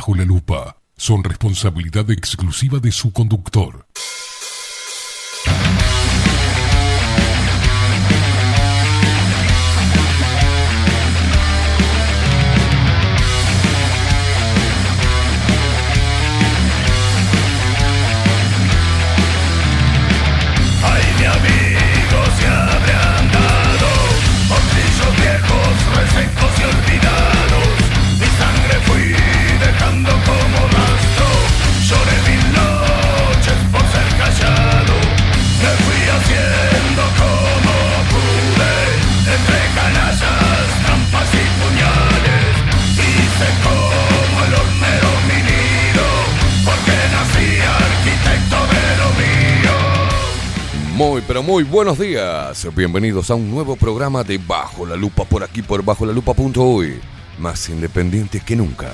Bajo la Lupa son responsabilidad exclusiva de su conductor. Muy, buenos días. Bienvenidos a un nuevo programa de Bajo la Lupa por aquí por bajo la lupa.uy. Más independientes que nunca.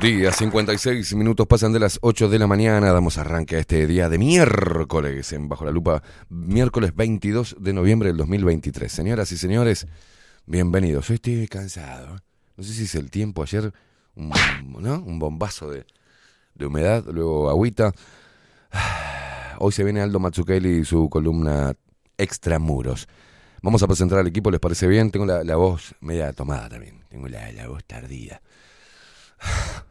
Días, 56 minutos pasan de las 8 de la mañana, damos arranque a este día de miércoles en Bajo la Lupa, miércoles 22 de noviembre del 2023. Señoras y señores, bienvenidos. Hoy estoy cansado, no sé si es el tiempo, ayer un, un bombazo de, de humedad, luego agüita. Hoy se viene Aldo Matsukeli y su columna Extramuros. Vamos a presentar al equipo, ¿les parece bien? Tengo la, voz media tomada también, tengo la, la voz tardía.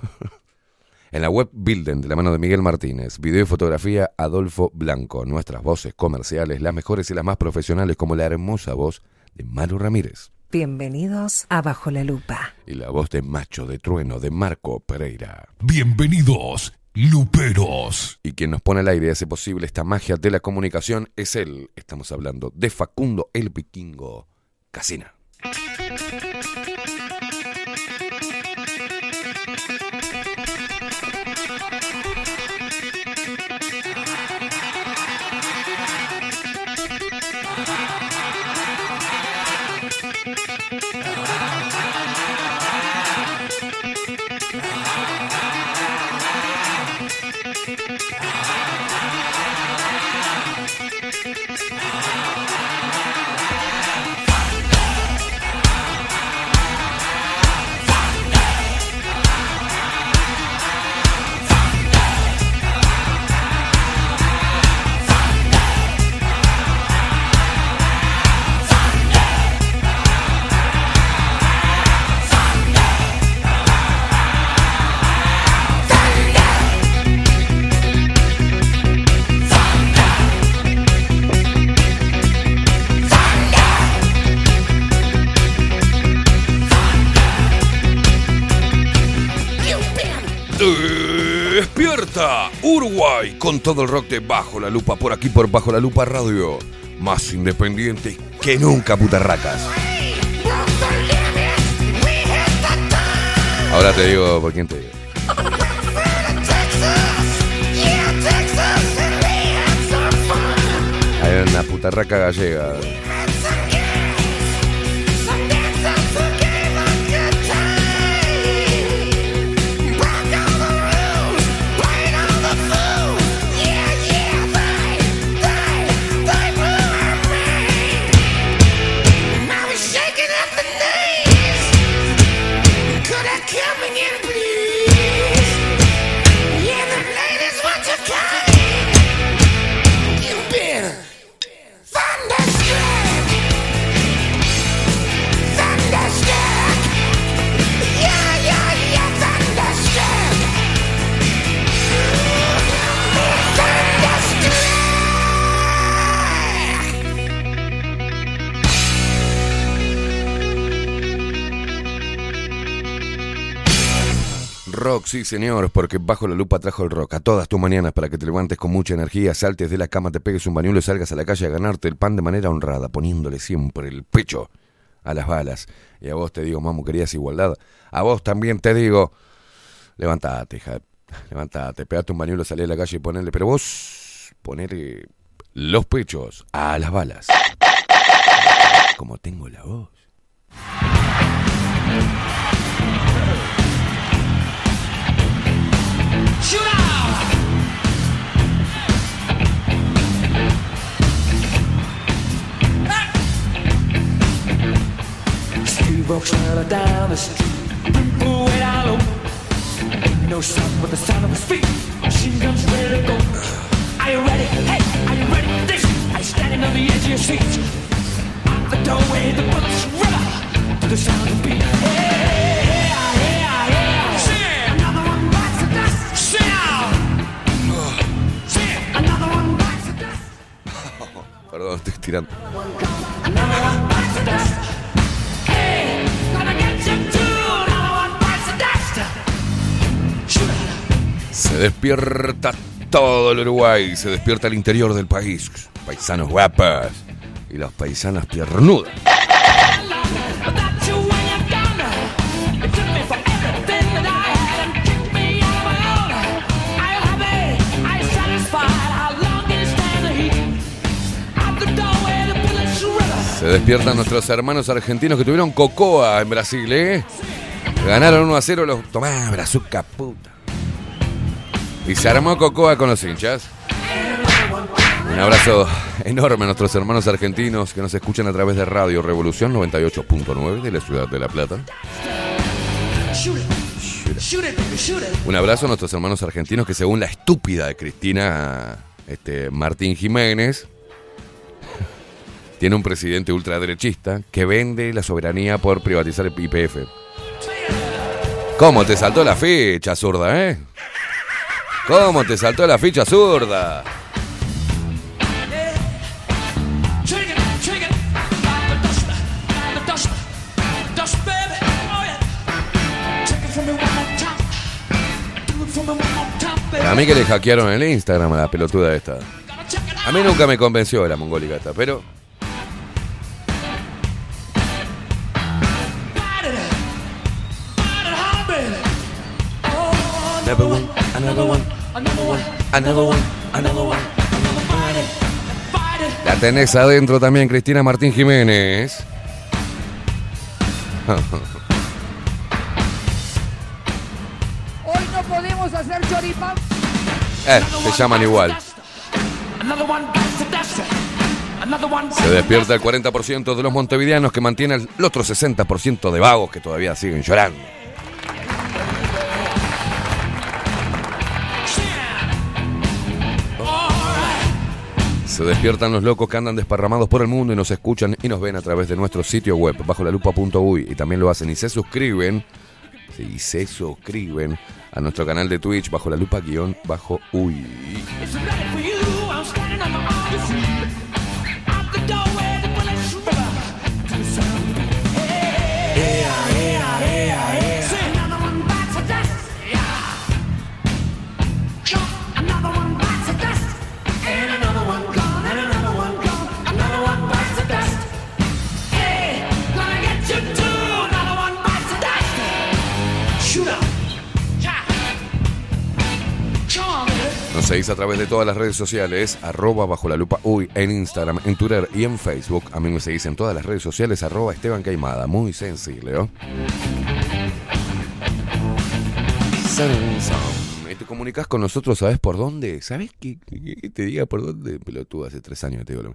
en la web Bilden, de la mano de Miguel Martínez, video y fotografía Adolfo Blanco, nuestras voces comerciales, las mejores y las más profesionales, como la hermosa voz de Maru Ramírez. Bienvenidos a Bajo la Lupa. Y la voz de Macho de Trueno de Marco Pereira. Bienvenidos, Luperos. Y quien nos pone al aire y hace posible esta magia de la comunicación es él. Estamos hablando de Facundo el Vikingo Casina. Uruguay con todo el rock de Bajo la Lupa por aquí por Bajo la Lupa Radio. Más independiente que nunca, putarracas. Ahora te digo por quién te digo. Hay una putarraca gallega. Rock, sí señor, porque bajo la lupa trajo el rock a todas tus mañanas para que te levantes con mucha energía, saltes de la cama, te pegues un bañuelo y salgas a la calle a ganarte el pan de manera honrada, poniéndole siempre el pecho a las balas. Y a vos te digo, mamu, querías igualdad. A vos también te digo, levantate, hija, levantate, pegate un bañuelo, salí a la calle y ponele, pero vos ponele los pechos a las balas. Como tengo la voz. Walks down the street. Ain't no sound but the sound of feet. To go. Are you ready? Hey, are you ready this? Standing on the edge of your seat? Out the doorway, the bullets to the sound of beat. Hey, dust. Shoot out. Se despierta todo el Uruguay, se despierta el interior del país. Paisanos guapas y las paisanas piernudas. Se despiertan nuestros hermanos argentinos que tuvieron cocoa en Brasil, ¿eh? Ganaron 1 a 0 los. Tomá, brazuca puta. Y se armó cocoa con los hinchas. Un abrazo enorme a nuestros hermanos argentinos que nos escuchan a través de Radio Revolución 98.9 de la ciudad de La Plata. Un abrazo a nuestros hermanos argentinos que según la estúpida de Cristina este, Martín Jiménez, tiene un presidente ultraderechista que vende la soberanía por privatizar el IPF. ¿Cómo te saltó la ficha, zurda, eh? ¿Cómo te saltó la ficha, zurda? A mí que le hackearon el Instagram a la pelotuda esta. A mí nunca me convenció la mongólica esta, pero Another one, another one, another one. another one, another one. Bite it. Bite it. La tenés adentro también, Cristina Martín Jiménez. Hoy no podemos hacer choripán. Eh, se llaman igual. Another one bites the dust. Another one Se despierta el 40% de los montevideanos que mantiene el otro 60% de vagos que todavía siguen llorando. Se despiertan los locos que andan desparramados por el mundo y nos escuchan y nos ven a través de nuestro sitio web bajo la lupa.uy y también lo hacen y se suscriben, sí, se suscriben a nuestro canal de Twitch bajo la lupa guion bajo uy. Nos seguís a través de todas las redes sociales, arroba bajo la lupa uy, en Instagram, en Twitter y en Facebook. A mí me seguís en todas las redes sociales, arroba Esteban Caimada. Muy sencillo. ¿no? Y te comunicas con nosotros, ¿sabes por dónde? ¿Sabes qué? que te diga por dónde? Pelotudo, hace tres años te digo lo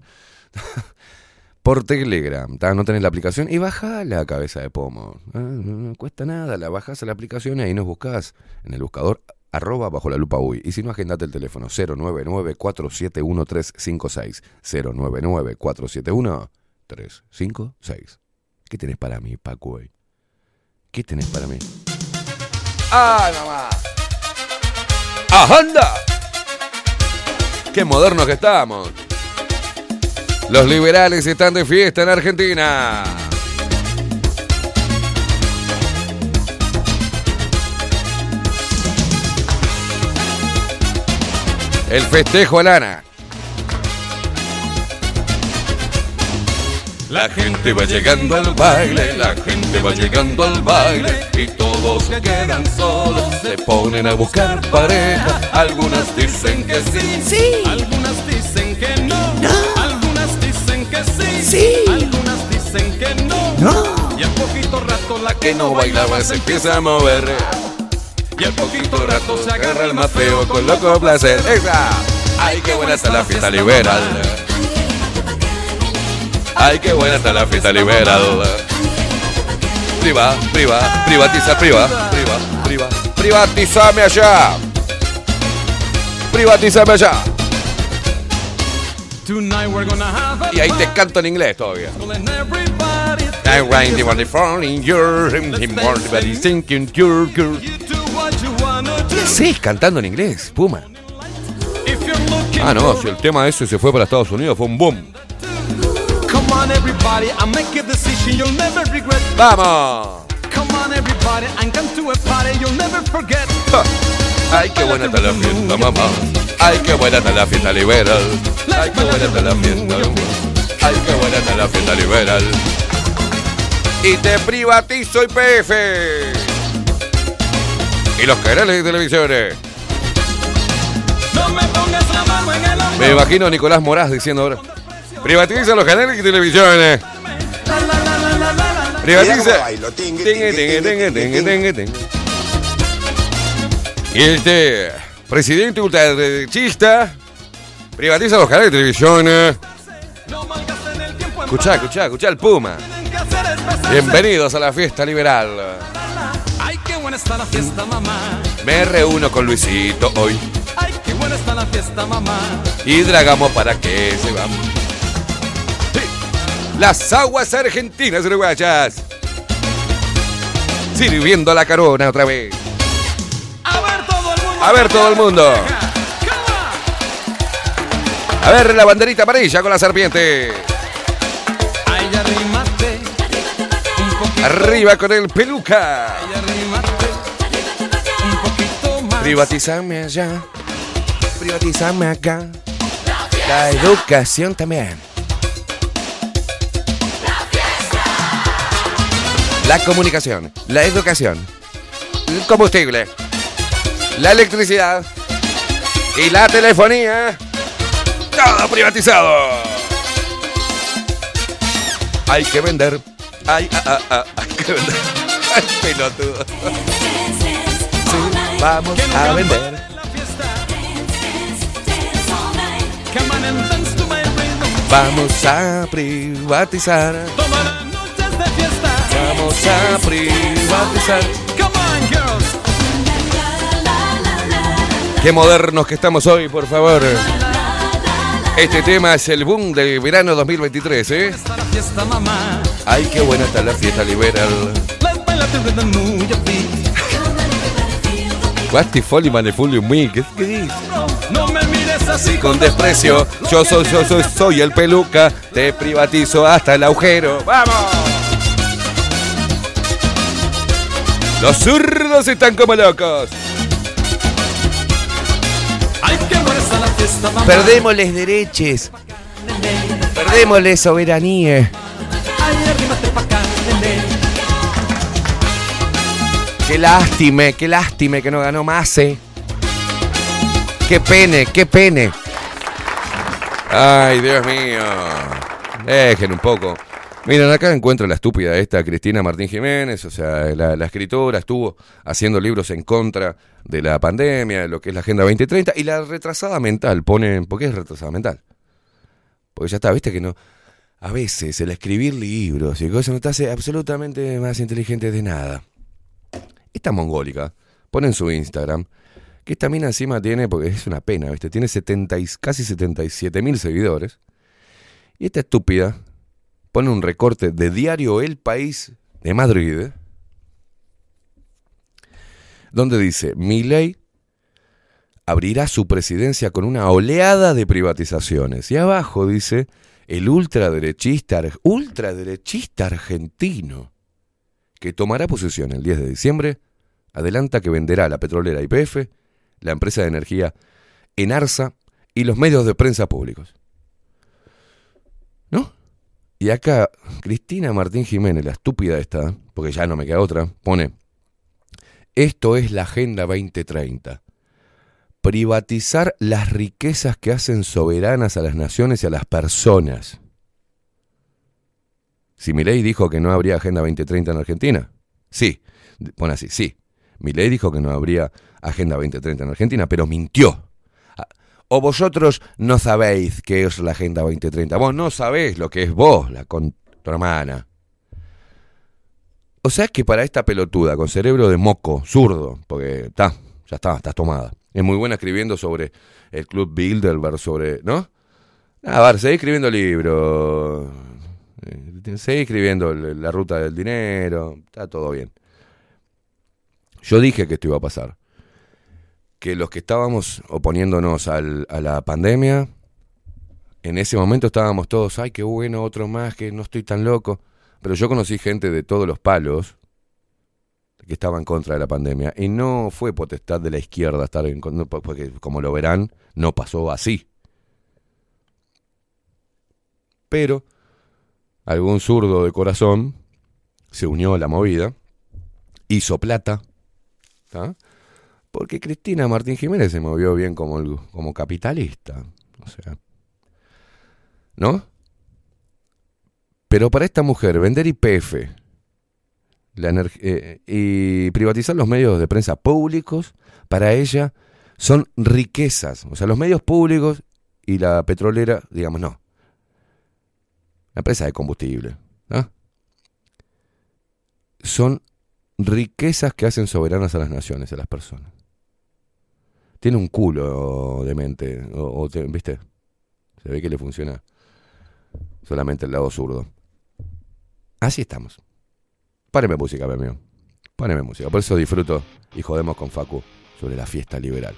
Por Telegram, ¿tá? no tenés la aplicación y baja la cabeza de pomo. Ah, No, no cuesta nada, la bajas a la aplicación y ahí nos buscas en el buscador arroba bajo la lupa uy. Y si no, agendate el teléfono 099-471-356. 099-471-356. ¿Qué tenés para mí, Paco? ¿Qué tenés para mí? ¡Ah, mamá! ¡Ajanda! ¡Qué modernos que estamos! Los liberales están de fiesta en Argentina. El festejo a Lana. La gente va llegando al baile, la gente va llegando al baile y todos se quedan solos, se ponen a buscar pareja. Algunas dicen que sí, Sí. Algunas dicen que no, No. algunas dicen que sí, Sí. algunas dicen que no, No. y al poquito rato la que no bailaba se empieza a mover. Y al poquito rato se Agarra el más feo con loco placer. ¡Esa! ¡Ay, qué buena está la fiesta liberal! ¡Ay, qué buena está la fiesta liberal! Priva, priva, privatiza, priva, priva, priva. Privatizame allá. Privatizame allá. Y ahí te canto en inglés todavía. the he's thinking your girl. You do what you wanna do. ¿Qué haces cantando en inglés, Puma? Ah, no, si el tema ese se fue para Estados Unidos, fue un boom. ¡Vamos! Come on everybody, and come to a party you'll never forget. Ja. Ay, qué buena está la fiesta, mamá. Ay, qué buena está la fiesta liberal. Ay, qué buena está la fiesta. Ay, qué buena está la fiesta liberal. Y te privatizo IPF. Y los canales de televisiones. No me pongas la mano en el hombro. Me imagino a Nicolás Moraz diciendo ahora. Privatiza los canales de la. Privatiza. Y este presidente ultraderechista privatiza los canales de televisión. eh. No malgasten el tiempo en Escuchá, escuchá, escuchá el Puma. Bienvenidos a la fiesta liberal. Buena está la fiesta, mamá. Me reúno con Luisito hoy Ay, qué buena está la fiesta, mamá. y dragamos para que se van. Sí. Las aguas argentinas uruguayas. Sirviendo la carona otra vez. A ver todo el mundo. A ver todo el mundo. A ver la banderita amarilla con la serpiente. Arriba con el peluca. Privatizame allá. Privatizame acá. La educación también. La comunicación, la educación, el combustible, la electricidad y la telefonía. Todo privatizado. Hay que vender. Hay, ah, ah, ah, hay que vender. Ay, pelotudo. To my rhythm. Vamos a privatizar. Vamos a privatizar. Come on, girls. Qué modernos que estamos hoy, por favor. Este tema es el boom del verano 2023, ¿eh? Ay, qué buena está la fiesta liberal. Guasti Folly Manefulio Muy, ¿qué, qué dice? No me mires así Con desprecio, yo soy, yo soy, soy el peluca, te privatizo hasta el agujero. ¡Vamos! Los zurdos están como locos. Perdémosles dereches, perdémosles soberanía. Qué lástima, qué lástima que no ganó más, eh. Qué pene, qué pene. Ay, Dios mío. Dejen un poco. Miren, acá encuentro la estúpida esta Cristina Martín Jiménez, o sea, la, la escritora estuvo haciendo libros en contra de la pandemia, de lo que es la Agenda 2030, y la retrasada mental, ponen, ¿por qué es retrasada mental? Porque ya está, viste que no, a veces el escribir libros y cosas no te hace absolutamente más inteligente de nada. Esta mongólica pone en su Instagram que esta mina encima tiene, porque es una pena, ¿viste? Tiene 70 y- casi 77 mil seguidores. Y esta estúpida pone un recorte de diario El País de Madrid, donde dice, Milei abrirá su presidencia con una oleada de privatizaciones. Y abajo dice, el ultraderechista, ultraderechista argentino que tomará posesión el 10 de diciembre, adelanta que venderá la petrolera YPF, la empresa de energía Enarsa y los medios de prensa públicos. ¿No? Y acá, Cristina Martín Jiménez, la estúpida esta, porque ya no me queda otra, pone, esto es la Agenda 2030. Privatizar las riquezas que hacen soberanas a las naciones y a las personas. Si Milei dijo que no habría Agenda 2030 en Argentina, sí, pone así, sí. Milei dijo que no habría Agenda 2030 en Argentina, pero mintió. Ah, O vosotros no sabéis qué es la Agenda 2030. Vos no sabéis lo que es vos, la con tu hermana. O sea que para esta pelotuda, con cerebro de moco, zurdo, porque está, ya está, estás tomada. Es muy buena escribiendo sobre el Club Bilderberg, sobre, ¿no? A ver, seguí escribiendo libros, eh, seguí escribiendo la ruta del dinero, está todo bien. Yo dije que esto iba a pasar. Que los que estábamos oponiéndonos a la pandemia, en ese momento estábamos todos, ay, qué bueno, otro más, que no estoy tan loco. Pero yo conocí gente de todos los palos que estaba en contra de la pandemia. Y no fue potestad de la izquierda estar en contra, porque como lo verán, no pasó así. Pero algún zurdo de corazón se unió a la movida, hizo plata, porque Cristina Martín Jiménez se movió bien como, como capitalista. O sea, ¿no? Pero para esta mujer, vender IPF energ- eh, y privatizar los medios de prensa públicos, para ella son riquezas. O sea, los medios públicos y la petrolera, digamos, no. La empresa de combustible. ¿ah? Son riquezas que hacen soberanas a las naciones, a las personas. Tiene un culo de mente, o, o te- ¿viste? Se ve que le funciona solamente el lado zurdo. Así estamos. Páreme música, mi amigo. Páreme música. Por eso disfruto y jodemos con Facu sobre la fiesta liberal.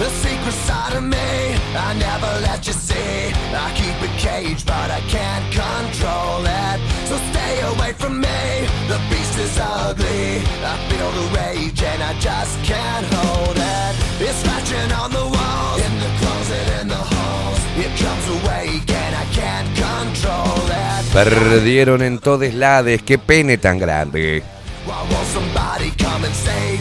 The secret side of me, I never let you see. I keep it caged, but I can't control it. So stay away from me, the beast is ugly. I feel the rage and I just can't hold it. It's scratching on the walls, in the closet, in the halls. It comes awake and I can't control it. Perdieron en todos lados. Qué pene tan grande. Why won't somebody come and save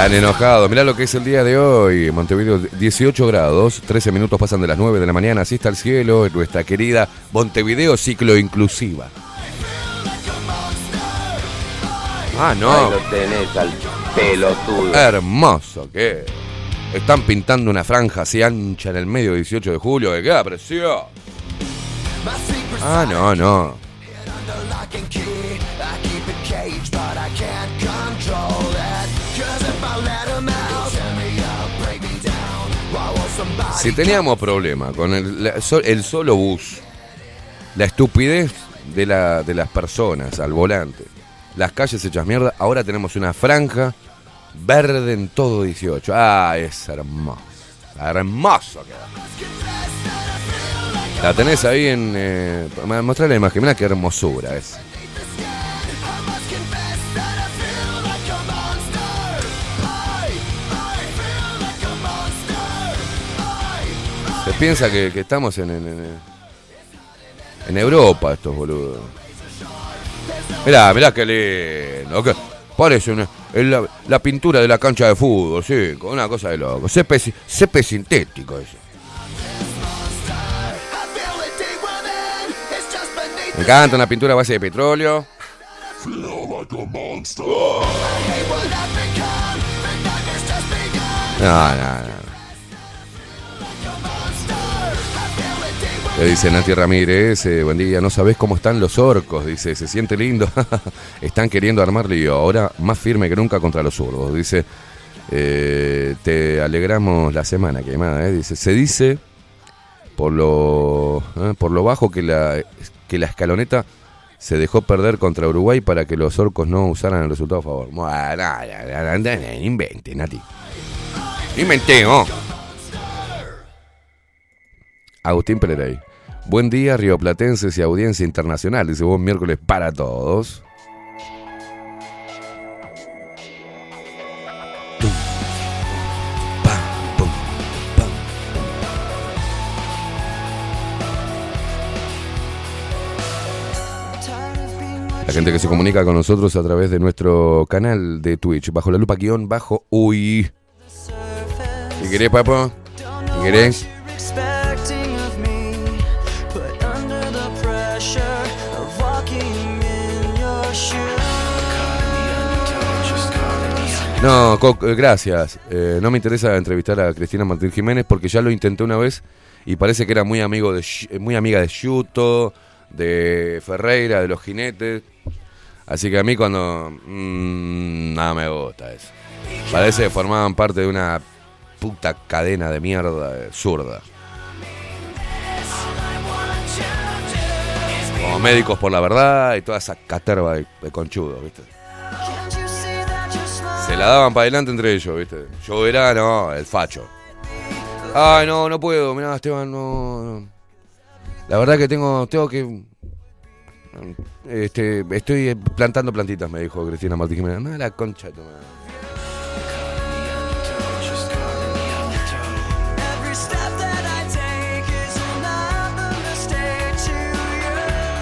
Tan enojados. Mirá lo que es el día de hoy. Montevideo 18 grados. 13 minutos pasan de las 9 de la mañana. Así está el cielo. En nuestra querida Montevideo ciclo inclusiva. Ah, no. Ahí lo tenés al pelotudo. Hermoso que están pintando una franja así ancha en el medio 18 de julio que queda precioso. Ah, no, no. Si teníamos problema con el, la- so- el solo bus, la estupidez de, la, de las personas al volante, las calles hechas mierda, ahora tenemos una franja verde en todo 18. Ah, es hermoso. Hermoso queda. La tenés ahí en... Eh, mostrá la imagen, mirá qué hermosura es. Piensa que, que estamos en, en, en- Europa estos boludos. Mirá, mirá qué lindo. parece una, la, la pintura de la cancha de fútbol, sí, con una cosa de loco. Si- césped sintético eso. Me encanta una pintura a base de petróleo. No, no, no. Dice Nati Ramírez, eh, buen día, no sabés cómo están los orcos, dice, se siente lindo, están queriendo armar lío, ahora más firme que nunca contra los zurdos, dice, eh, te alegramos la semana, quemada, eh, dice, se dice por lo, por lo bajo que la, que la escaloneta se dejó perder contra Uruguay para que los orcos no usaran el resultado a favor. Bueno, no, no, no, no, invente, Nati. Inventé, ¿no? Agustín Pelerey. Buen día, rioplatenses y audiencia internacional. Dice buen miércoles para todos. La gente que se comunica con nosotros a través de nuestro canal de Twitch, bajo la lupa guion bajo uy. ¿Qué querés, papá? ¿Qué querés? No, eh, gracias. Eh, no me interesa entrevistar a Cristina Martín Jiménez porque ya lo intenté una vez y parece que era muy amigo de eh, muy amiga de Yuto, de Ferreira, de los jinetes. Así que a mí cuando mm, nada me gusta eso. Parece que formaban parte de una puta cadena de mierda eh, zurda. Como médicos por la verdad y toda esa caterva de, de conchudos, ¿viste? Se la daban para adelante entre ellos, ¿viste? Yo era, no, el facho. Ay, no, no puedo, mirá, Esteban, no. La verdad que tengo, tengo que. Este, estoy plantando plantitas, me dijo Cristina Martín Jiménez. No, la concha de tu madre.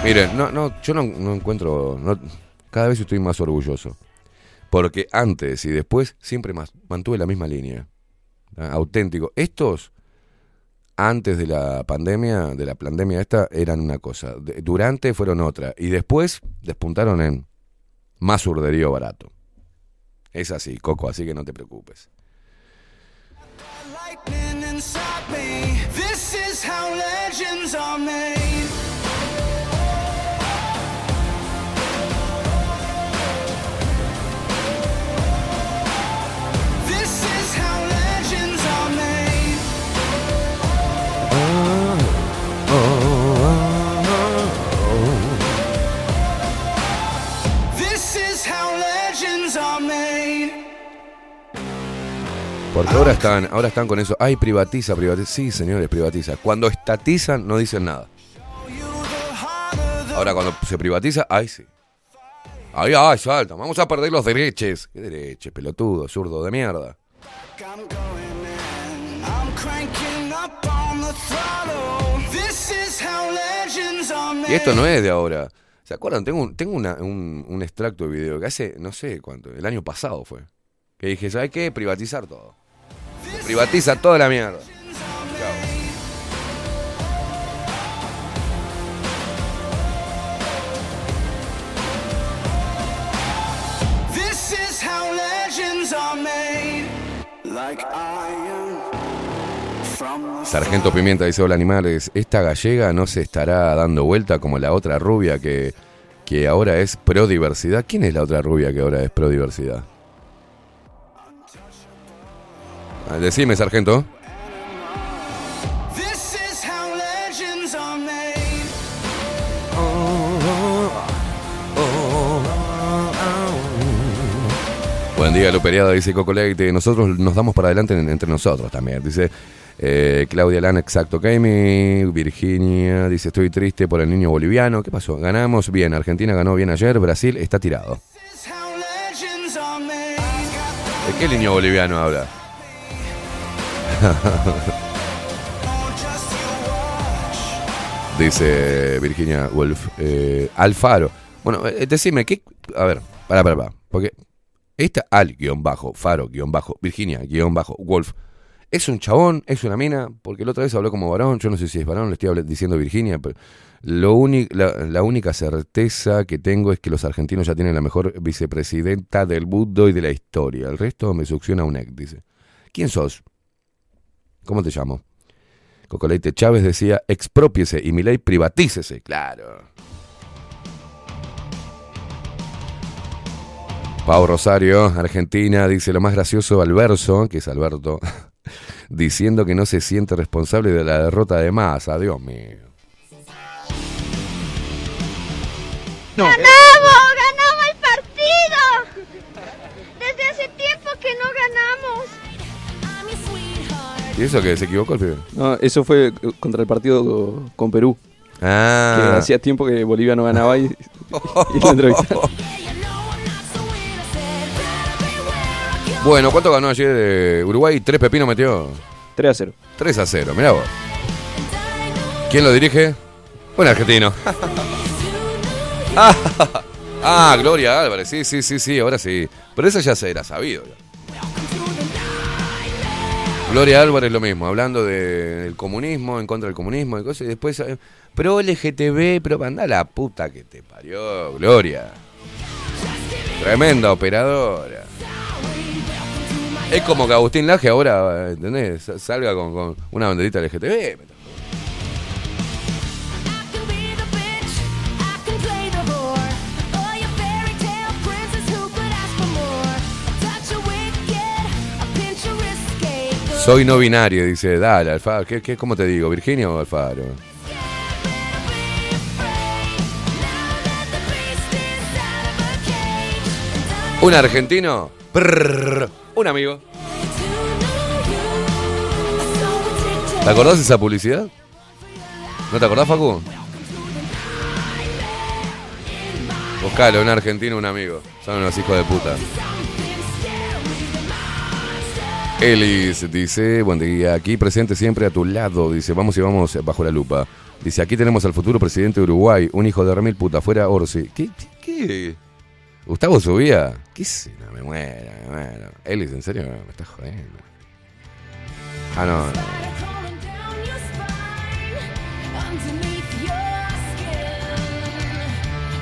Miren, no, no, yo no, no encuentro. cada vez estoy más orgulloso. Porque antes y después siempre más, mantuve la misma línea. Auténtico. Estos, antes de la pandemia, de la pandemia esta, eran una cosa. Durante fueron otra. Y después despuntaron en más urderío barato. Es así, Coco, así que no te preocupes. Porque ahora están, ahora están con eso. Ay, privatiza, privatiza. Sí, señores, privatiza. Cuando estatizan, no dicen nada. Ahora, cuando se privatiza, ay, sí. Ay, ay, salta. Vamos a perder los derechos. ¿Qué derechos, pelotudo, zurdo de mierda? Y esto no es de ahora. ¿Se acuerdan? Tengo, tengo una- un, un extracto de video que hace, no sé cuánto, el año pasado fue. Que dije, ¿sabes qué? Privatizar todo. Privatiza toda la mierda. Sargento Pimienta dice, hola animales, esta gallega no se estará dando vuelta como la otra rubia que, que ahora es pro diversidad. ¿Quién es la otra rubia que ahora es pro Decime, sargento. Buen día, Luperiada, dice Coco Leite. Nosotros nos damos para adelante en- entre nosotros también. Dice eh, Claudia Lana, exacto. Kaimi, Virginia, dice estoy triste por el niño boliviano. ¿Qué pasó? Ganamos bien. Argentina ganó bien ayer. Brasil está tirado. ¿De qué niño boliviano habla? Dice Virginia Wolf. Eh, Alfaro. Bueno, eh, decime, ¿qué? A ver, para, para, para. Porque esta al guion bajo, Faro guion bajo, Virginia guion bajo, Wolf. ¿Es un chabón? ¿Es una mina? Porque la otra vez habló como varón. Yo no sé si es varón, le estoy diciendo Virginia. Pero lo la, la única certeza que tengo es que los argentinos ya tienen la mejor vicepresidenta del mundo y de la historia. El resto me succiona un ex, dice. ¿Quién sos? ¿Cómo te llamo? Cocoleite Chávez decía, expropiese y Milei privatícese. Claro. Pau Rosario, Argentina, dice lo más gracioso al verso, que es Alberto, diciendo que no se siente responsable de la derrota de Massa. Dios mío. ¡Ganamos ¿Y eso que se equivocó el pibe? No, eso fue contra el partido con Perú. Que Ah. hacía tiempo que Bolivia no ganaba y, y lo entrevistaron. Bueno, ¿cuánto ganó ayer eh, Uruguay? ¿Tres pepinos metió? 3 a 0. 3 a 0, mirá vos. ¿Quién lo dirige? Un argentino. ah, ah, Gloria Álvarez, sí, sí, sí, sí, ahora sí. Pero eso ya se era sabido. ya. Gloria Álvarez lo mismo, hablando de- del comunismo, en contra del comunismo y cosas, y después, eh, pro LGTB, pero anda la puta que te parió, Gloria. Tremenda operadora. Es como que Agustín Laje ahora, ¿entendés? Sa- Salga con, con una banderita LGTB. Soy no binario, dice, dale, Alfaro. ¿Qué, qué, ¿Cómo te digo, Virginia o Alfaro? Un argentino, un amigo. ¿Te acordás de esa publicidad? ¿No te acordás, Facu? Buscalo, un argentino, un amigo. Son unos hijos de puta. Elis dice, buen día, aquí presente siempre a tu lado, dice, vamos y vamos bajo la lupa. Dice, aquí tenemos al futuro presidente de Uruguay, un hijo de remil puta, fuera Orsi. ¿Qué? ¿Qué? ¿Gustavo subía? ¿Qué? No, me muero, me muero. Elis, ¿en serio? Me estás jodiendo. Ah, no, no.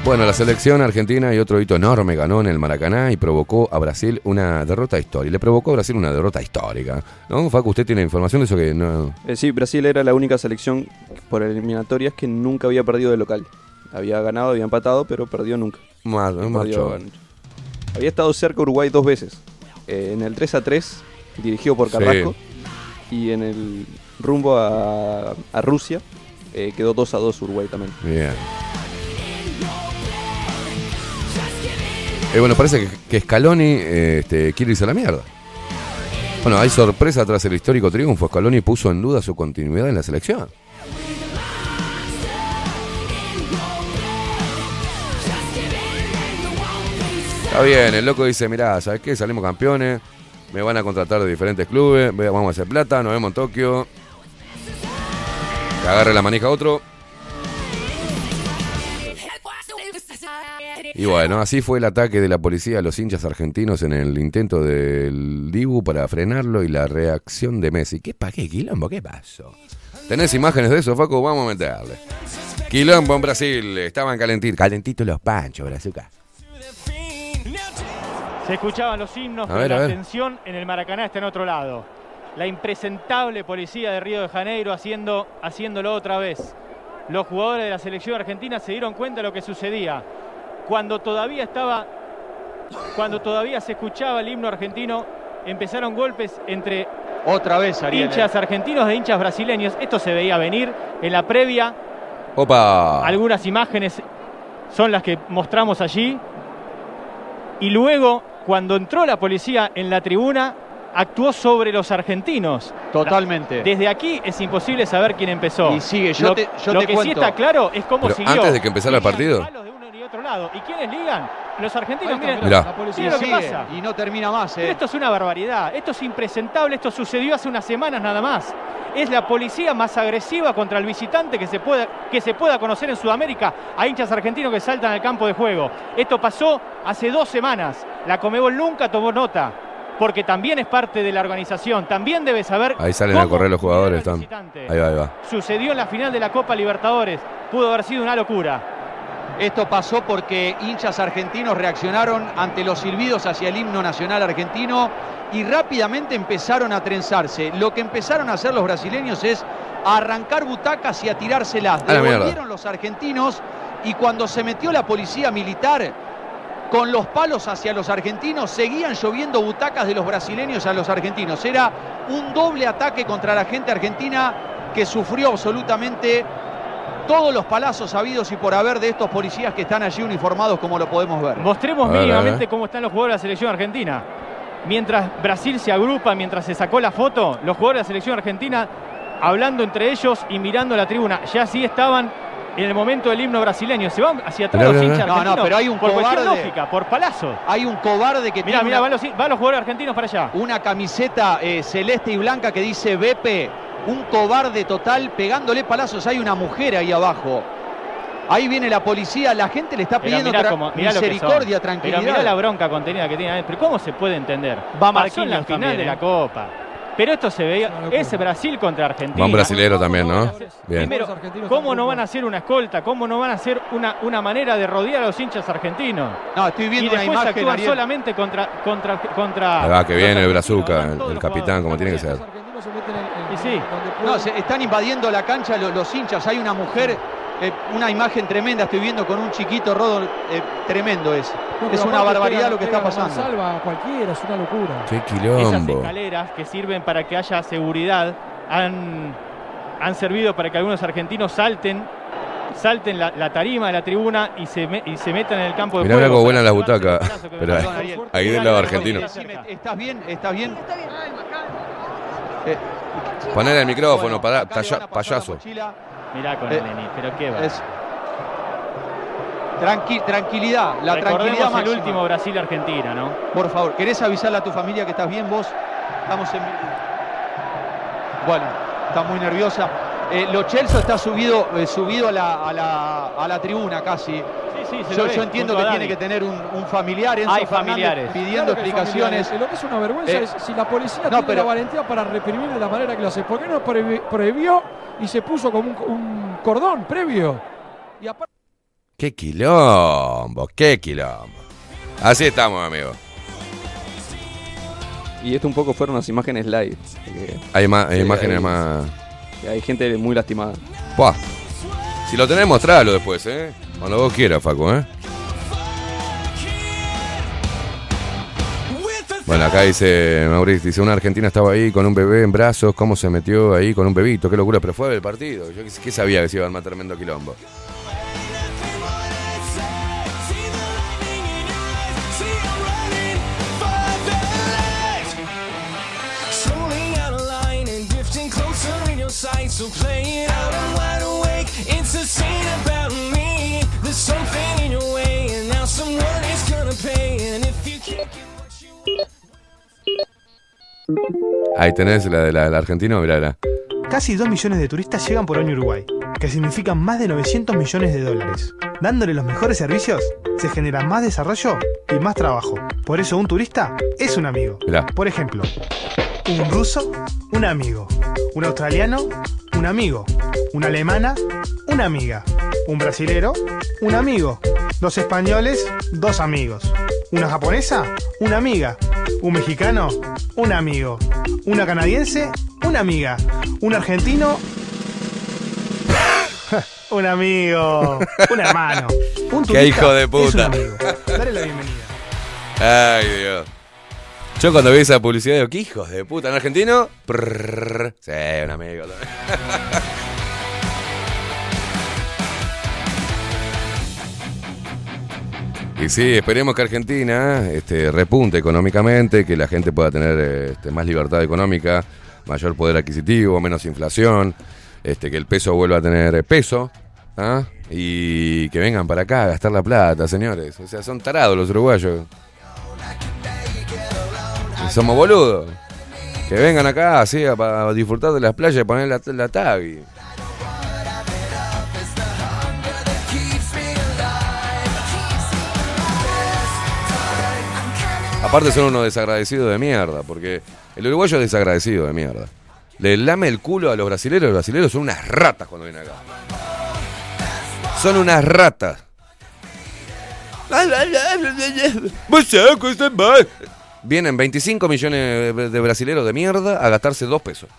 Bueno, la selección argentina y otro hito enorme ganó en el Maracaná y provocó a Brasil una derrota histórica. Le provocó a Brasil una derrota histórica. ¿No, Facu? ¿Usted tiene información de eso que no...? Eh, sí, Brasil era la única selección por eliminatorias que nunca había perdido de local. Había ganado, había empatado, pero perdió nunca. Más perdió. Había estado cerca Uruguay dos veces. Eh, en el 3 a 3, dirigido por Sí. Carrasco. Y en el rumbo a, a Rusia, eh, quedó 2 a 2 Uruguay también. Bien. Eh, bueno, parece que, Scaloni eh, este, quiere irse a la mierda. Bueno, hay sorpresa tras el histórico triunfo. Scaloni puso en duda su continuidad en la selección. Está bien, el loco dice, mirá, ¿sabes qué? Salimos campeones, me van a contratar de diferentes clubes, vamos a hacer plata, nos vemos en Tokio. Que agarre la manija otro. Y bueno, así fue el ataque de la policía a los hinchas argentinos en el intento del Dibu para frenarlo y la reacción de Messi. ¿Qué pa' qué quilombo? ¿Qué pasó? ¿Tenés imágenes de eso, Facu? Vamos a meterle. Quilombo en Brasil, estaban calentitos. Calentitos los panchos, Brazuca. Se escuchaban los himnos, pero la ver. atención en el Maracaná está en otro lado. La impresentable policía de Río de Janeiro haciendo, haciéndolo otra vez. Los jugadores de la selección argentina se dieron cuenta de lo que sucedía. Cuando todavía estaba, cuando todavía se escuchaba el himno argentino, empezaron golpes entre Otra vez, Ariel. hinchas argentinos e hinchas brasileños. Esto se veía venir en la previa. Opa. Algunas imágenes son las que mostramos allí. Y luego, cuando entró la policía en la tribuna, actuó sobre los argentinos. Totalmente. Desde aquí es imposible saber quién empezó. Y sigue, yo lo, te- yo lo te que sí está claro es cómo Pero siguió. antes de que empezara el partido. Otro lado. ¿Y quiénes ligan? Los argentinos, miren. La policía lo que pasa. y no termina más, Pero eh. esto es una barbaridad, esto es impresentable, esto sucedió hace unas semanas nada más. Es la policía más agresiva contra el visitante que se pueda, que se pueda conocer en Sudamérica a hinchas argentinos que saltan al campo de juego. Esto pasó hace dos semanas. La Comebol nunca tomó nota, porque también es parte de la organización, también debe saber. Ahí salen a correr los jugadores. Están. Ahí va, ahí va. Sucedió en la final de la Copa Libertadores, pudo haber sido una locura. Esto pasó porque hinchas argentinos reaccionaron ante los silbidos hacia el himno nacional argentino y rápidamente empezaron a trenzarse. Lo que empezaron a hacer los brasileños es arrancar butacas y a tirárselas. A. Devolvieron los argentinos y cuando se metió la policía militar con los palos hacia los argentinos, seguían lloviendo butacas de los brasileños a los argentinos. Era un doble ataque contra la gente argentina que sufrió absolutamente todos los palazos habidos y por haber de estos policías que están allí uniformados como lo podemos ver. Mostremos ver, mínimamente cómo están los jugadores de la selección argentina. Mientras Brasil se agrupa, mientras se sacó la foto, los jugadores de la selección argentina hablando entre ellos y mirando la tribuna. Ya sí estaban en el momento del himno brasileño. Se van hacia atrás Mirá, los hinchas. No, no, pero hay un por cobarde. lógica, por palazo. Hay un cobarde que Mirá, tiene mirá, una- van los, van los jugadores argentinos para allá. una camiseta eh, celeste y blanca que dice Bepe, un cobarde total, pegándole palazos. Hay una mujer ahí abajo. Ahí viene la policía, la gente le está pidiendo mirá cómo- misericordia, tranquilidad. Pero mirá la bronca contenida que tiene. Pero ¿cómo se puede entender? Va Pasó en la final también, de ¿eh? la Copa. Pero esto se veía. Es Brasil contra Argentina. Va un brasilero también, ¿no? Bien. Primero, ¿cómo no van a hacer una escolta? ¿Cómo no van a hacer una, una manera de rodear a los hinchas argentinos? No, estoy viendo y una después imagen, actúan Ariel. solamente contra. contra, contra Ahí va, que viene el los brazuca, el, el los capitán, como tiene que ser. Y sí. No, se están invadiendo la cancha lo- los, hinchas. Hay una mujer, eh, una imagen tremenda. Estoy viendo con un chiquito rodo eh, tremendo es. No, es una barbaridad pega- lo que está pasando. Salva a cualquiera, es una locura. Qué Esas quilombo. escaleras que sirven para que haya seguridad han, han servido para que algunos argentinos salten salten la, la tarima de la tribuna y se, me- y se metan en el campo de Mirá, mirá juego. cómo vuelan las butacas. ahí, del lado argentino. ¿Estás bien? ¿Estás bien? Eh, Poner el micrófono, Bueno, para acá le van a pasar la payaso. Mirá con Eh, el pero qué va. Es- Tranqui- tranquilidad, la Recordemos tranquilidad el máxima. último Brasil-Argentina, ¿no? Por favor, ¿querés avisarle a tu familia que estás bien vos? Estamos en... Bueno, está muy nerviosa. Eh, Lo Celso está subido, eh, subido a, la, a, la, a la tribuna casi. Sí, sí, se yo, lo ve, yo entiendo que tiene que tener un, un familiar, Enzo Hay Fernández, familiares. pidiendo Claro explicaciones. familiares. Lo que es una vergüenza Eh, es si la policía no, tiene pero- la valentía para reprimir de la manera que lo hace. ¿Por qué no prohibi- prohibió y se puso como un, un cordón previo? Y aparte Qué quilombo, qué quilombo. Así estamos, amigo. Y esto un poco fueron las imágenes live. Hay, ma- hay Sí, imágenes hay- más. Hay gente muy lastimada. Si lo tenés, mostralo después, ¿eh? Cuando vos quieras, Facu, ¿eh? Bueno, acá dice Mauricio, dice, una argentina estaba ahí con un bebé en brazos, ¿cómo se metió ahí con un bebito? Qué locura, pero fue del partido. Yo qué sabía que se iba a armar tremendo quilombo. So play it out, I'm wide awake. It's a scene about me. There's something in your way, and now someone is gonna pay. And if you can't get what you want. Ahí tenés la de la, del argentino, mirá. Casi 2 millones de turistas llegan por año a Uruguay, que significan más de 900 millones de dólares. Dándole los mejores servicios, se genera más desarrollo y más trabajo. Por eso un turista es un amigo. Mirá. Por ejemplo, un ruso, un amigo. Un australiano, un amigo. Una alemana, una amiga. Un brasilero, un amigo. Dos españoles, dos amigos. Una japonesa, una amiga. Un mexicano, un amigo. Una canadiense, una amiga. Un argentino, un amigo. Un hermano. Un Qué hijo de es un puta. amigo. Dale la bienvenida. Ay, Dios. Yo cuando vi esa publicidad digo, ¿qué hijos de puta? ¿En argentino? Prrr. Sí, un amigo también. Y sí, esperemos que Argentina este, repunte económicamente, que la gente pueda tener este, más libertad económica, mayor poder adquisitivo, menos inflación, este, que el peso vuelva a tener peso, ¿ah? y que vengan para acá a gastar la plata, señores. O sea, son tarados los uruguayos. Somos boludos. Que vengan acá así para disfrutar de las playas y poner la, la Aparte son unos desagradecidos de mierda, porque el uruguayo es desagradecido de mierda. Le lame el culo a los brasileros, los brasileros son unas ratas cuando vienen acá. Son unas ratas. Vienen 25 millones de brasileros de mierda a gastarse dos pesos.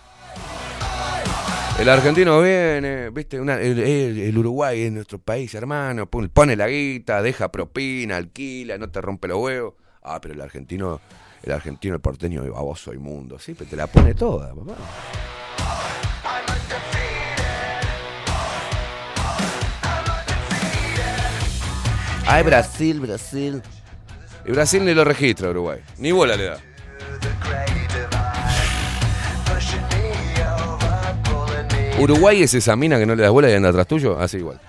El argentino viene, viste, Una- el, Uruguay es nuestro país, hermano, pon- pone la guita, deja propina, alquila, no te rompe los huevos. Ah, pero el argentino, el argentino, el porteño, el baboso, mundo, sí, te la pone toda, papá. Ay, Brasil, Brasil. Y Brasil ni lo registra Uruguay. Ni bola le da. Uruguay es esa mina que no le das bola y anda atrás tuyo, así igual.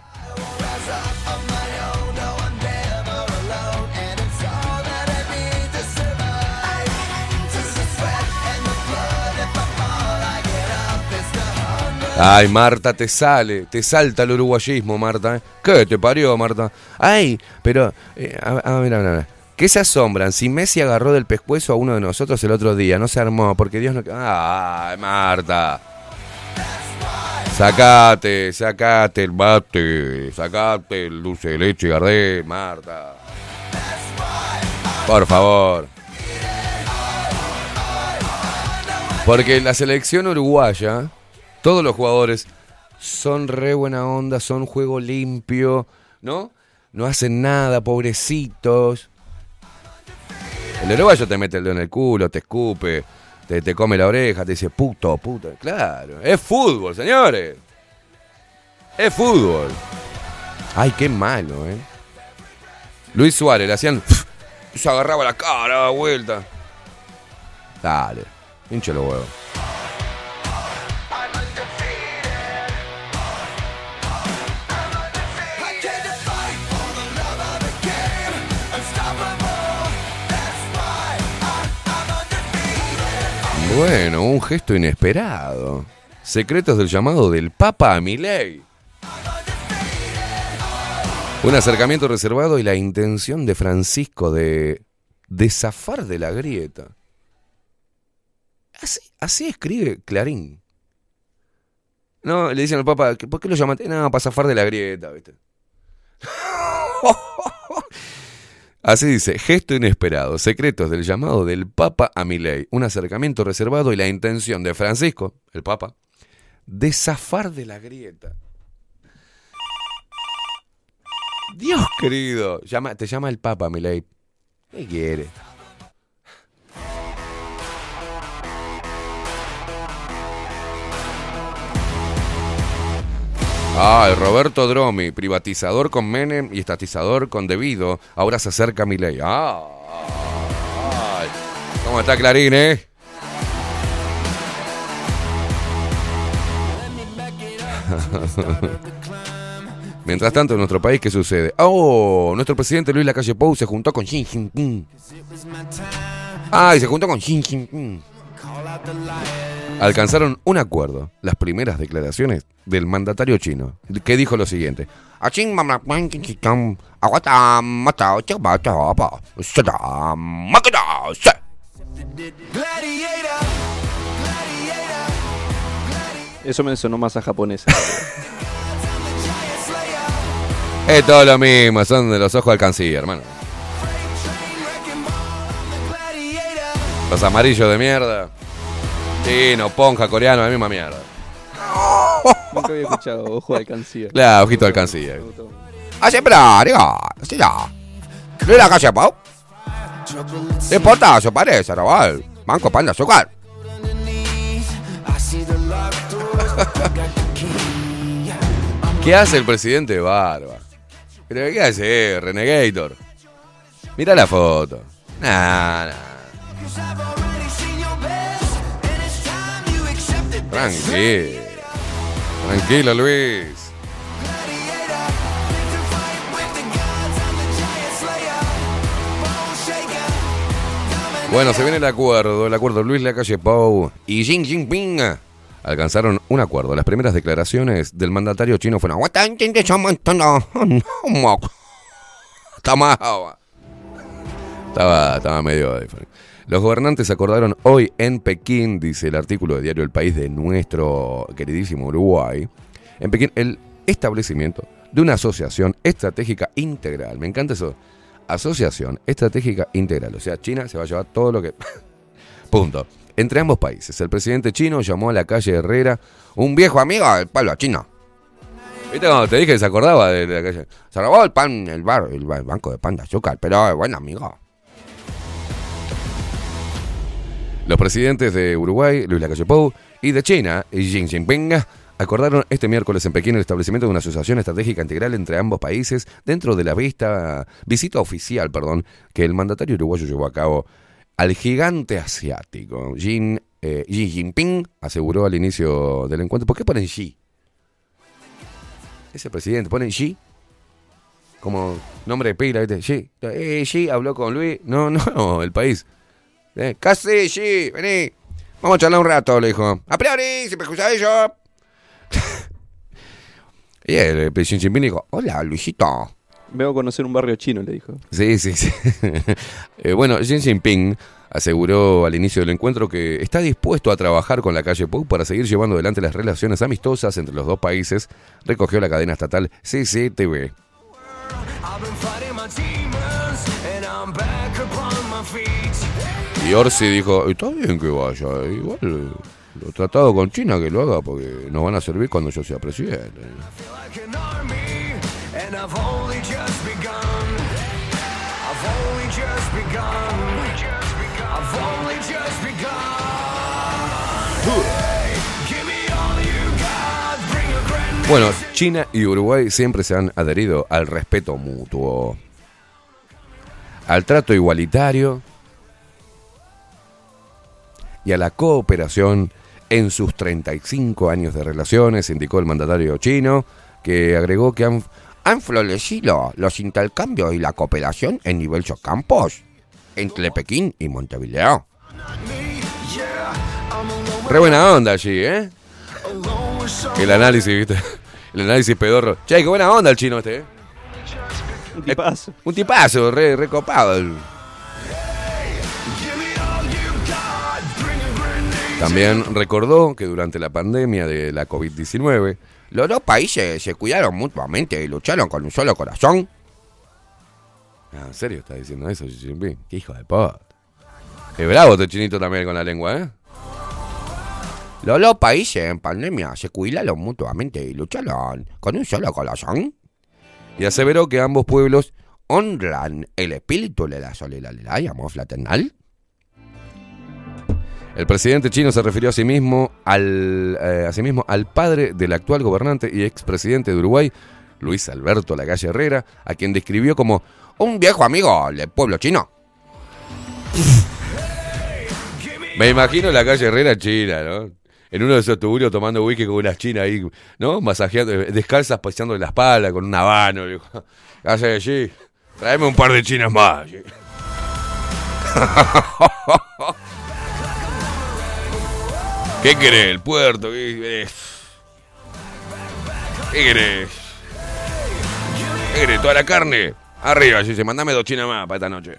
Ay, Marta, te sale, te salta el uruguayismo, Marta. ¿eh? ¿Qué te parió, Marta? Ay, pero, eh, a, a ver, a ver, a ver. ¿Qué se asombran? Si Messi agarró del pescuezo a uno de nosotros el otro día, no se armó, porque Dios no... Ay, Marta. Sacate, sacate el bate, sacate el dulce de leche y Gardé, Marta. Por favor. Porque la selección uruguaya, todos los jugadores son re buena onda, son juego limpio, ¿no? No hacen nada, pobrecitos. El uruguayo te mete el dedo en el culo, te escupe, te, te come la oreja, te dice puto, puto. Claro, es fútbol, señores. Es fútbol. Ay, qué malo, ¿eh? Luis Suárez, le hacían... Se agarraba la cara, daba vuelta. Dale, hinche los huevos. Bueno, un gesto inesperado. Secretos del llamado del Papa a Milei. Un acercamiento reservado y la intención de Francisco de, de zafar de la grieta. Así, así escribe Clarín. No, le dicen al Papa, ¿por qué lo llamaste? No, para zafar de la grieta, ¿viste? Así dice, gesto inesperado, secretos del llamado del Papa a Milei, un acercamiento reservado y la intención de Francisco, el Papa, de zafar de la grieta. Dios querido, te llama el Papa, Milei. ¿Qué quiere? Ay, Roberto Dromi, privatizador con Menem y estatizador con Debido. Ahora se acerca mi ley. Ah, ay. ¿Cómo está Clarín, eh? Mientras tanto, en nuestro país, ¿qué sucede? Oh, nuestro presidente Luis Lacalle Pou se juntó con Xi Jinping. Ay, se juntó con Xi Jinping. Alcanzaron un acuerdo. Las primeras declaraciones del mandatario chino, que dijo lo siguiente. Eso me sonó más a japonés. Es todo lo mismo, son de los ojos canciller, hermano. Los amarillos de mierda. Chino, ponja, coreano, la misma mierda. Nunca había escuchado Ojo de Canciller. Claro, ojito del canciller. Hace diga, sí ya. Luis la calle Pau. ¿Qué importa? Se parece, Raval. Banco pan de azúcar. ¿Qué hace el presidente de Barba? ¿Pero qué hace, Renegator? Mira la foto. Nah, nah. Tranquilo. Tranquilo, Luis. Bueno, se viene el acuerdo, el acuerdo Luis Lacalle Pou y Xi Jinping alcanzaron un acuerdo. Las primeras declaraciones del mandatario chino fueron estaba, estaba medio diferente. Los gobernantes acordaron hoy en Pekín, dice el artículo de Diario El País de nuestro queridísimo Uruguay, en Pekín el establecimiento de una asociación estratégica integral. Me encanta eso. Asociación estratégica integral. O sea, China se va a llevar todo lo que... Punto. Entre ambos países, el presidente chino llamó a la calle Herrera un viejo amigo del pueblo chino. ¿Viste cuando te dije que se acordaba de, la calle? Se robó el pan, el bar, el, banco de pan de pero es buen amigo. Los presidentes de Uruguay, Luis Lacalle Pou, y de China, Xi Jinping, acordaron este miércoles en Pekín el establecimiento de una asociación estratégica integral entre ambos países dentro de la vista, visita oficial perdón, que el mandatario uruguayo llevó a cabo al gigante asiático. Jin, eh, Xi Jinping aseguró al inicio del encuentro. ¿Por qué ponen Xi? Ese presidente, ponen Xi como nombre de pila, ¿viste? Xi. Eh, Xi habló con Luis. No, no, el país. Eh, casi, Xi, vení. Vamos a charlar un rato, le dijo. A priori, si me escucháis yo. y el Xi Jinping dijo, hola, Luisito. Vengo a conocer un barrio chino, le dijo. Sí, sí, sí. Eh, bueno, Xi Jinping aseguró al inicio del encuentro que está dispuesto a trabajar con la calle Pou para seguir llevando adelante las relaciones amistosas entre los dos países, recogió la cadena estatal CCTV. Y Orsi dijo, está bien que vaya, igual lo tratado con China que lo haga porque nos van a servir cuando yo sea presidente. Bueno, China y Uruguay siempre se han adherido al respeto mutuo, al trato igualitario y a la cooperación en sus 35 años de relaciones, indicó el mandatario chino, que agregó que han, han florecido los intercambios y la cooperación en diversos campos entre Pekín y Montevideo. Re buena onda allí, ¿eh? El análisis, ¿viste? El análisis pedorro. Che, qué buena onda el chino este, ¿eh? Un tipazo. Un tipazo, re, re También recordó que durante la pandemia de la COVID-19, los dos países se cuidaron mutuamente y lucharon con un solo corazón. Ah, ¿En serio está diciendo eso, Xi Jinping? Qué hijo de puta. Qué bravo este chinito también con la lengua, ¿eh? Los dos países en pandemia se cuidaron mutuamente y lucharon con un solo corazón. Y aseveró que ambos pueblos honran el espíritu de la solidaridad y amor fraternal. El presidente chino se refirió a sí mismo al, eh, a sí mismo al padre del actual gobernante y expresidente de Uruguay, Luis Alberto Lagalle Herrera, a quien describió como un viejo amigo del pueblo chino. Me imagino la calle Herrera china, ¿no? En uno de esos tuburios tomando whisky con unas chinas ahí, ¿no? Masajeando, descalzas, paseando la espalda con un habano. le dijo, ¿Qué hace allí? Tráeme un par de chinas más. ¿Qué querés? ¿El puerto? ¿Qué querés? ¿Qué querés? ¿Toda la carne? Arriba, dice, mandame dos chinas más para esta noche.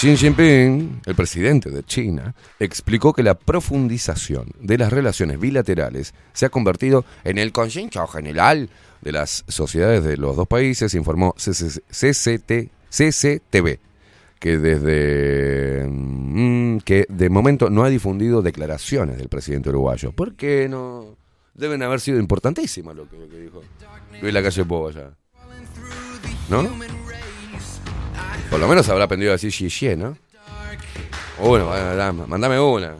Xi Jinping, el presidente de China, explicó que la profundización de las relaciones bilaterales se ha convertido en el consenso general de las sociedades de los dos países, informó CC CCT, CCTV, que desde mm, que de momento no ha difundido declaraciones del presidente uruguayo. ¿Por qué no? Deben haber sido importantísimas lo que, dijo Luis Lacalle Pou allá. ¿No? Por lo menos habrá aprendido a decir xie ¿no? Bueno, dame, mandame una.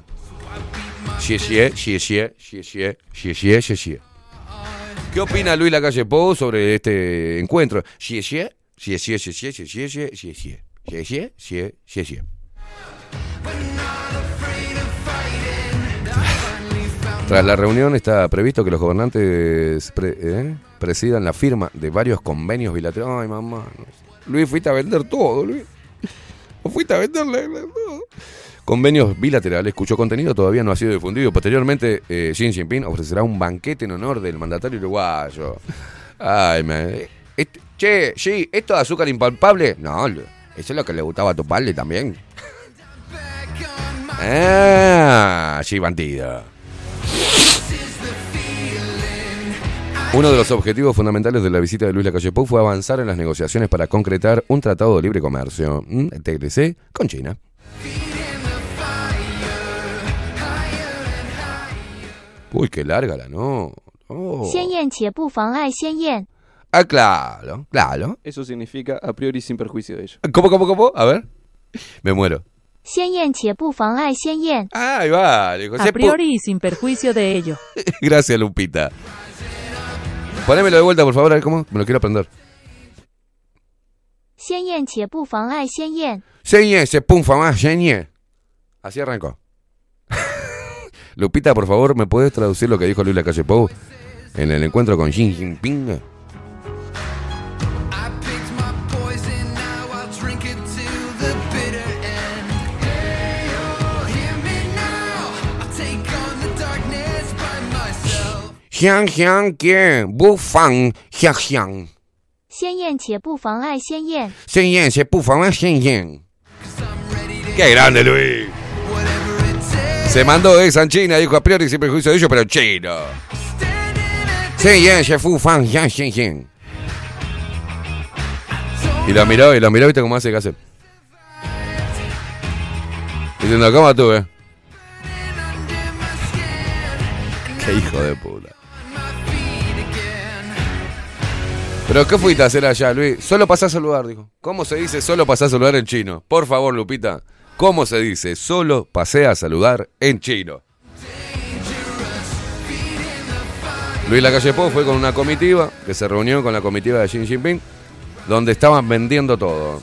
Xie, xie xie, xie xie, xie xie. ¿Qué opina Luis Lacalle Pou sobre este encuentro? Xie xie, xie, xie xie, xie xie, xie xie, xie xie, xie xie, xie xie. Tras la reunión está previsto que los gobernantes pre- eh, presidan la firma de varios convenios bilaterales. Ay, mamá. Luis, fuiste a vender todo, Luis. Fuiste a venderle todo. Convenios bilaterales cuyo contenido todavía no ha sido difundido. Posteriormente, eh, Xi Jinping ofrecerá un banquete en honor del mandatario uruguayo. Ay, man. Este- che, Xi, ¿esto de azúcar impalpable? No, eso es lo que le gustaba a tu padre también. Ah, Xi bandido. Uno de los objetivos fundamentales de la visita de Luis Lacalle Pou fue avanzar en las negociaciones para concretar un tratado de libre comercio, ¿m? TLC, con China. Uy, qué larga la no. Oh. Ah, claro, claro. Eso significa a priori sin perjuicio de ello. ¿Cómo, cómo, cómo? A ver. Me muero. Ah, ahí va. A priori y sin perjuicio de ello. Gracias, Lupita. Ponémelo de vuelta, por favor, a ver cómo. Me lo quiero aprender. Así arrancó. Lupita, por favor, ¿me puedes traducir lo que dijo Luis Lacalle Pou en el encuentro con Xi Jinping? Xiang Xiang Qian, Bu Fang, Xiang Xiang. 鲜艳且不妨碍鲜艳。 Señe, se pum, fama, señe. ¡Qué grande, Luis! Se mandó esa en China, dijo a priori sin prejuicio de ello, pero en chino. Señe, se fu, fan, yan, xian, xian. Y lo miró, y lo miró, viste cómo hace que hace. Diciendo, ¿cómo tú, eh? Qué hijo de puta. ¿Pero qué fuiste a hacer allá, Luis? Solo pasás a saludar, dijo. ¿Cómo se dice solo pasás a saludar en chino? Por favor, Lupita. ¿Cómo se dice solo pasé a saludar en chino? Luis Lacalle Pou fue con una comitiva que se reunió con la comitiva de Xi Jinping, donde estaban vendiendo todo.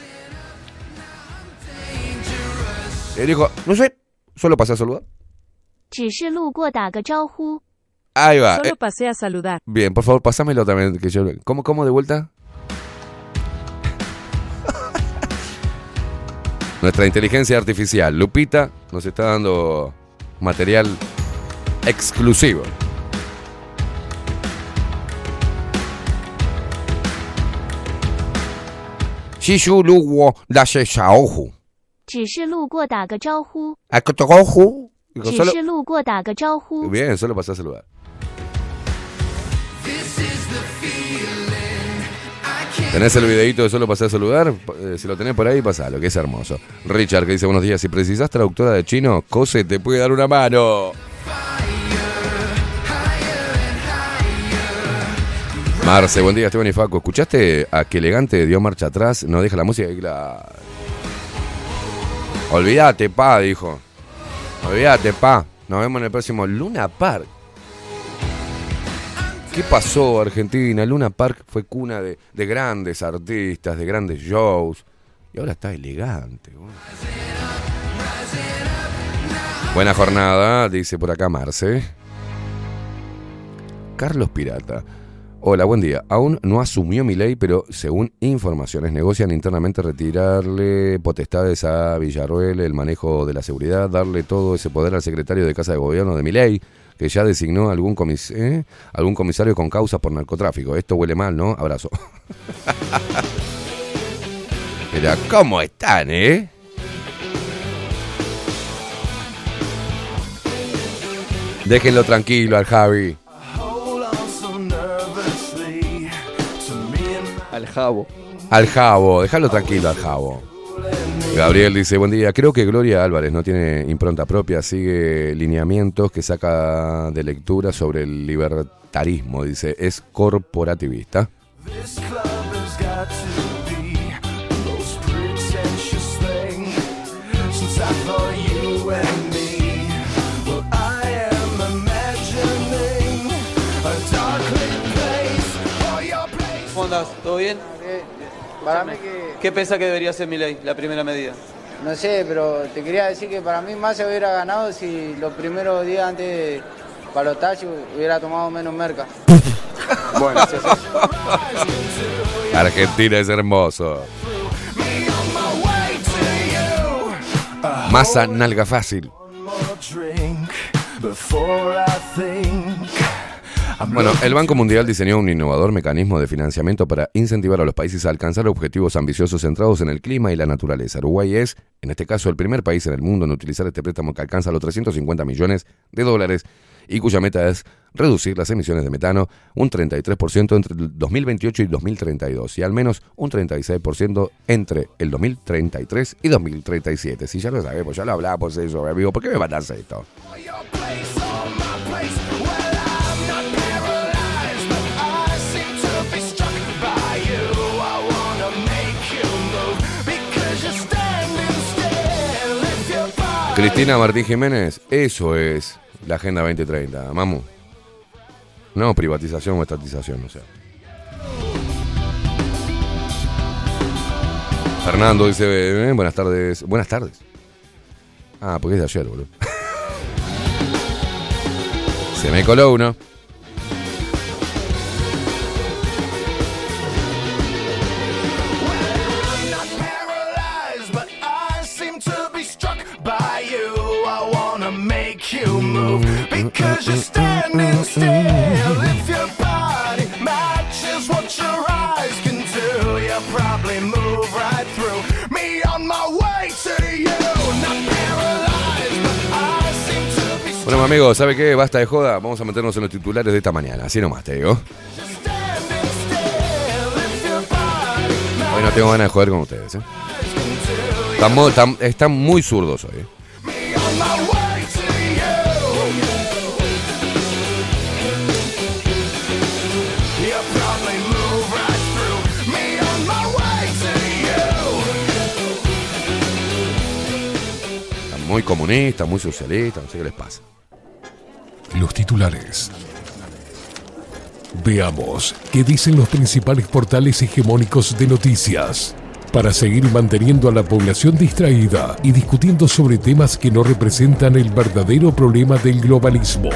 Y dijo, no sé, solo pasé a saludar. Ahí va. Solo eh. pasé a saludar. Bien, por favor, pásamelo también. Que yo... ¿Cómo, cómo de vuelta? Nuestra inteligencia artificial, Lupita, nos está dando material exclusivo. Ah, Bien, solo pasé a saludar. ¿Tenés el videito de solo pasé a saludar? Eh, si lo tenés por ahí, pasalo, que es hermoso. Richard que dice buenos días, si precisás traductora de chino, Cose te puede dar una mano. Marce, buen día, Esteban y Faco. ¿Escuchaste a que elegante dio marcha atrás? No deja la música y la... Olvídate, pa, dijo. Olvídate, pa. Nos vemos en el próximo Luna Park. ¿Qué pasó, Argentina? Luna Park fue cuna de, de grandes artistas, de grandes shows. Y ahora está elegante. Buena jornada, dice por acá Marce. Carlos Pirata. Hola, buen día. Aún no asumió mi ley, pero según informaciones negocian internamente retirarle potestades a Villarroel, el manejo de la seguridad, darle todo ese poder al secretario de Casa de Gobierno de mi ley, que ya designó algún, comis ¿eh? algún comisario con causa por narcotráfico. Esto huele mal, ¿no? Abrazo. Mira, ¿cómo están, eh? Déjenlo tranquilo al Javi. Al jabo. Al Jabo, déjalo tranquilo al Jabo. Gabriel dice, buen día, creo que Gloria Álvarez no tiene impronta propia, sigue lineamientos que saca de lectura sobre el libertarismo, dice, es corporativista. ¿Cómo? ¿Todo bien? Para mí que, ¿Qué pensás que debería ser mi ley, la primera medida? no sé, pero te quería decir que para mí más se hubiera ganado si los primeros días antes de balotaje hubiera tomado menos merca. Bueno, sí, Argentina es hermoso. Masa nalga fácil. Bueno, el Banco Mundial diseñó un innovador mecanismo de financiamiento para incentivar a los países a alcanzar objetivos ambiciosos centrados en el clima y la naturaleza. Uruguay es, en este caso, el primer país en el mundo en utilizar este préstamo que alcanza los 350 millones de dólares y cuya meta es reducir las emisiones de metano un 33% entre el 2028 y 2032 y al menos un 36% entre el 2033 y 2037. Si ya lo sabemos, ya lo hablamos eso, amigo. ¿Por qué me mandas esto? Cristina Martín Jiménez, eso es la Agenda 2030, mamu. No privatización o estatización, o sea. Fernando dice, eh, buenas tardes. Buenas tardes. Ah, porque es de ayer, boludo. Se me coló uno. Move because you're standing still. If your body matches what your eyes can do, you probably move right through me on my way to you. Not paralyzed, but I seem to be Bueno, mi amigo, ¿sabe qué? Basta de joda. Vamos a meternos en los titulares de esta mañana. Así nomás, te digo. Hoy no tengo ganas de joder con ustedes, ¿eh? Están, mo- están- están muy zurdos hoy. ¿eh? Muy comunistas, muy socialistas, no sé qué les pasa. Los titulares. Veamos qué dicen los principales portales hegemónicos de noticias. Para seguir manteniendo a la población distraída y discutiendo sobre temas que no representan el verdadero problema del globalismo.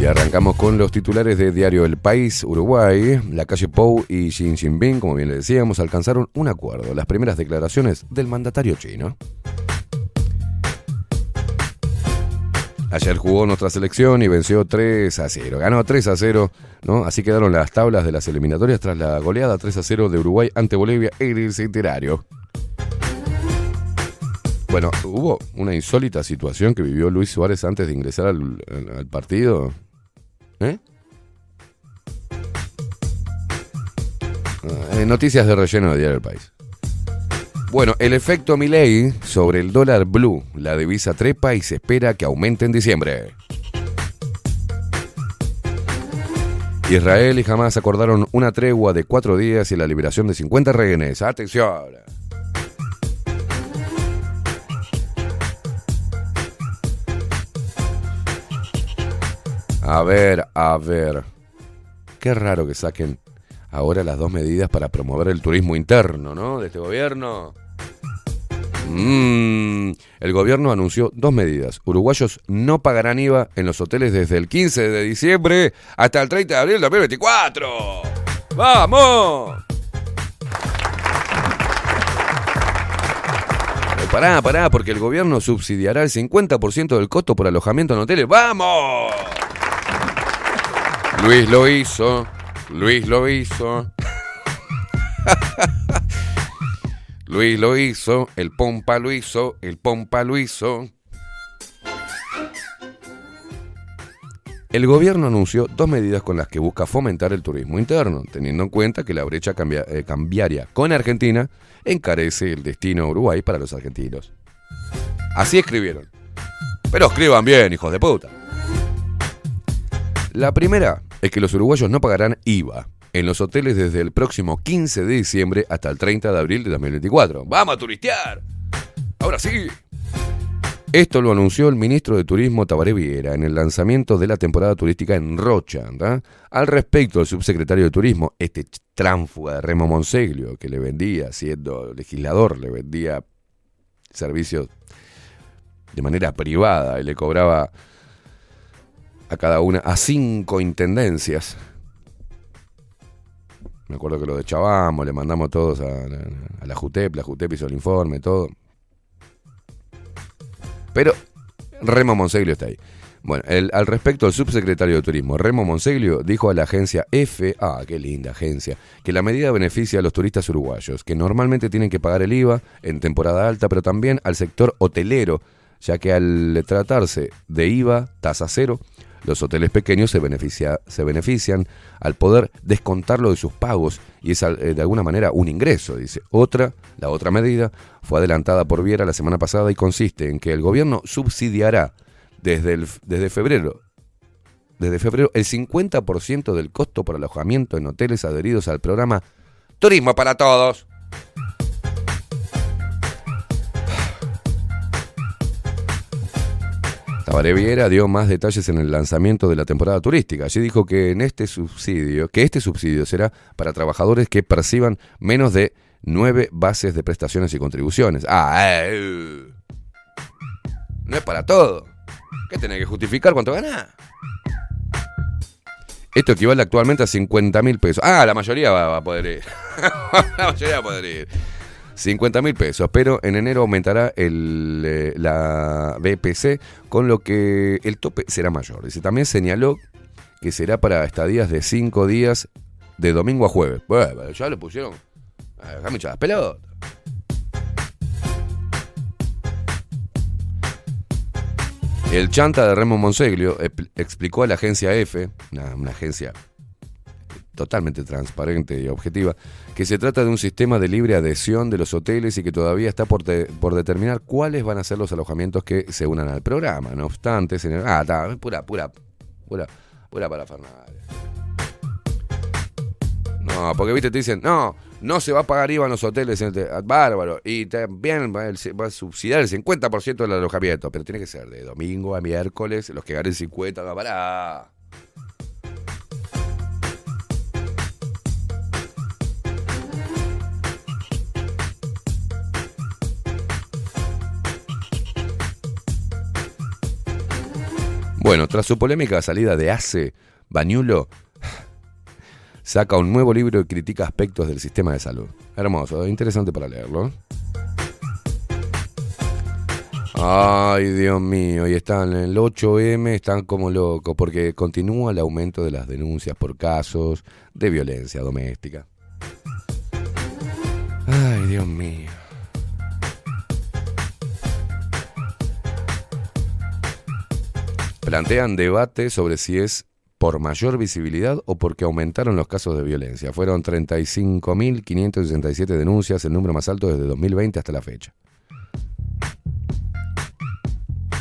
Y arrancamos con los titulares de Diario El País, Uruguay. La calle Pou y Xi Jinping, como bien le decíamos, alcanzaron un acuerdo. Las primeras declaraciones del mandatario chino. Ayer jugó nuestra selección y venció 3 a 0. Ganó 3 a 0, ¿no? Así quedaron las tablas de las eliminatorias tras la goleada 3 a 0 de Uruguay ante Bolivia en el centenario. Bueno, hubo una insólita situación que vivió Luis Suárez antes de ingresar al, partido. ¿Eh? Ah, eh, noticias de relleno de Diario del País. Bueno, el efecto Milei sobre el dólar blue. La divisa trepa y se espera que aumente en diciembre. Israel y Hamas acordaron una tregua de cuatro días y la liberación de 50 rehenes. Atención. A ver, a ver. Qué raro que saquen ahora las dos medidas para promover el turismo interno, ¿no? De este gobierno. Mm, el gobierno anunció dos medidas. Uruguayos no pagarán IVA en los hoteles desde el 15 de diciembre hasta el 30 de abril de 2024. ¡Vamos! Pará, pará, porque el gobierno subsidiará el 50% del costo por alojamiento en hoteles. ¡Vamos! Luis lo hizo. Luis lo hizo. Luis lo hizo. El Pompa lo hizo. El Pompa lo hizo. El gobierno anunció dos medidas con las que busca fomentar el turismo interno, teniendo en cuenta que la brecha cambia- eh, cambiaria con Argentina encarece el destino Uruguay para los argentinos. Así escribieron. Pero escriban bien, hijos de puta. La primera es que los uruguayos no pagarán IVA en los hoteles desde el próximo 15 de diciembre hasta el 30 de abril de 2024. ¡Vamos a turistear! Ahora sí. Esto lo anunció el ministro de Turismo Tabaré Viera en el lanzamiento de la temporada turística en Rocha. ¿verdad? Al respecto, el subsecretario de Turismo, este tránfuga de Remo Monseglio, que le vendía, siendo legislador, le vendía servicios de manera privada y le cobraba a cada una, a cinco intendencias. Me acuerdo que lo de Chabamo, le mandamos todos a, la JUTEP, la JUTEP hizo el informe, todo. Pero Remo Monseglio está ahí. Bueno, al respecto, el subsecretario de Turismo, Remo Monseglio, dijo a la agencia F, ah, qué linda agencia, que la medida beneficia a los turistas uruguayos, que normalmente tienen que pagar el IVA en temporada alta, pero también al sector hotelero, ya que al tratarse de IVA, tasa cero, los hoteles pequeños se, beneficia- se benefician al poder descontarlo de sus pagos y es eh, de alguna manera un ingreso, dice. Otra, la otra medida, fue adelantada por Viera la semana pasada y consiste en que el gobierno subsidiará desde, el, desde febrero desde febrero el 50% del costo por alojamiento en hoteles adheridos al programa Turismo para todos. Tabaré Viera dio más detalles en el lanzamiento de la temporada turística. Allí dijo que en este subsidio, que este subsidio será para trabajadores que perciban menos de nueve bases de prestaciones y contribuciones. Ah, eh, no es para todo. ¿Qué tenés que justificar cuánto ganás? Esto equivale actualmente a 50 mil pesos. Ah, la mayoría va a poder ir. la mayoría va a poder ir. 50 mil pesos, pero en enero aumentará el, eh, la BPC, con lo que el tope será mayor. Dice, también señaló que será para estadías de 5 días de domingo a jueves. Bueno, ya le pusieron. Ah, Déjame echar las pelotas. El chanta de Remo Monseglio explicó a la agencia F, una agencia totalmente transparente y objetiva, que se trata de un sistema de libre adhesión de los hoteles y que todavía está por, por determinar cuáles van a ser los alojamientos que se unan al programa. No obstante, señor... Ah, está, pura, pura, pura, pura para No, porque viste, te dicen, no, no se va a pagar IVA en los hoteles, bárbaro, y también va, a subsidiar el 50% del alojamiento, pero tiene que ser de domingo a miércoles, los que ganen 50, va para... Bueno, tras su polémica salida de ACE, Bañulo saca un nuevo libro y critica aspectos del sistema de salud. Hermoso, interesante para leerlo. Ay, Dios mío, y están en el 8M, están como locos, porque continúa el aumento de las denuncias por casos de violencia doméstica. Ay, Dios mío. Plantean debate sobre si es por mayor visibilidad o porque aumentaron los casos de violencia. Fueron 35.567 denuncias, el número más alto desde 2020 hasta la fecha.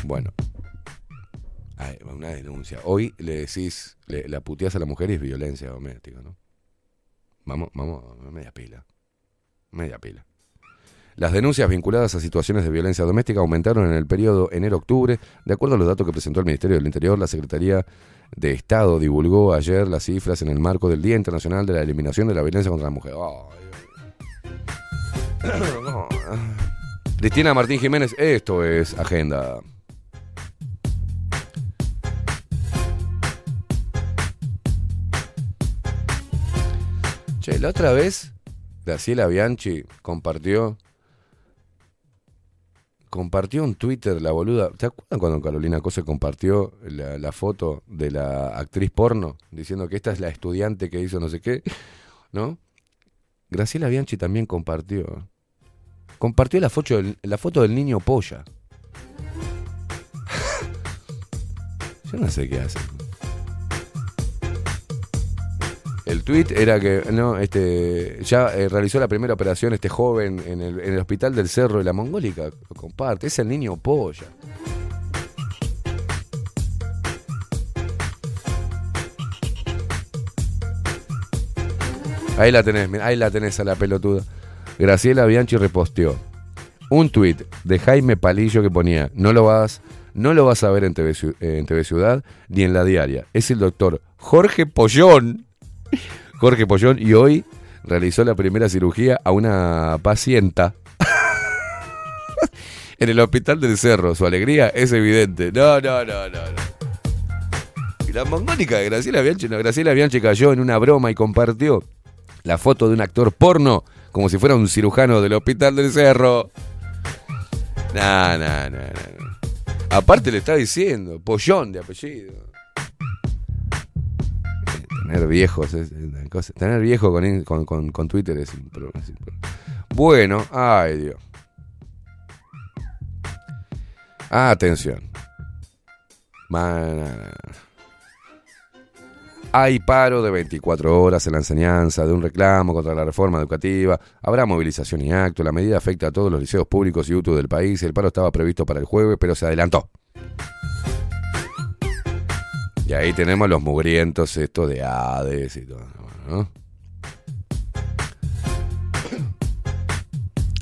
Bueno, una denuncia. Hoy le decís, le, la puteás a la mujer y es violencia doméstica, ¿no? Vamos, vamos, media pila. Media pila. Las denuncias vinculadas a situaciones de violencia doméstica aumentaron en el periodo enero-octubre. De acuerdo a los datos que presentó el Ministerio del Interior, la Secretaría de Estado divulgó ayer las cifras en el marco del Día Internacional de la Eliminación de la Violencia contra la Mujer. Cristina Martín Jiménez, esto es Agenda. Che, la otra vez, Graciela Bianchi compartió compartió un Twitter, la boluda. ¿Te acuerdas cuando Carolina Cose compartió la, foto de la actriz porno diciendo que esta es la estudiante que hizo no sé qué? ¿No? Graciela Bianchi también compartió. Compartió la foto del, la foto del niño polla. Yo no sé qué hace. El tweet era que no, este, ya eh, realizó la primera operación este joven en el, hospital del Cerro de la Mongólica. Comparte, es el niño polla. Ahí la tenés, ahí la tenés a la pelotuda. Graciela Bianchi reposteó un tuit de Jaime Palillo que ponía, no lo vas, no lo vas a ver en TV, en TV Ciudad ni en la diaria. Es el doctor Jorge Pollón. Jorge Pollón y hoy realizó la primera cirugía a una pacienta en el hospital del Cerro. Su alegría es evidente. No, no, no, no. Y la mongólica de Graciela Bianchi, Graciela Bianchi cayó en una broma y compartió la foto de un actor porno como si fuera un cirujano del hospital del Cerro. No, no, no, no. Aparte le está diciendo, pollón de apellido. Tener viejos, es. Tener viejo con, con, con- Twitter es, es Bueno, ay Dios. Atención. Hay paro de 24 horas en la enseñanza de un reclamo contra la reforma educativa. Habrá movilización y acto. La medida afecta a todos los liceos públicos y UTU del país. El paro estaba previsto para el jueves, pero se adelantó. Y ahí tenemos los mugrientos, esto de Hades y todo. ¿no?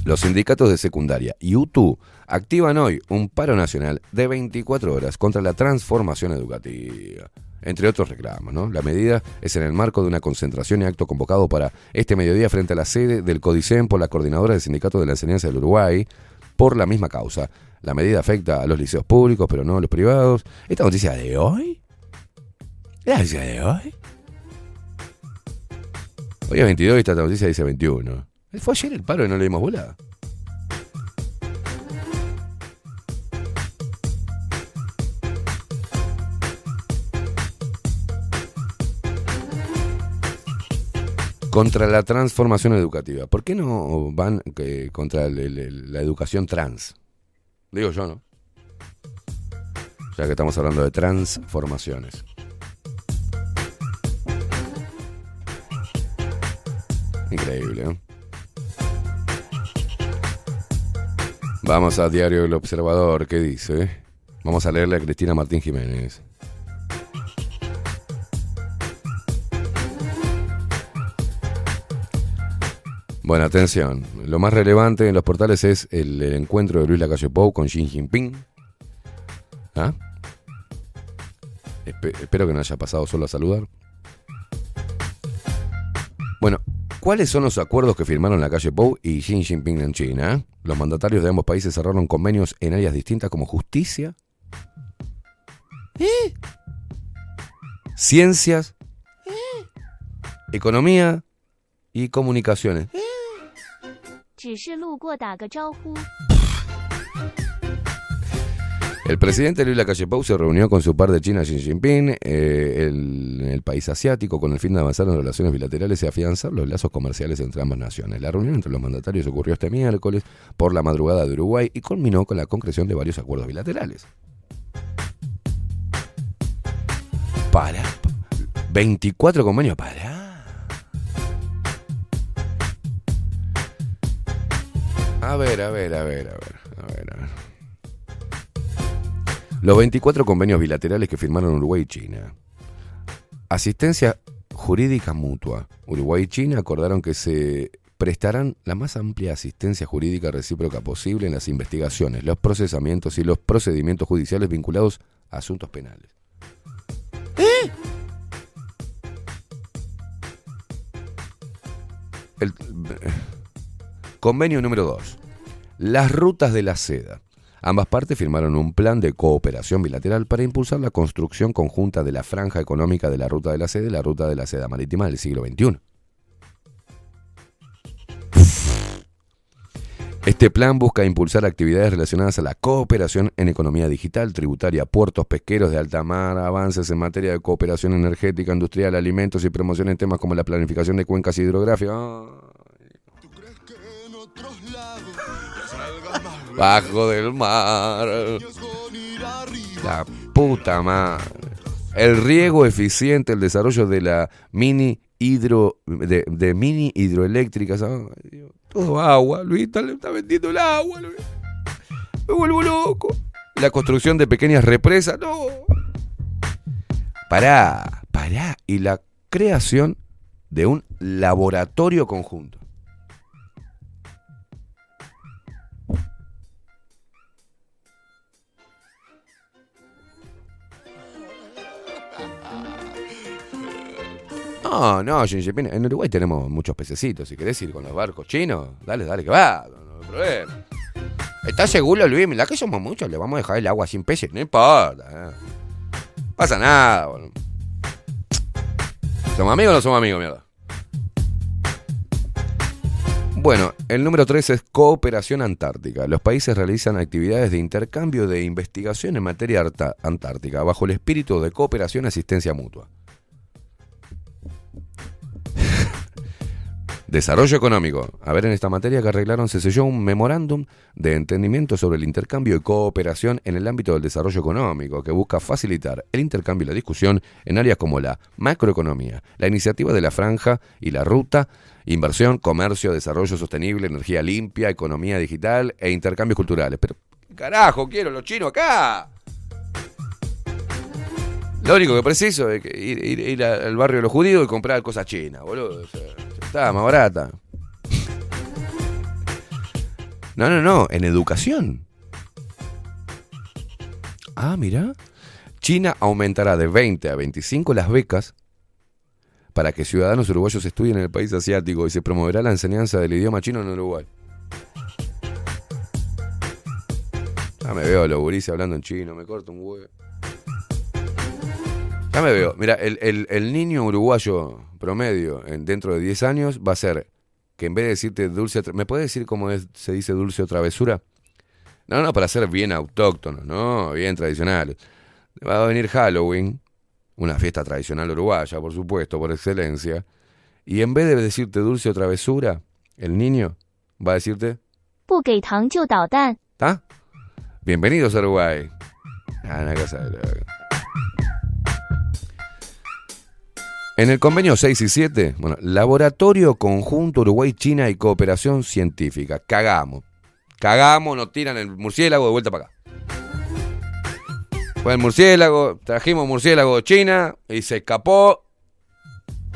Los sindicatos de secundaria y UTU activan hoy un paro nacional de 24 horas contra la transformación educativa. Entre otros reclamos, ¿no? La medida es en el marco de una concentración y acto convocado para este mediodía frente a la sede del CODICEN por la coordinadora del Sindicato de la Enseñanza del Uruguay por la misma causa. La medida afecta a los liceos públicos, pero no a los privados. ¿Esta noticia de hoy? ¿La noticia de hoy? Hoy es 22 y esta noticia dice 21. Fue ayer el paro y no le dimos bola. Contra la transformación educativa. ¿Por qué no van eh, contra la educación trans? Digo yo, ¿no? Ya que estamos hablando de transformaciones. Increíble, ¿no? Vamos a Diario El Observador, ¿qué dice? Vamos a leerle a Cristina Martín Jiménez. Bueno, atención. Lo más relevante en los portales es el, encuentro de Luis Lacalle Pou con Xi Jinping. ¿Ah? Espe- espero que no haya pasado solo a saludar. Bueno, ¿Cuáles son los acuerdos que firmaron la calle Pou y Xi Jinping en China? Los mandatarios de ambos países cerraron convenios en áreas distintas como justicia, ¿Eh? ciencias, ¿Eh? economía y comunicaciones. ¿Eh? El presidente Luis Lacalle Pou se reunió con su par de China Xi Jinping eh, el- en el país asiático con el fin de avanzar en relaciones bilaterales y afianzar los lazos comerciales entre ambas naciones. La reunión entre los mandatarios ocurrió este miércoles por la madrugada de Uruguay y culminó con la concreción de varios acuerdos bilaterales. Para. 24 convenios. Para. A ver, a ver, a ver, a ver, a ver, a ver. Los 24 convenios bilaterales que firmaron Uruguay y China. Asistencia jurídica mutua. Uruguay y China acordaron que se prestarán la más amplia asistencia jurídica recíproca posible en las investigaciones, los procesamientos y los procedimientos judiciales vinculados a asuntos penales. El, convenio número 2. Las rutas de la seda. Ambas partes firmaron un plan de cooperación bilateral para impulsar la construcción conjunta de la franja económica de la ruta de la seda y la ruta de la seda marítima del siglo XXI. Este plan busca impulsar actividades relacionadas a la cooperación en economía digital, tributaria, puertos pesqueros de alta mar, avances en materia de cooperación energética, industrial, alimentos y promoción en temas como la planificación de cuencas hidrográficas. Bajo del mar. La puta madre. El riego eficiente, el desarrollo de la mini hidro de, mini hidroeléctricas. Todo agua, Luis está, está vendiendo el agua. Luis. Me vuelvo loco. La construcción de pequeñas represas, no. Pará, pará. Y la creación de un laboratorio conjunto. No, no, en Uruguay tenemos muchos pececitos. Si querés ir con los barcos chinos, dale, dale, que va. No, hay problema. ¿Estás seguro, Luis? La que somos muchos, le vamos a dejar el agua sin peces. No importa. eh. Pasa nada, boludo. ¿Somos amigos o no somos amigos, mierda? Bueno, el número 3 es cooperación antártica. Los países realizan actividades de intercambio de investigación en materia antártica bajo el espíritu de cooperación y asistencia mutua. Desarrollo económico. A ver, en esta materia que arreglaron se selló un memorándum de entendimiento sobre el intercambio y cooperación en el ámbito del desarrollo económico, que busca facilitar el intercambio y la discusión en áreas como la macroeconomía, la iniciativa de la franja y la ruta, inversión, comercio, desarrollo sostenible, energía limpia, economía digital e intercambios culturales. Pero, carajo, quiero los chinos acá. Lo único que preciso es ir- ir al barrio de los judíos y comprar cosas chinas, boludo. O sea, está más barata. No, no, no, en educación. Ah, mira. China aumentará de 20 a 25 las becas para que ciudadanos uruguayos estudien en el país asiático y se promoverá la enseñanza del idioma chino en Uruguay. Ya me veo a los gurises hablando en chino, me corto un huevo. Ya me veo. Mira, el, el, niño uruguayo promedio en, dentro de 10 años va a ser que en vez de decirte dulce, ¿me puede decir cómo se dice dulce o travesura? No, no, para ser bien autóctonos, ¿no? Bien tradicionales. Va a venir Halloween, una fiesta tradicional uruguaya, por supuesto, por excelencia. Y en vez de decirte dulce o travesura, el niño va a decirte... ¿Ah? Bienvenidos a Uruguay. Ah, no, En el convenio 6 y 7, bueno, Laboratorio Conjunto Uruguay-China y Cooperación Científica. Cagamos. Cagamos, nos tiran el murciélago de vuelta para acá. Fue el murciélago, trajimos murciélago de China y se escapó.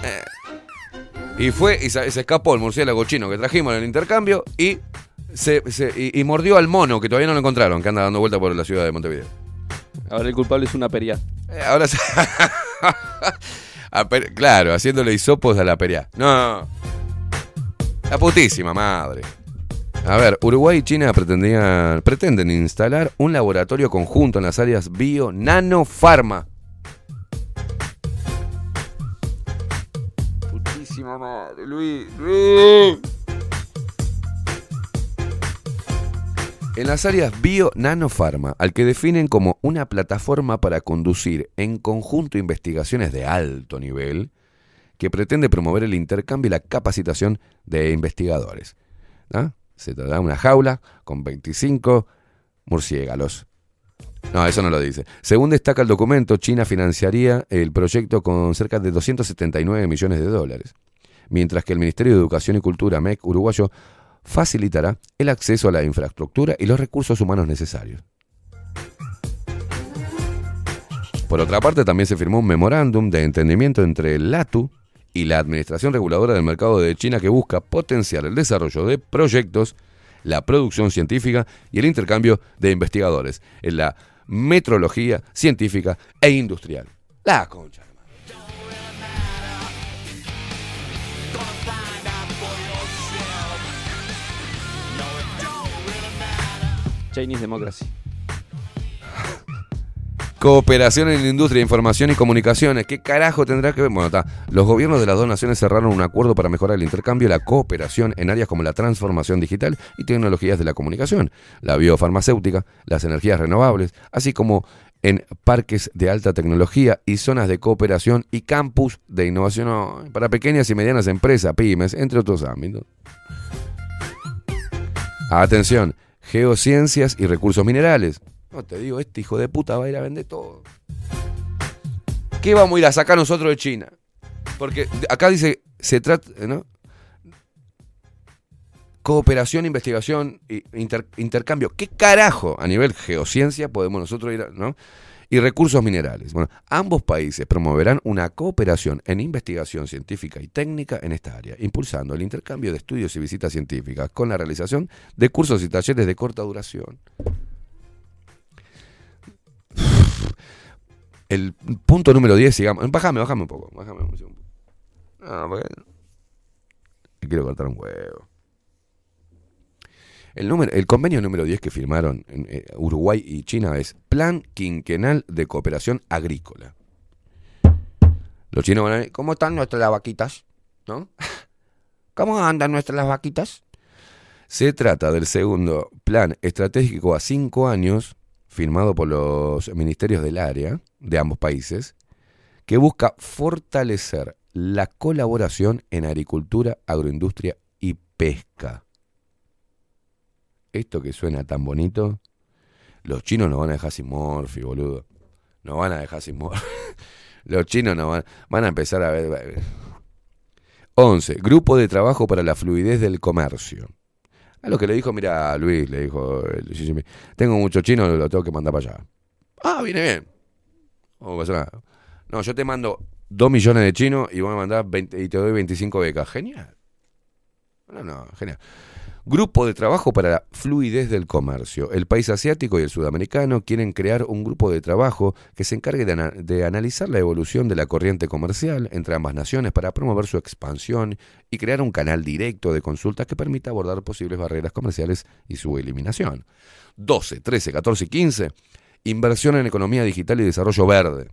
Eh. Y fue y se, se escapó el murciélago chino que trajimos en el intercambio y, se, se- y, y mordió al mono que todavía no lo encontraron, que anda dando vuelta por la ciudad de Montevideo. Ahora el culpable es una peria. Eh, ahora se- claro, haciéndole hisopos a la peria. No. La putísima madre. A ver, Uruguay y China pretendían, pretenden instalar un laboratorio conjunto en las áreas bio, nano, farma. Putísima madre, Luis, Luis. En las áreas bio, nano, farma, al que definen como una plataforma para conducir en conjunto investigaciones de alto nivel que pretende promover el intercambio y la capacitación de investigadores. ¿Ah? Se te da una jaula con 25 murciélagos. No, eso no lo dice. Según destaca el documento, China financiaría el proyecto con cerca de 279 millones de dólares, mientras que el Ministerio de Educación y Cultura, MEC, uruguayo, facilitará el acceso a la infraestructura y los recursos humanos necesarios. Por otra parte, también se firmó un memorándum de entendimiento entre el LATU y la Administración Reguladora del Mercado de China que busca potenciar el desarrollo de proyectos, la producción científica y el intercambio de investigadores en la metrología científica e industrial. La concha. Chinese Democracy. Cooperación en la industria de información y comunicaciones. ¿Qué carajo tendrá que ver? Bueno, está. Los gobiernos de las dos naciones cerraron un acuerdo para mejorar el intercambio y la cooperación en áreas como la transformación digital y tecnologías de la comunicación, la biofarmacéutica, las energías renovables, así como en parques de alta tecnología y zonas de cooperación y campus de innovación para pequeñas y medianas empresas, pymes, entre otros ámbitos. Atención, geociencias y recursos minerales. No te digo, este hijo de puta va a ir a vender todo. ¿Qué vamos a ir a sacar nosotros de China? Porque acá dice, se trata, ¿no? Cooperación, investigación, inter- intercambio. ¿Qué carajo a nivel geociencia podemos nosotros ir a, ¿no? Y recursos minerales. Bueno, ambos países promoverán una cooperación en investigación científica y técnica en esta área, impulsando el intercambio de estudios y visitas científicas con la realización de cursos y talleres de corta duración. El punto número 10, sigamos. Bájame, bájame un poco. Bájame un. No, porque. me quiero cortar un huevo. El, número, el convenio número 10 que firmaron eh, Uruguay y China es Plan Quinquenal de Cooperación Agrícola. Los chinos van a decir, ¿cómo están nuestras vaquitas? ¿No? ¿Cómo andan nuestras vaquitas? Se trata del segundo plan estratégico a cinco años, firmado por los ministerios del área de ambos países, que busca fortalecer la colaboración en agricultura, agroindustria y pesca. Esto que suena tan bonito, los chinos nos van a dejar sin morfi, boludo. Nos van a dejar sin morfi. Los chinos nos van, van a empezar a ver. 11. Grupo de trabajo para la fluidez del comercio. A lo que le dijo, mira, Luis, le dijo, Jinping, tengo mucho chino, lo tengo que mandar para allá. Ah, viene bien. Nada. No, yo te mando 2 millones de chinos y vos mandás 20 y te doy 25 becas. Genial. No, no, genial. Grupo de trabajo para la fluidez del comercio. El país asiático y el sudamericano quieren crear un grupo de trabajo que se encargue de, de analizar la evolución de la corriente comercial entre ambas naciones para promover su expansión y crear un canal directo de consultas que permita abordar posibles barreras comerciales y su eliminación. 12, 13, 14 y 15. Inversión en economía digital y desarrollo verde.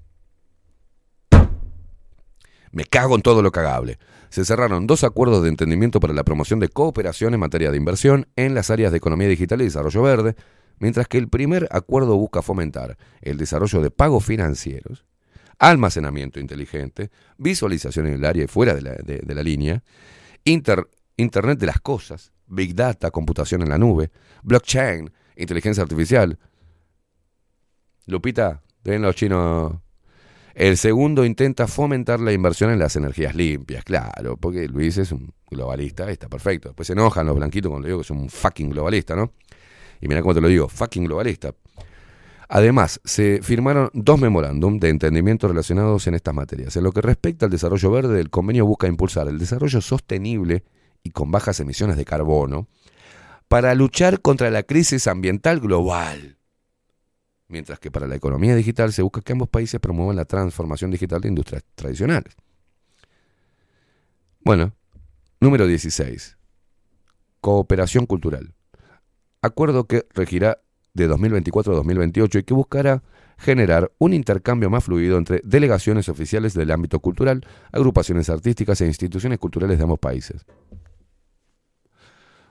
Me cago en todo lo cagable. Se cerraron dos acuerdos de entendimiento para la promoción de cooperación en materia de inversión en las áreas de economía digital y desarrollo verde, mientras que el primer acuerdo busca fomentar el desarrollo de pagos financieros, almacenamiento inteligente, visualización en el área y fuera de la, de- la línea, inter- Internet de las cosas, Big Data, computación en la nube, blockchain, inteligencia artificial. Lupita, ven los chinos el segundo intenta fomentar la inversión en las energías limpias, claro, porque Luis es un globalista, está perfecto. Después se enojan los blanquitos cuando digo que es un fucking globalista, ¿no? Y mira cómo te lo digo, fucking globalista. Además, se firmaron dos memorándum de entendimiento relacionados en estas materias. En lo que respecta al desarrollo verde, el convenio busca impulsar el desarrollo sostenible y con bajas emisiones de carbono para luchar contra la crisis ambiental global. Mientras que para la economía digital se busca que ambos países promuevan la transformación digital de industrias tradicionales. Bueno, número 16. Cooperación cultural. Acuerdo que regirá de 2024 a 2028 y que buscará generar un intercambio más fluido entre delegaciones oficiales del ámbito cultural, agrupaciones artísticas e instituciones culturales de ambos países.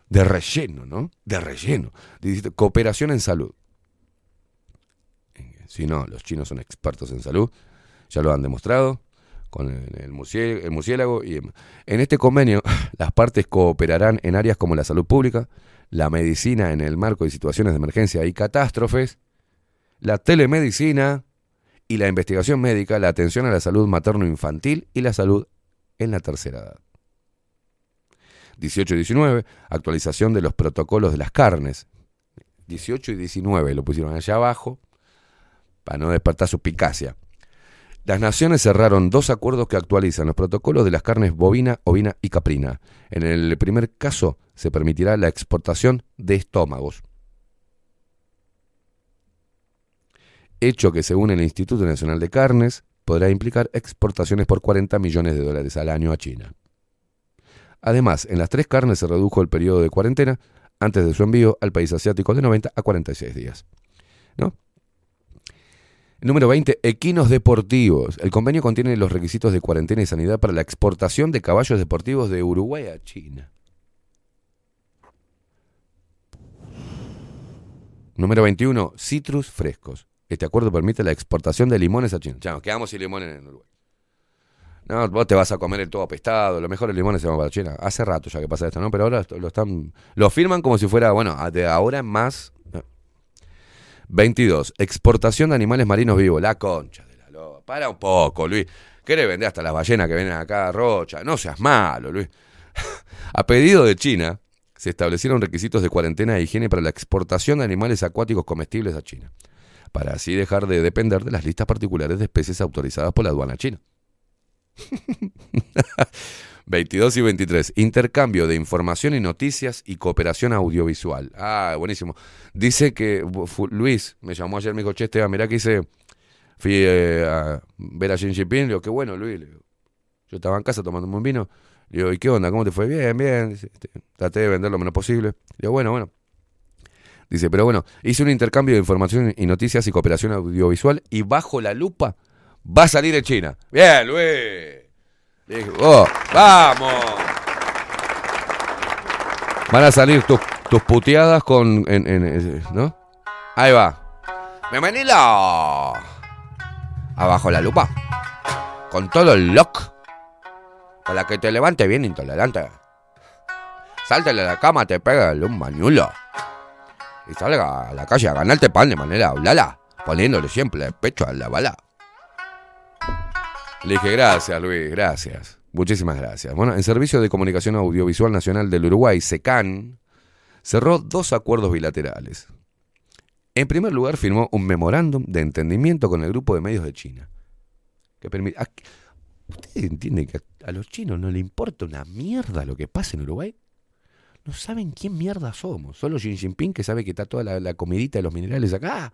De relleno, ¿no? De relleno. Cooperación en salud. Si no, los chinos son expertos en salud, ya lo han demostrado con el, el murcié- el murciélago. Y en este convenio, las partes cooperarán en áreas como la salud pública, la medicina en el marco de situaciones de emergencia y catástrofes, la telemedicina y la investigación médica, la atención a la salud materno-infantil y la salud en la tercera edad. 18 y 19, actualización de los protocolos de las carnes. 18 y 19 lo pusieron allá abajo para no despertar suspicacia. Las naciones cerraron dos acuerdos que actualizan los protocolos de las carnes bovina, ovina y caprina. En el primer caso se permitirá la exportación de estómagos. Hecho que según el Instituto Nacional de Carnes podrá implicar exportaciones por 40 millones de dólares al año a China. Además, en las tres carnes se redujo el periodo de cuarentena antes de su envío al país asiático de 90 a 46 días. ¿No? Número 20. Equinos deportivos. El convenio contiene los requisitos de cuarentena y sanidad para la exportación de caballos deportivos de Uruguay a China. Número 21. Citrus frescos. Este acuerdo permite la exportación de limones a China. Ya, nos quedamos sin limones en Uruguay. No, vos te vas a comer el todo apestado, los mejores limones se van para China. Hace rato ya que pasa esto, ¿no? Pero ahora lo están. Lo firman como si fuera, bueno, de ahora en más. Eh. 22. Exportación de animales marinos vivos. La concha de la loba. Para un poco, Luis. ¿Querés vender hasta las ballenas que vienen acá a Rocha? No seas malo, Luis. a pedido de China, se establecieron requisitos de cuarentena e higiene para la exportación de animales acuáticos comestibles a China. Para así dejar de depender de las listas particulares de especies autorizadas por la aduana china. 22 y 23. Intercambio de información y noticias y cooperación audiovisual. Ah, buenísimo. Dice que Luis me llamó ayer, me dijo, che, Esteban, mirá que hice, fui eh, a ver a Xi Jinping. Le digo, qué bueno, Luis. Yo estaba en casa tomándome un vino. Le digo, ¿y qué onda? ¿Cómo te fue? Bien, bien. Dice, "Este, traté de vender lo menos posible. Le digo, bueno, bueno. Dice, pero bueno, hice un intercambio de información y noticias y cooperación audiovisual y bajo la lupa va a salir en China. Bien, Luis. "Oh, vamos. Van a salir tus, tus puteadas con. ¿No? Ahí va. Bienvenido. Abajo la lupa. Con todo el lock. Para que te levante bien intolerante. Sáltale a la cama, te pega un bañulo. Y salga a la calle a ganarte pan de manera hablala. Poniéndole siempre el pecho a la bala. Le dije, gracias, Luis, gracias. Muchísimas gracias. Bueno, en Servicio de Comunicación Audiovisual Nacional del Uruguay, SECAN, cerró dos acuerdos bilaterales. En primer lugar, firmó un memorándum de entendimiento con el grupo de medios de China. Que permite. ¿a- ¿Ustedes entienden que a los chinos no le importa una mierda lo que pasa en Uruguay? No saben quién mierda somos. Solo Xi Jinping que sabe que está toda la, la comidita de los minerales acá.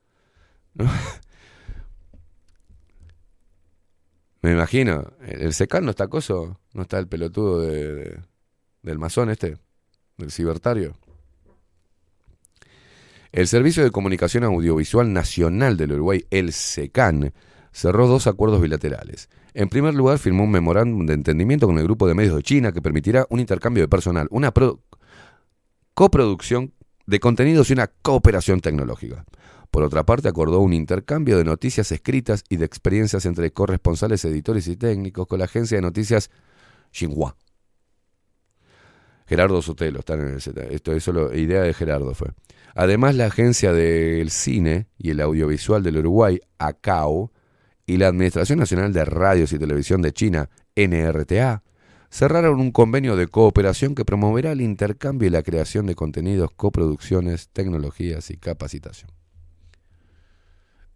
¿No? Me imagino. El, secán no está acoso. No está el pelotudo de, de- del masón este. Del cibertario. El Servicio de Comunicación Audiovisual Nacional del Uruguay, el SECAN, cerró dos acuerdos bilaterales. En primer lugar, firmó un memorándum de entendimiento con el grupo de medios de China que permitirá un intercambio de personal, una pro- coproducción de contenidos y una cooperación tecnológica. Por otra parte, acordó un intercambio de noticias escritas y de experiencias entre corresponsales, editores y técnicos con la agencia de noticias Xinhua. Gerardo Sotelo, están en el Z. Esto es solo idea de Gerardo fue. Además, la agencia del cine y el audiovisual del Uruguay, ACAO, y la Administración Nacional de Radios y Televisión de China, NRTA, cerraron un convenio de cooperación que promoverá el intercambio y la creación de contenidos, coproducciones, tecnologías y capacitación.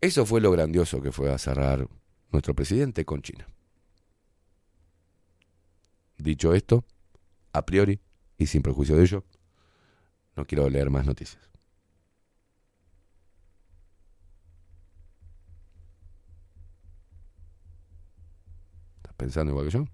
Eso fue lo grandioso que fue a cerrar nuestro presidente con China. Dicho esto, a priori y sin perjuicio de ello, no quiero leer más noticias. ¿Estás pensando igual que yo?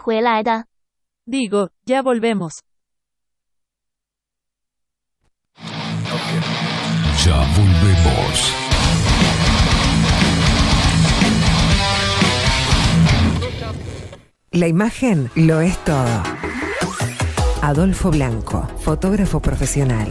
回来的。 Digo, ya volvemos. Ya volvemos. La imagen lo es todo. Adolfo Blanco, fotógrafo profesional.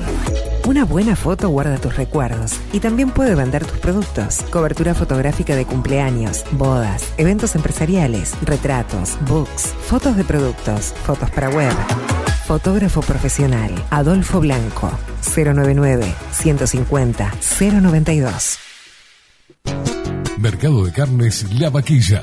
Una buena foto guarda tus recuerdos y también puede vender tus productos. Cobertura fotográfica de cumpleaños, bodas, eventos empresariales, retratos, books, fotos de productos, fotos para web. Fotógrafo profesional, Adolfo Blanco, 099 150 092. Mercado de Carnes La Vaquilla.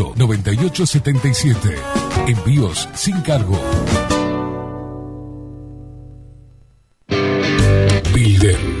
2-208-9877. Envíos sin cargo. Builder.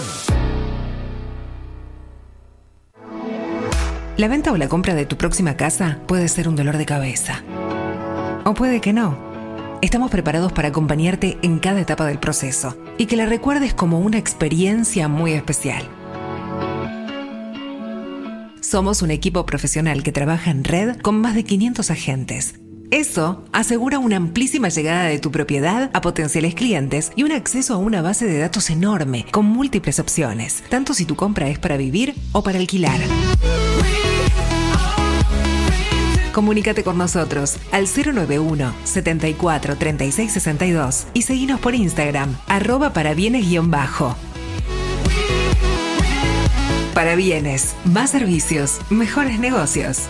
La venta o la compra de tu próxima casa puede ser un dolor de cabeza. O puede que no. Estamos preparados para acompañarte en cada etapa del proceso y que la recuerdes como una experiencia muy especial. Somos un equipo profesional que trabaja en red con más de 500 agentes. Eso asegura una amplísima llegada de tu propiedad a potenciales clientes y un acceso a una base de datos enorme con múltiples opciones, tanto si tu compra es para vivir o para alquilar. Comunícate con nosotros al 091 74 36 62 y seguinos por Instagram, arroba para bienes-bajo. Más servicios, mejores negocios.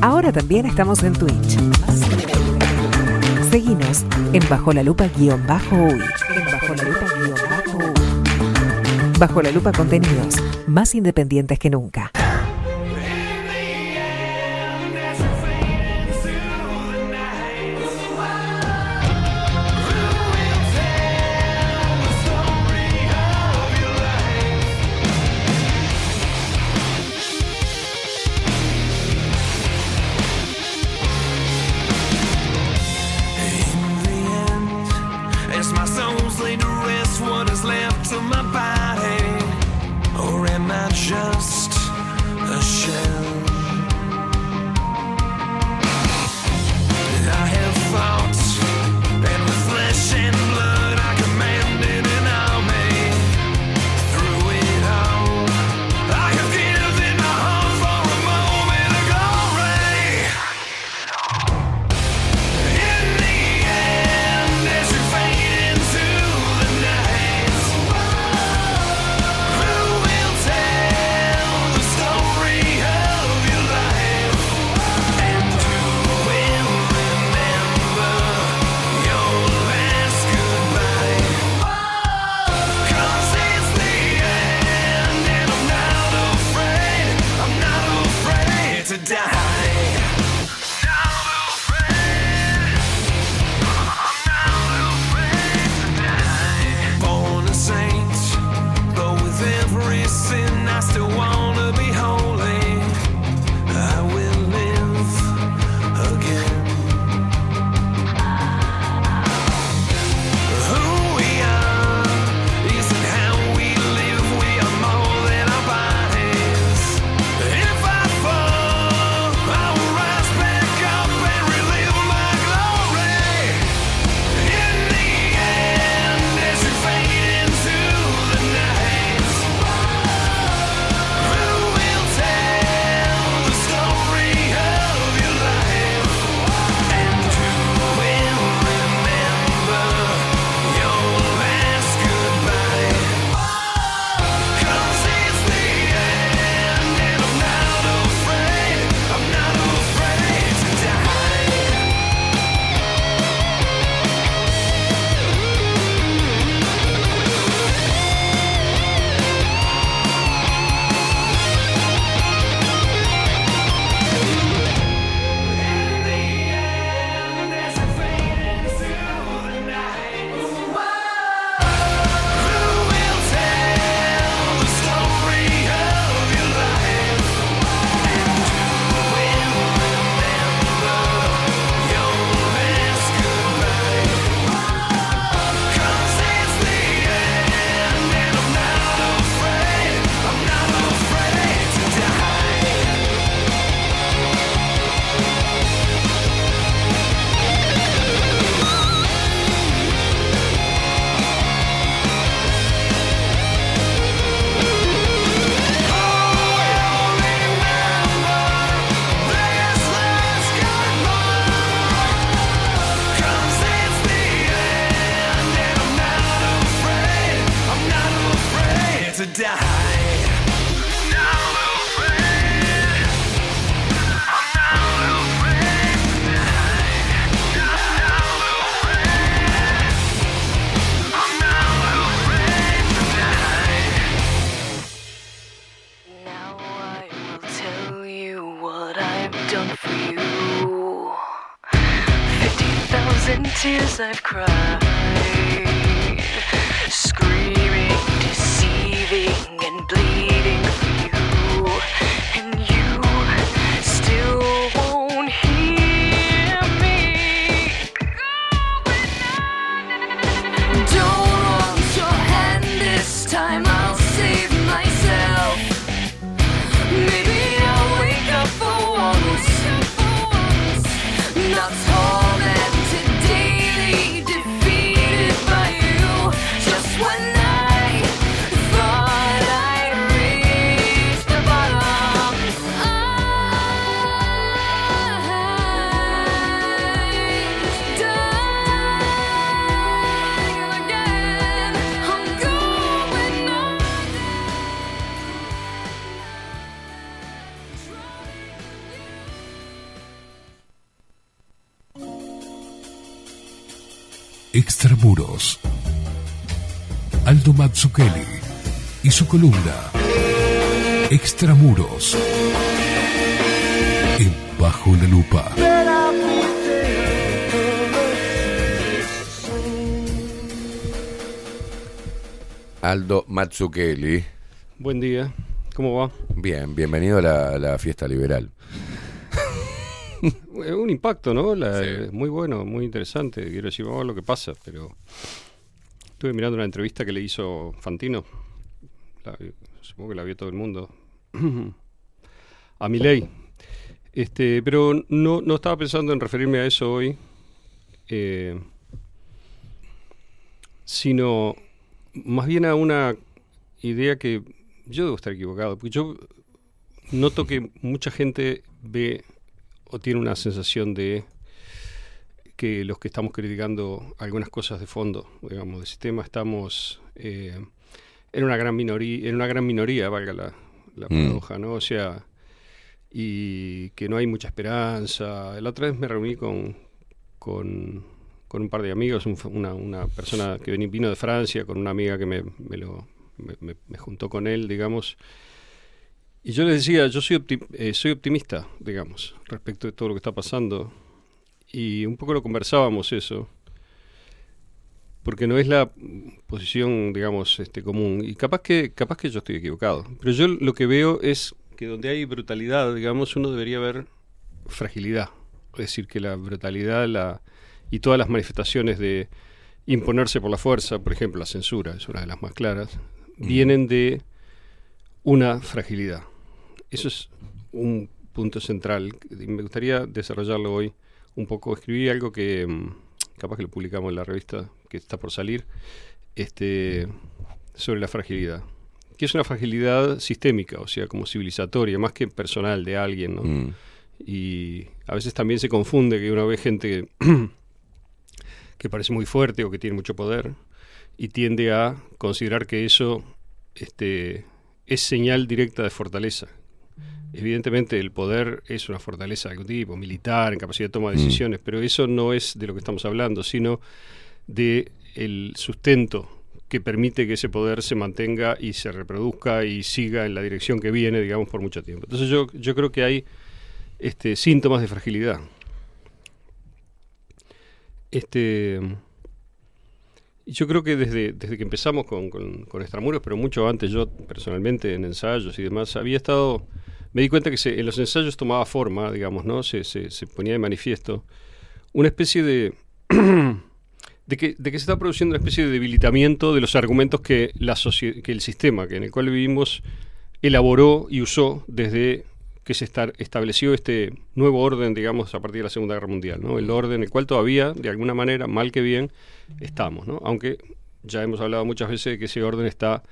Ahora también estamos en Twitch. Seguinos en Bajo la Lupa guion bajo UI. Bajo la Lupa contenidos, más independientes que nunca. Columna Extramuros. En Bajo la Lupa. Aldo Mazzucchelli. Buen día, ¿cómo va? Bien, bienvenido a la, fiesta liberal. Eh, Un impacto, ¿no? La- eh, Muy bueno, muy interesante. Quiero decir, vamos a ver lo que pasa, pero estuve mirando una entrevista que le hizo Fantino. Supongo que la vio todo el mundo. a Milei. Este, pero no, no estaba pensando en referirme a eso hoy. eh, sino más bien a una idea que yo debo estar equivocado, porque yo noto que mucha gente ve o tiene una sensación de que los que estamos criticando algunas cosas de fondo, digamos, del sistema, estamos eh, en una gran minoría, en una gran minoría, valga la, la Mm. paradoja, ¿no? O sea, y que no hay mucha esperanza. La otra vez me reuní con, con, con un par de amigos, un- una, una persona que vino de Francia, con una amiga que me, me lo, me, me- me juntó con él, digamos. Y yo les decía, yo soy, opti- eh, soy optimista, digamos, respecto de todo lo que está pasando. Y un poco lo conversábamos eso, porque no es la posición, digamos, este, común. Y capaz que, capaz que yo estoy equivocado. Pero yo lo que veo es que donde hay brutalidad, digamos, uno debería ver fragilidad. Es decir, que la brutalidad la, y todas las manifestaciones de imponerse por la fuerza, por ejemplo, la censura, es una de las más claras, vienen de una fragilidad. Eso es un punto central. Me gustaría desarrollarlo hoy un poco. Escribí algo que mm, capaz que lo publicamos en la revista que está por salir, este, sobre la fragilidad. Que es una fragilidad sistémica, o sea, como civilizatoria, más que personal de alguien, ¿no? Mm. Y a veces también se confunde que uno ve gente que parece muy fuerte o que tiene mucho poder y tiende a considerar que eso este, es señal directa de fortaleza. Evidentemente el poder es una fortaleza de algún tipo, militar, en capacidad de toma de Mm. decisiones, pero eso no es de lo que estamos hablando, sino de el sustento que permite que ese poder se mantenga y se reproduzca y siga en la dirección que viene, digamos, por mucho tiempo. Entonces yo, yo creo que hay este, síntomas de fragilidad. Este, yo creo que desde, desde que empezamos con, con, Extramuros, pero mucho antes yo personalmente en ensayos y demás, había estado, me di cuenta que se- en los ensayos tomaba forma, digamos, ¿no? Se, se ponía de manifiesto una especie de, de, que, se está produciendo una especie de debilitamiento de los argumentos que, la que el sistema que en el cual vivimos elaboró y usó desde que se esta- estableció este nuevo orden, digamos, a partir de la Segunda Guerra Mundial, ¿no? El orden en el cual todavía, de alguna manera, mal que bien, estamos, ¿no? Aunque ya hemos hablado muchas veces de que ese orden está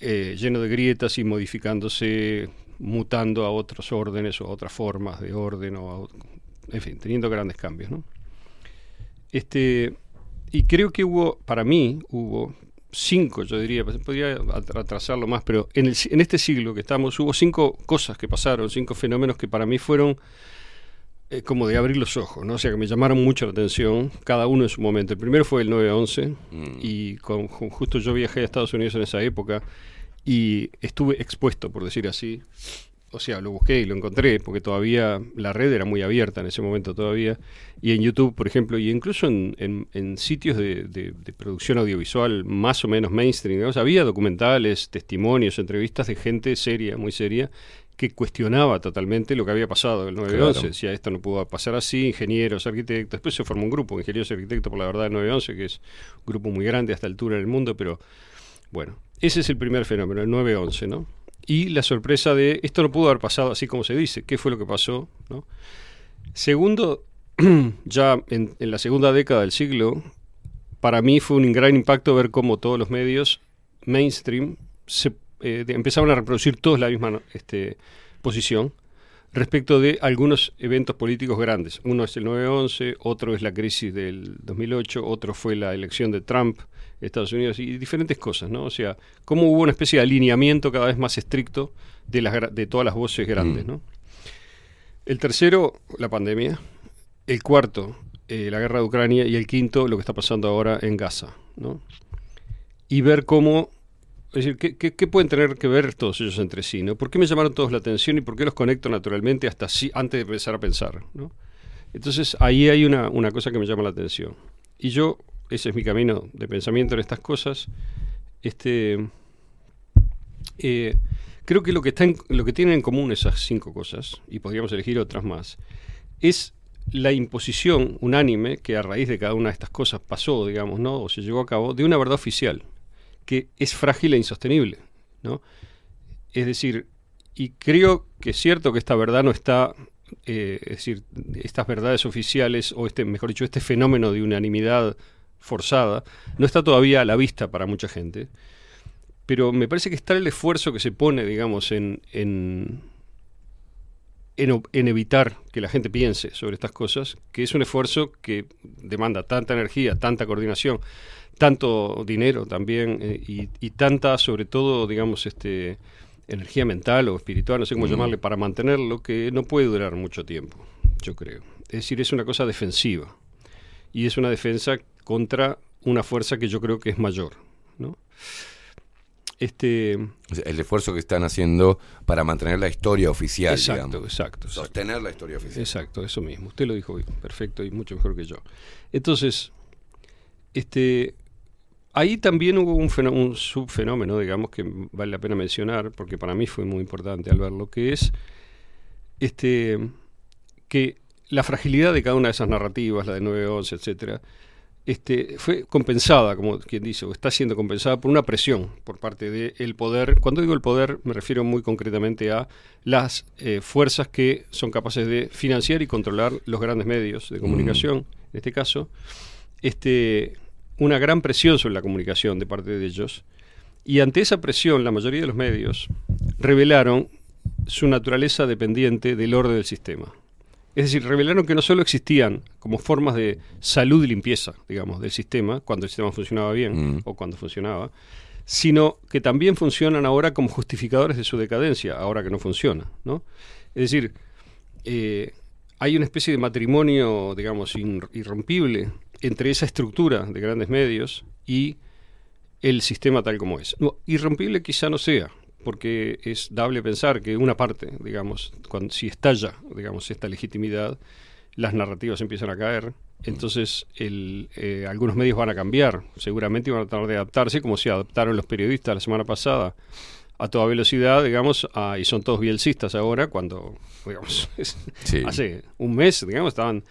eh, lleno de grietas y modificándose, mutando a otros órdenes o a otras formas de orden, o en fin, teniendo grandes cambios, ¿no? Este, y creo que hubo, para mí, hubo cinco, yo diría, pues, podría at- atrasarlo más, pero en, el en este siglo que estamos hubo cinco cosas que pasaron, cinco fenómenos que para mí fueron eh, como de abrir los ojos, ¿no? O sea, que me llamaron mucho la atención, cada uno en su momento. El primero fue el 9-11, y con, con- justo yo viajé a Estados Unidos en esa época y estuve expuesto, por decir así. O sea, lo busqué y lo encontré, porque todavía la red era muy abierta en ese momento todavía. Y en YouTube, por ejemplo, y incluso en, en- en sitios de, de- de producción audiovisual más o menos mainstream, digamos, había documentales, testimonios, entrevistas de gente seria, muy seria, que cuestionaba totalmente lo que había pasado el 9-11. Claro. Decía, esto no pudo pasar así, ingenieros, arquitectos. Después se formó un grupo, ingenieros y arquitectos por la verdad del 9-11, que es un grupo muy grande a esta altura en el mundo, pero bueno, ese es el primer fenómeno, el 9-11, ¿no? Y la sorpresa de esto no pudo haber pasado así como se dice, ¿qué fue lo que pasó? ¿no? Segundo, ya en, en la segunda década del siglo, para mí fue un gran impacto ver cómo todos los medios mainstream se, eh, empezaron a reproducir todos la misma este, posición respecto de algunos eventos políticos grandes. Uno es el 9-11, otro es la crisis del 2008, otro fue la elección de Trump, Estados Unidos, y diferentes cosas, ¿no? O sea, cómo hubo una especie de alineamiento cada vez más estricto de, las, de todas las voces grandes, Mm. ¿no? El tercero, la pandemia. El cuarto, eh, la guerra de Ucrania y el quinto, lo que está pasando ahora en Gaza. ¿no? Y ver cómo, es decir, ¿qué, qué- qué pueden tener que ver todos ellos entre sí? ¿no? ¿Por qué me llamaron todos la atención y por qué los conecto naturalmente hasta así, antes de empezar a pensar? ¿no? Entonces ahí hay una, una cosa que me llama la atención. Y yo, ese es mi camino de pensamiento en estas cosas, este, eh, creo que lo que, está en- lo que tienen en común esas cinco cosas, y podríamos elegir otras más, es la imposición unánime que a raíz de cada una de estas cosas pasó, digamos, ¿no? o se llevó a cabo, de una verdad oficial, que es frágil e insostenible. ¿no? Es decir, y creo que es cierto que esta verdad no está, eh, es decir, estas verdades oficiales, o este, mejor dicho, este fenómeno de unanimidad forzada, no está todavía a la vista para mucha gente. Pero me parece que está el esfuerzo que se pone, digamos, en, en, en, evitar que la gente piense sobre estas cosas, que es un esfuerzo que demanda tanta energía, tanta coordinación, tanto dinero también eh, y, y tanta, sobre todo, digamos, este energía mental o espiritual, no sé cómo Mm. llamarle, para mantenerlo, que no puede durar mucho tiempo, yo creo. Es decir, es una cosa defensiva y es una defensa contra una fuerza que yo creo que es mayor, ¿no? Este, el esfuerzo que están haciendo para mantener la historia oficial, Exacto, digamos. exacto, exacto. Sostener la historia oficial. Exacto, eso mismo. Usted lo dijo perfecto y mucho mejor que yo. Entonces, este, ahí también hubo un, un subfenómeno, digamos, que vale la pena mencionar, porque para mí fue muy importante al verlo, que es este, que la fragilidad de cada una de esas narrativas, la de 9-11, etcétera, este, fue compensada, como quien dice, o está siendo compensada por una presión por parte del poder. Cuando digo el poder, me refiero muy concretamente a las eh, fuerzas que son capaces de financiar y controlar los grandes medios de comunicación, en este caso, este, una gran presión sobre la comunicación de parte de ellos. Y ante esa presión, la mayoría de los medios revelaron su naturaleza dependiente del orden del sistema. Es decir, revelaron que no solo existían como formas de salud y limpieza, digamos, del sistema, cuando el sistema funcionaba bien o cuando funcionaba, sino que también funcionan ahora como justificadores de su decadencia, ahora que no funciona, ¿no? Es decir, eh, hay una especie de matrimonio, digamos, irrompible entre esa estructura de grandes medios y el sistema tal como es. No, irrompible quizá no sea, porque es dable pensar que una parte, digamos, cuando, si estalla, digamos, esta legitimidad, las narrativas empiezan a caer, entonces el, eh, algunos medios van a cambiar, seguramente van a tratar de adaptarse, como se adaptaron los periodistas la semana pasada a toda velocidad, digamos, a- y son todos bielcistas ahora, cuando, digamos, es- Sí. hace un mes, digamos, estaban,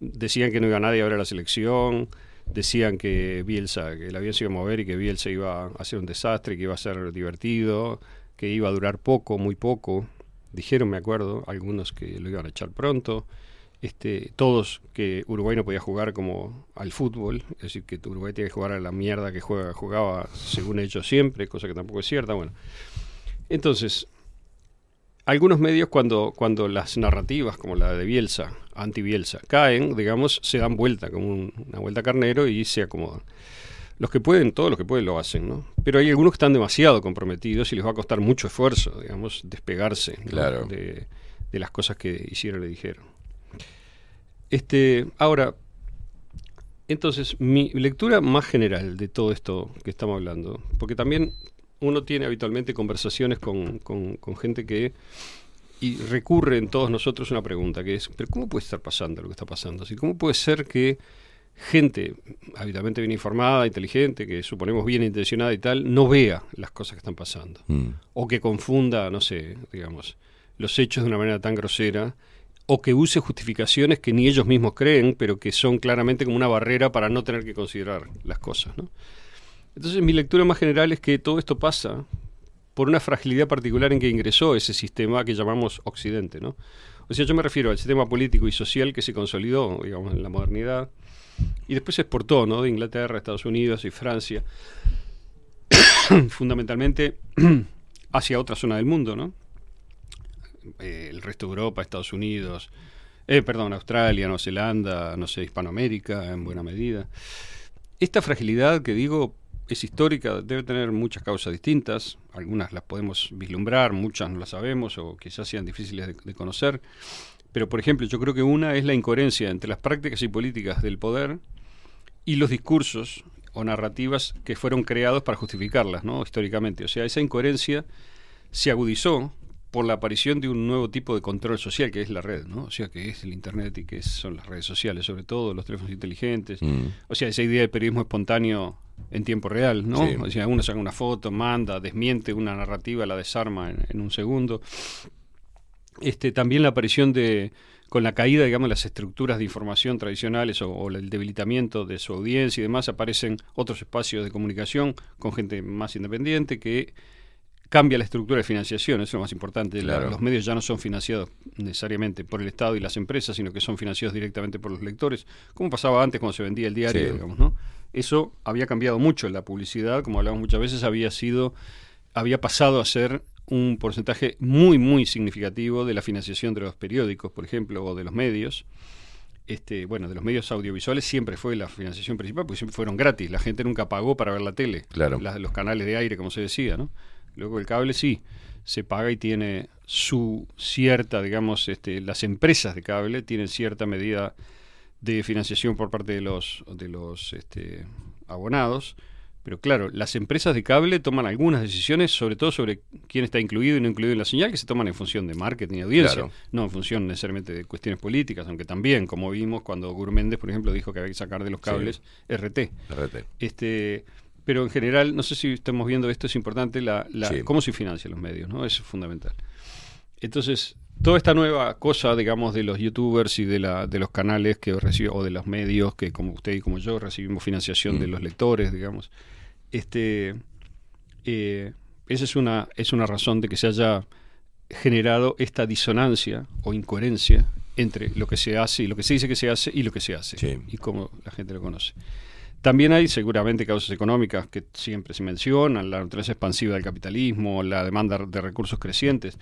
decían que no iba nadie a ver a la selección, decían que Bielsa, que el avión se iba a mover y que Bielsa iba a hacer un desastre, que iba a ser divertido, que iba a durar poco, muy poco. Dijeron, me acuerdo, algunos que lo iban a echar pronto. Este, todos que Uruguay no podía jugar como al fútbol, es decir, que Uruguay tiene que jugar a la mierda que juega, jugaba según ellos siempre, cosa que tampoco es cierta. Bueno, entonces, algunos medios cuando, cuando las narrativas como la de Bielsa, anti-Bielsa, caen, digamos, se dan vuelta, como un- una vuelta carnero y se acomodan. Los que pueden, todos los que pueden lo hacen, ¿no? Pero hay algunos que están demasiado comprometidos y les va a costar mucho esfuerzo, digamos, despegarse ¿no? Claro. de, de las cosas que hicieron y dijeron. Este, ahora, entonces, mi lectura más general de todo esto que estamos hablando, porque también uno tiene habitualmente conversaciones con, con- con gente que y recurre en todos nosotros una pregunta que es, pero ¿cómo puede estar pasando lo que está pasando? Así, ¿Cómo puede ser que gente habitualmente bien informada, inteligente, que suponemos bien intencionada y tal, no vea las cosas que están pasando? Mm. O que confunda, no sé, digamos, los hechos de una manera tan grosera, o que use justificaciones que ni ellos mismos creen, pero que son claramente como una barrera para no tener que considerar las cosas, ¿no? Entonces mi lectura más general es que todo esto pasa por una fragilidad particular en que ingresó ese sistema que llamamos Occidente, ¿no? O sea, yo me refiero al sistema político y social que se consolidó, digamos, en la modernidad y después se exportó, ¿no? De Inglaterra, Estados Unidos y Francia, fundamentalmente hacia otra zona del mundo, ¿no? Eh, el resto de Europa, Estados Unidos, eh, perdón, Australia, Nueva Zelanda, no sé, Hispanoamérica en buena medida. Esta fragilidad que digo es histórica, debe tener muchas causas distintas, algunas las podemos vislumbrar, muchas no las sabemos o quizás sean difíciles de, de conocer, Pero, por ejemplo, yo creo que una es la incoherencia entre las prácticas y políticas del poder y los discursos o narrativas que fueron creados para justificarlas, ¿no? Históricamente. O sea, esa incoherencia se agudizó por la aparición de un nuevo tipo de control social que es la red, ¿no? O sea, que es el internet y que son las redes sociales, sobre todo los teléfonos inteligentes. Mm. O sea, esa idea de periodismo espontáneo en tiempo real, ¿no? Sí. O sea, uno saca una foto, manda, desmiente una narrativa, la desarma en, en un segundo. Este, también la aparición de, con la caída, digamos, de las estructuras de información tradicionales o, o el debilitamiento de su audiencia y demás, aparecen otros espacios de comunicación con gente más independiente que cambia la estructura de financiación, eso es lo más importante. La- los medios ya no son financiados necesariamente por el Estado y las empresas, sino que son financiados directamente por los lectores, como pasaba antes cuando se vendía el diario, Sí. digamos, ¿no? Eso había cambiado mucho. La publicidad, como hablamos muchas veces, había sido, había pasado a ser un porcentaje muy, muy significativo de la financiación de los periódicos, por ejemplo, o de los medios. Este, bueno, de los medios audiovisuales siempre fue la financiación principal, porque siempre fueron gratis. La gente nunca pagó para ver la tele. Claro. La- los canales de aire, como se decía, ¿no? Luego el cable sí, se paga y tiene su cierta, digamos, este, las empresas de cable tienen cierta medida de financiación por parte de los, de los este, abonados. Pero claro, las empresas de cable toman algunas decisiones, sobre todo sobre quién está incluido y no incluido en la señal, que se toman en función de marketing y audiencia, Claro. no en función necesariamente de cuestiones políticas, aunque también, como vimos cuando Gurméndez, por ejemplo, dijo que había que sacar de los Sí. cables RT. RT. Este, pero en general, no sé si estamos viendo esto, es importante, la, la- Sí. cómo se financian los medios, ¿no? Eso es fundamental. Entonces, toda esta nueva cosa, digamos, de los youtubers y de, la, de los canales que reciben, o de los medios que, como usted y como yo, recibimos financiación de Mm. los lectores, digamos, este, eh, esa es una, es una razón de que se haya generado esta disonancia o incoherencia entre lo que se hace y lo que se dice que se hace y lo que se hace y cómo la gente lo conoce. También hay seguramente causas económicas que siempre se mencionan, la naturaleza expansiva del capitalismo, la demanda de recursos crecientes,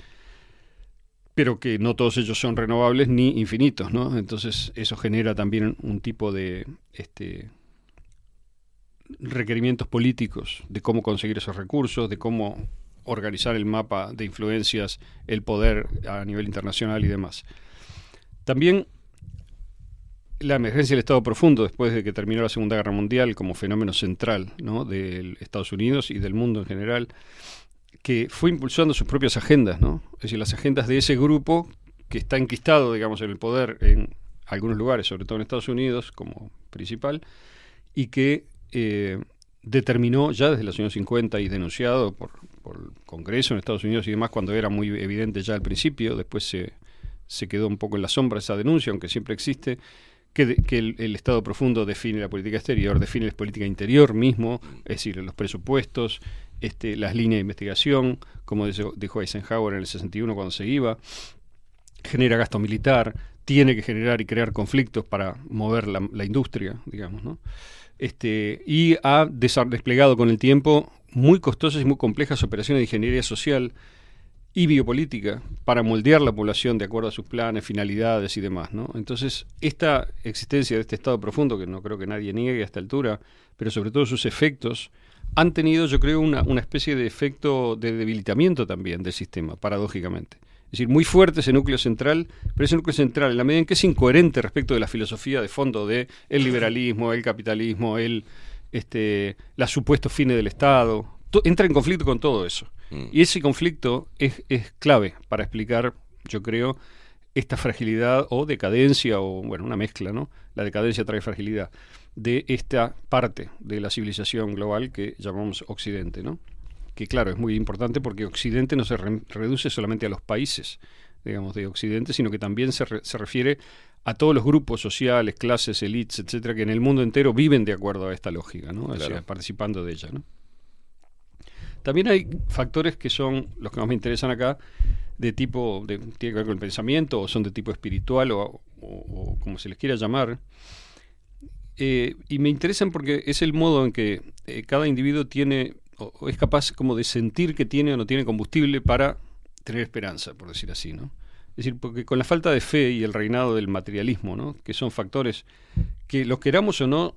pero que no todos ellos son renovables ni infinitos, ¿no? Entonces eso genera también un tipo de este, requerimientos políticos de cómo conseguir esos recursos, de cómo organizar el mapa de influencias, el poder a nivel internacional y demás. También la emergencia del Estado profundo después de que terminó la Segunda Guerra Mundial como fenómeno central ¿no? de Estados Unidos y del mundo en general, que fue impulsando sus propias agendas, ¿no? es decir, las agendas de ese grupo que está enquistado, digamos, en el poder en algunos lugares, sobre todo en Estados Unidos como principal, y que eh, determinó ya desde los años 50 y denunciado por, por el Congreso en Estados Unidos y demás cuando era muy evidente ya al principio, después se, se quedó un poco en la sombra esa denuncia, aunque siempre existe, que, de- que el, Estado profundo define la política exterior, define la política interior mismo, es decir, los presupuestos, este, las líneas de investigación, como dijo, Eisenhower en el 61 cuando se iba, genera gasto militar, tiene que generar y crear conflictos para mover la, la industria, digamos, ¿no? Este, y ha desplegado con el tiempo muy costosas y muy complejas operaciones de ingeniería social y biopolítica para moldear la población de acuerdo a sus planes, finalidades y demás, ¿no? Entonces, esta existencia de este estado profundo, que no creo que nadie niegue a esta altura, pero sobre todo sus efectos, han tenido, yo creo, una, una especie de efecto de debilitamiento también del sistema, paradójicamente. Es decir, muy fuerte ese núcleo central, pero ese núcleo central, en la medida en que es incoherente respecto de la filosofía de fondo de el liberalismo, el capitalismo, el, este, los supuestos fines del Estado, entra en conflicto con todo eso. Y ese conflicto es, es clave para explicar, yo creo, esta fragilidad o decadencia, o bueno, una mezcla, ¿no? La decadencia trae fragilidad de esta parte de la civilización global que llamamos Occidente, ¿no? Que claro, es muy importante porque Occidente no se re- reduce solamente a los países, digamos, de Occidente, sino que también se, re- se refiere a todos los grupos sociales, clases, elites, etcétera, que en el mundo entero viven de acuerdo a esta lógica, ¿no? O sea, participando de ella, ¿no? También hay factores que son los que más me interesan acá, de tipo, de, tiene que ver con el pensamiento, o son de tipo espiritual, o, como se les quiera llamar. Eh, y me interesan porque es el modo en que eh, cada individuo tiene, o, o es capaz como de sentir que tiene o no tiene combustible para tener esperanza, por decir así, ¿no? Es decir, porque con la falta de fe y el reinado del materialismo, ¿no? que son factores que, los queramos o no,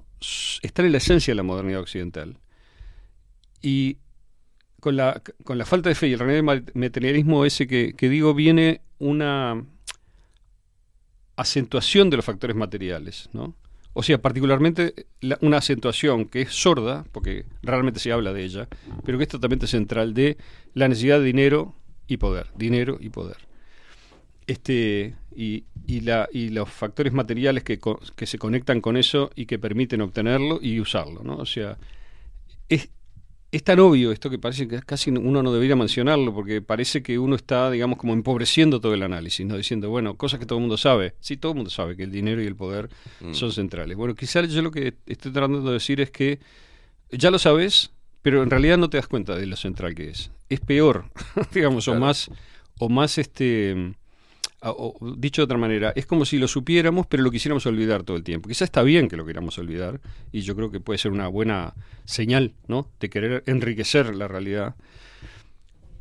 están en la esencia de la modernidad occidental. Y con la, con la falta de fe y el reinado del ma- materialismo ese que, digo, viene una, acentuación de los factores materiales, ¿no? O sea, particularmente la- una acentuación que es sorda, porque raramente se habla de ella, pero que es totalmente central de la necesidad de dinero y poder, dinero y poder. Este, y, y la, y los factores materiales que, que se conectan con eso y que permiten obtenerlo y usarlo, ¿no? O sea, es, es tan obvio esto que parece que casi uno no debería mencionarlo porque parece que uno está, digamos, como empobreciendo todo el análisis, ¿no? Diciendo, bueno, cosas que todo el mundo sabe. Sí, todo el mundo sabe que el dinero y el poder Mm. son centrales. Bueno, quizás yo lo que estoy tratando de decir es que ya lo sabes, pero en realidad no te das cuenta de lo central que es. Es peor, digamos, o más, o más este o, dicho de otra manera, es como si lo supiéramos, pero lo quisiéramos olvidar todo el tiempo. Quizás está bien que lo queramos olvidar, y yo creo que puede ser una buena señal, ¿no? De querer enriquecer la realidad.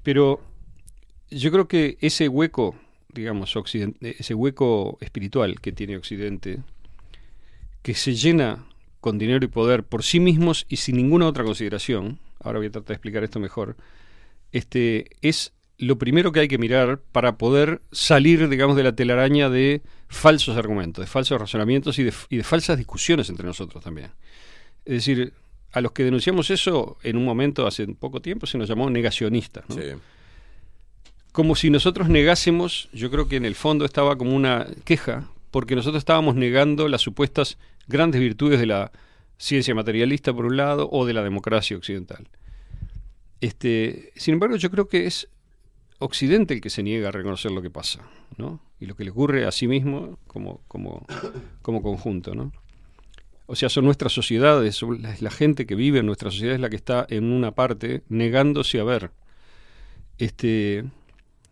Pero yo creo que ese hueco, digamos, ese hueco espiritual que tiene Occidente, que se llena con dinero y poder por sí mismos y sin ninguna otra consideración, ahora voy a tratar de explicar esto mejor, este, es lo primero que hay que mirar para poder salir, digamos, de la telaraña de falsos argumentos, de falsos razonamientos y de, y de falsas discusiones entre nosotros también. Es decir, a los que denunciamos eso, en un momento, hace poco tiempo, se nos llamó negacionistas. ¿no? Como si nosotros negásemos, yo creo que en el fondo estaba como una queja, porque nosotros estábamos negando las supuestas grandes virtudes de la ciencia materialista, por un lado, o de la democracia occidental. Este, sin embargo, yo creo que es Occidente el que se niega a reconocer lo que pasa, ¿no? Y lo que le ocurre a sí mismo como, como, como conjunto, ¿no? O sea, son nuestras sociedades, la, gente que vive en nuestra sociedad es la que está en una parte negándose a ver. Este,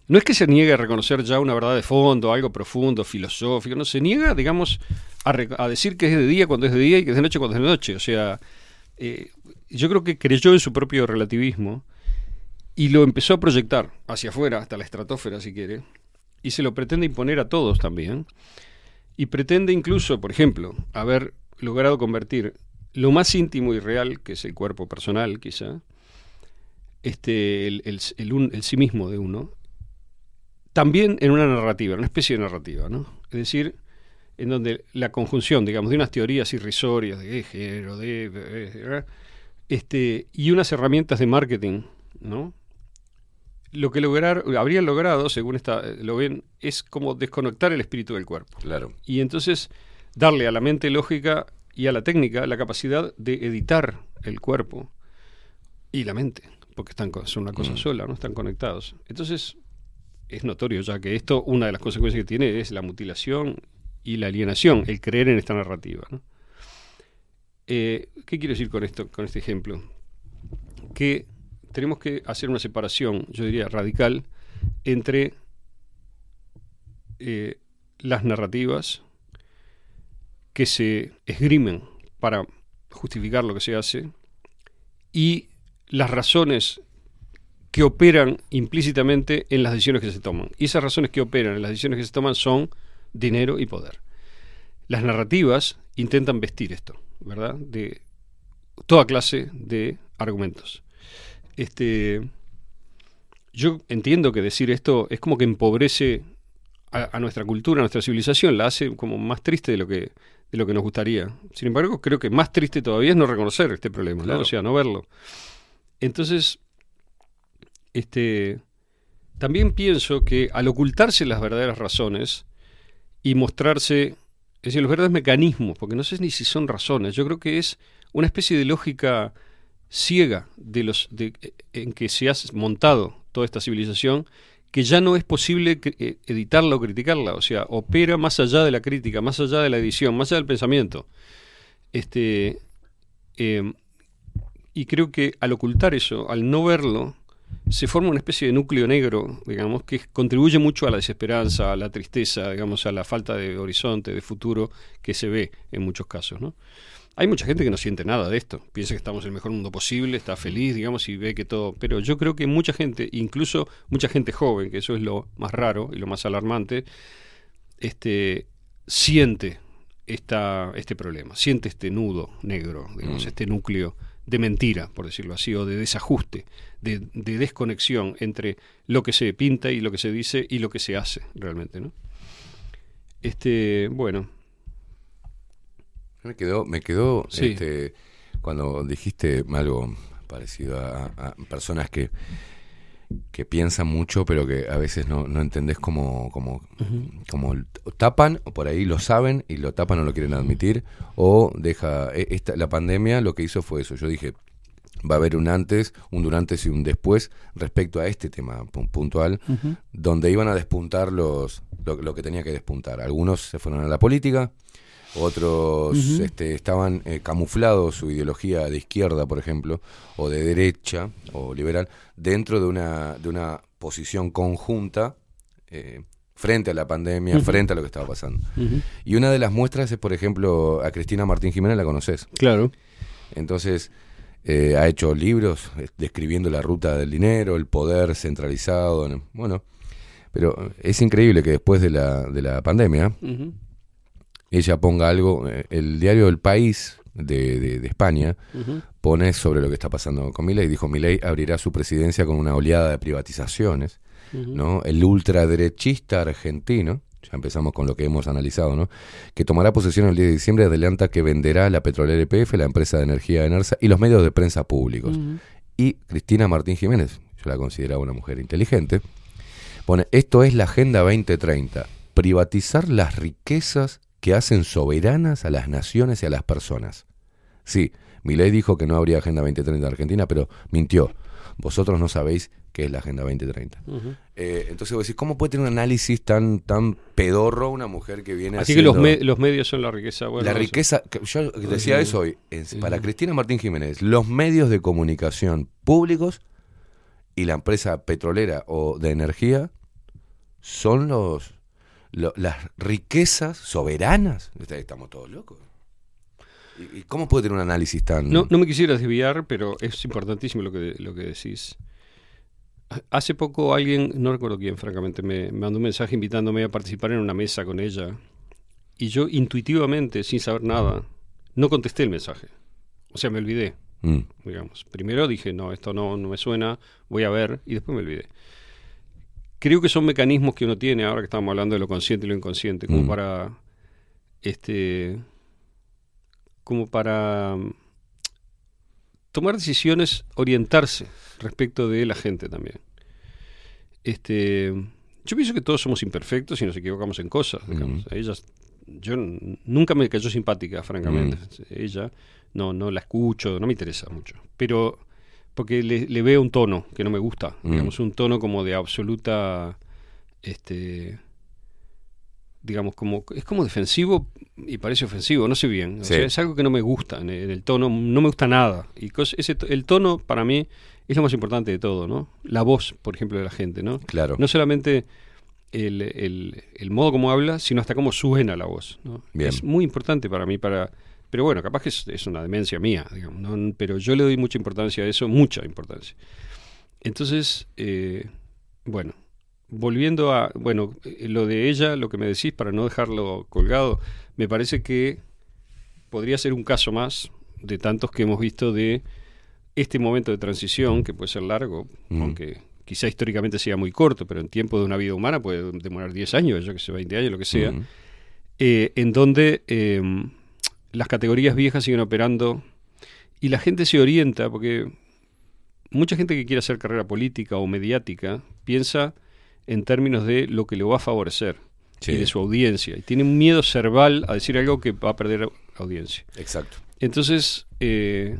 no es que se niegue a reconocer ya una verdad de fondo, algo profundo, filosófico, no, se niega, digamos, a, a decir que es de día cuando es de día y que es de noche cuando es de noche. O sea, eh, yo creo que creyó en su propio relativismo y lo empezó a proyectar hacia afuera, hasta la estratosfera si quiere, y se lo pretende imponer a todos también, y pretende incluso, por ejemplo, haber logrado convertir lo más íntimo y real, que es el cuerpo personal quizá, este, el, el- el sí mismo de uno, también en una narrativa, una especie de narrativa, ¿no? Es decir, en donde la conjunción, digamos, de unas teorías irrisorias de género, de, de- de- este, y unas herramientas de marketing, ¿no? Lo que lograr, habrían logrado, según esta, lo ven, es como desconectar el espíritu del cuerpo. Claro. Y entonces darle a la mente lógica y a la técnica la capacidad de editar el cuerpo y la mente, porque están son una cosa Mm. sola, no están conectados. Entonces es notorio ya que esto, una de las consecuencias que tiene es la mutilación y la alienación, el creer en esta narrativa. ¿no? Eh, ¿Qué quiero decir con esto, con este ejemplo? Que tenemos que hacer una separación, yo diría radical, entre eh, las narrativas que se esgrimen para justificar lo que se hace y las razones que operan implícitamente en las decisiones que se toman. Y esas razones que operan en las decisiones que se toman son dinero y poder. Las narrativas intentan vestir esto, ¿verdad? De toda clase de argumentos. Este, yo entiendo que decir esto es como que empobrece a, a nuestra cultura, a nuestra civilización, la hace como más triste de lo que de lo que nos gustaría. Sin embargo, creo que más triste todavía es no reconocer este problema, ¿no? O sea, no verlo. Entonces, este, también pienso que al ocultarse las verdaderas razones y mostrarse, es decir, los verdaderos mecanismos, porque no sé ni si son razones, yo creo que es una especie de lógica ciega de los de, en que se ha montado toda esta civilización que ya no es posible eh, editarla o criticarla, o sea, opera más allá de la crítica, más allá de la edición, más allá del pensamiento. Este, eh, y creo que al ocultar eso, al no verlo, se forma una especie de núcleo negro, digamos, que contribuye mucho a la desesperanza, a la tristeza, digamos, a la falta de horizonte, de futuro que se ve en muchos casos, ¿no? Hay mucha gente que no siente nada de esto, piensa que estamos en el mejor mundo posible, está feliz, digamos, y ve que todo... Pero yo creo que mucha gente, incluso mucha gente joven, que eso es lo más raro y lo más alarmante, este, siente esta, este problema, siente este nudo negro, digamos, Mm. este núcleo de mentira, por decirlo así, o de desajuste, de, de desconexión entre lo que se pinta y lo que se dice y lo que se hace realmente, ¿no? Este, bueno. Me quedó, me quedó Sí. este, cuando dijiste algo parecido a, a personas que, que piensan mucho, pero que a veces no, no entendés cómo, cómo, cómo tapan, o por ahí lo saben y lo tapan o lo quieren admitir, o deja. e- Esta, la pandemia lo que hizo fue eso. Yo dije, va a haber un antes, un durante y un después respecto a este tema pu- puntual, donde iban a despuntar los lo, lo que tenía que despuntar. Algunos se fueron a la política, otros este, estaban eh, camuflados su ideología de izquierda, por ejemplo, o de derecha o liberal, dentro de una, de una posición conjunta eh, frente a la pandemia, frente a lo que estaba pasando. Y una de las muestras es, por ejemplo, a Cristina Martín Jiménez, ¿la conoces? Claro. Entonces, eh, ha hecho libros eh, describiendo la ruta del dinero, el poder centralizado, ¿no? bueno, pero es increíble que después de la, de la pandemia. Ella ponga algo, eh, el diario El País de, de- de España pone sobre lo que está pasando con Milei, dijo Milei abrirá su presidencia con una oleada de privatizaciones. ¿no? El ultraderechista argentino, ya empezamos con lo que hemos analizado, ¿no? Que tomará posesión el 10 de diciembre, adelanta que venderá la petrolera EPF, la empresa de energía Enersa y los medios de prensa públicos. Y Cristina Martín Jiménez, yo la consideraba una mujer inteligente, pone, esto es la Agenda 2030, privatizar las riquezas que hacen soberanas a las naciones y a las personas. Sí, Milei dijo que no habría Agenda 2030 en Argentina, pero mintió. Vosotros no sabéis qué es la Agenda 2030. Ujú. Eh, entonces vos decís, ¿cómo puede tener un análisis tan, tan pedorro una mujer que viene Así que los, me- los medios son la riqueza. Bueno, la riqueza, que yo decía eso hoy, para Cristina Martín Jiménez, los medios de comunicación públicos y la empresa petrolera o de energía son los, lo- las riquezas soberanas. Estamos todos locos. ¿Y, cómo puede tener un análisis tan... No, no me quisiera desviar, pero es importantísimo lo que, lo que decís. Hace poco alguien, no recuerdo quién, francamente, me, me mandó un mensaje invitándome a participar en una mesa con ella. Y yo intuitivamente, sin saber nada, no contesté el mensaje. O sea, me olvidé, Mm. digamos. Primero dije, no, esto no, no me suena, voy a ver, y después me olvidé. Creo que son mecanismos que uno tiene, ahora que estamos hablando de lo consciente y lo inconsciente, como Mm. para este como para mm, tomar decisiones, orientarse respecto de la gente también. Este, yo pienso que todos somos imperfectos y nos equivocamos en cosas. digamos. A ellas, yo nunca me cayó simpática, francamente. Ella, no, no la escucho, no me interesa mucho. Pero porque le, le veo un tono que no me gusta, Mm. digamos, un tono como de absoluta, este, digamos, como es como defensivo y parece ofensivo, no sé bien. O Sí. sea, es algo que no me gusta en el, en el tono, no me gusta nada. Y cos- ese, el tono para mí es lo más importante de todo, ¿no? La voz, por ejemplo, de la gente, ¿no? Claro. No solamente el, el- el modo como habla, sino hasta cómo suena la voz, ¿no? Bien. Es muy importante para mí, para... Pero bueno, capaz que es, es una demencia mía, digamos, ¿no? pero yo le doy mucha importancia a eso, mucha importancia. Entonces, eh, bueno, volviendo a, bueno, eh, lo de ella, lo que me decís, para no dejarlo colgado, me parece que podría ser un caso más de tantos que hemos visto de este momento de transición, que puede ser largo, Mm. aunque quizá históricamente sea muy corto, pero en tiempo de una vida humana puede demorar 10 años, yo que sé, 20 años, lo que sea, Mm. eh, en donde eh, las categorías viejas siguen operando y la gente se orienta, porque mucha gente que quiere hacer carrera política o mediática piensa en términos de lo que le va a favorecer Sí. y de su audiencia, y tiene un miedo cerval a decir algo que va a perder audiencia. Exacto. Entonces, eh,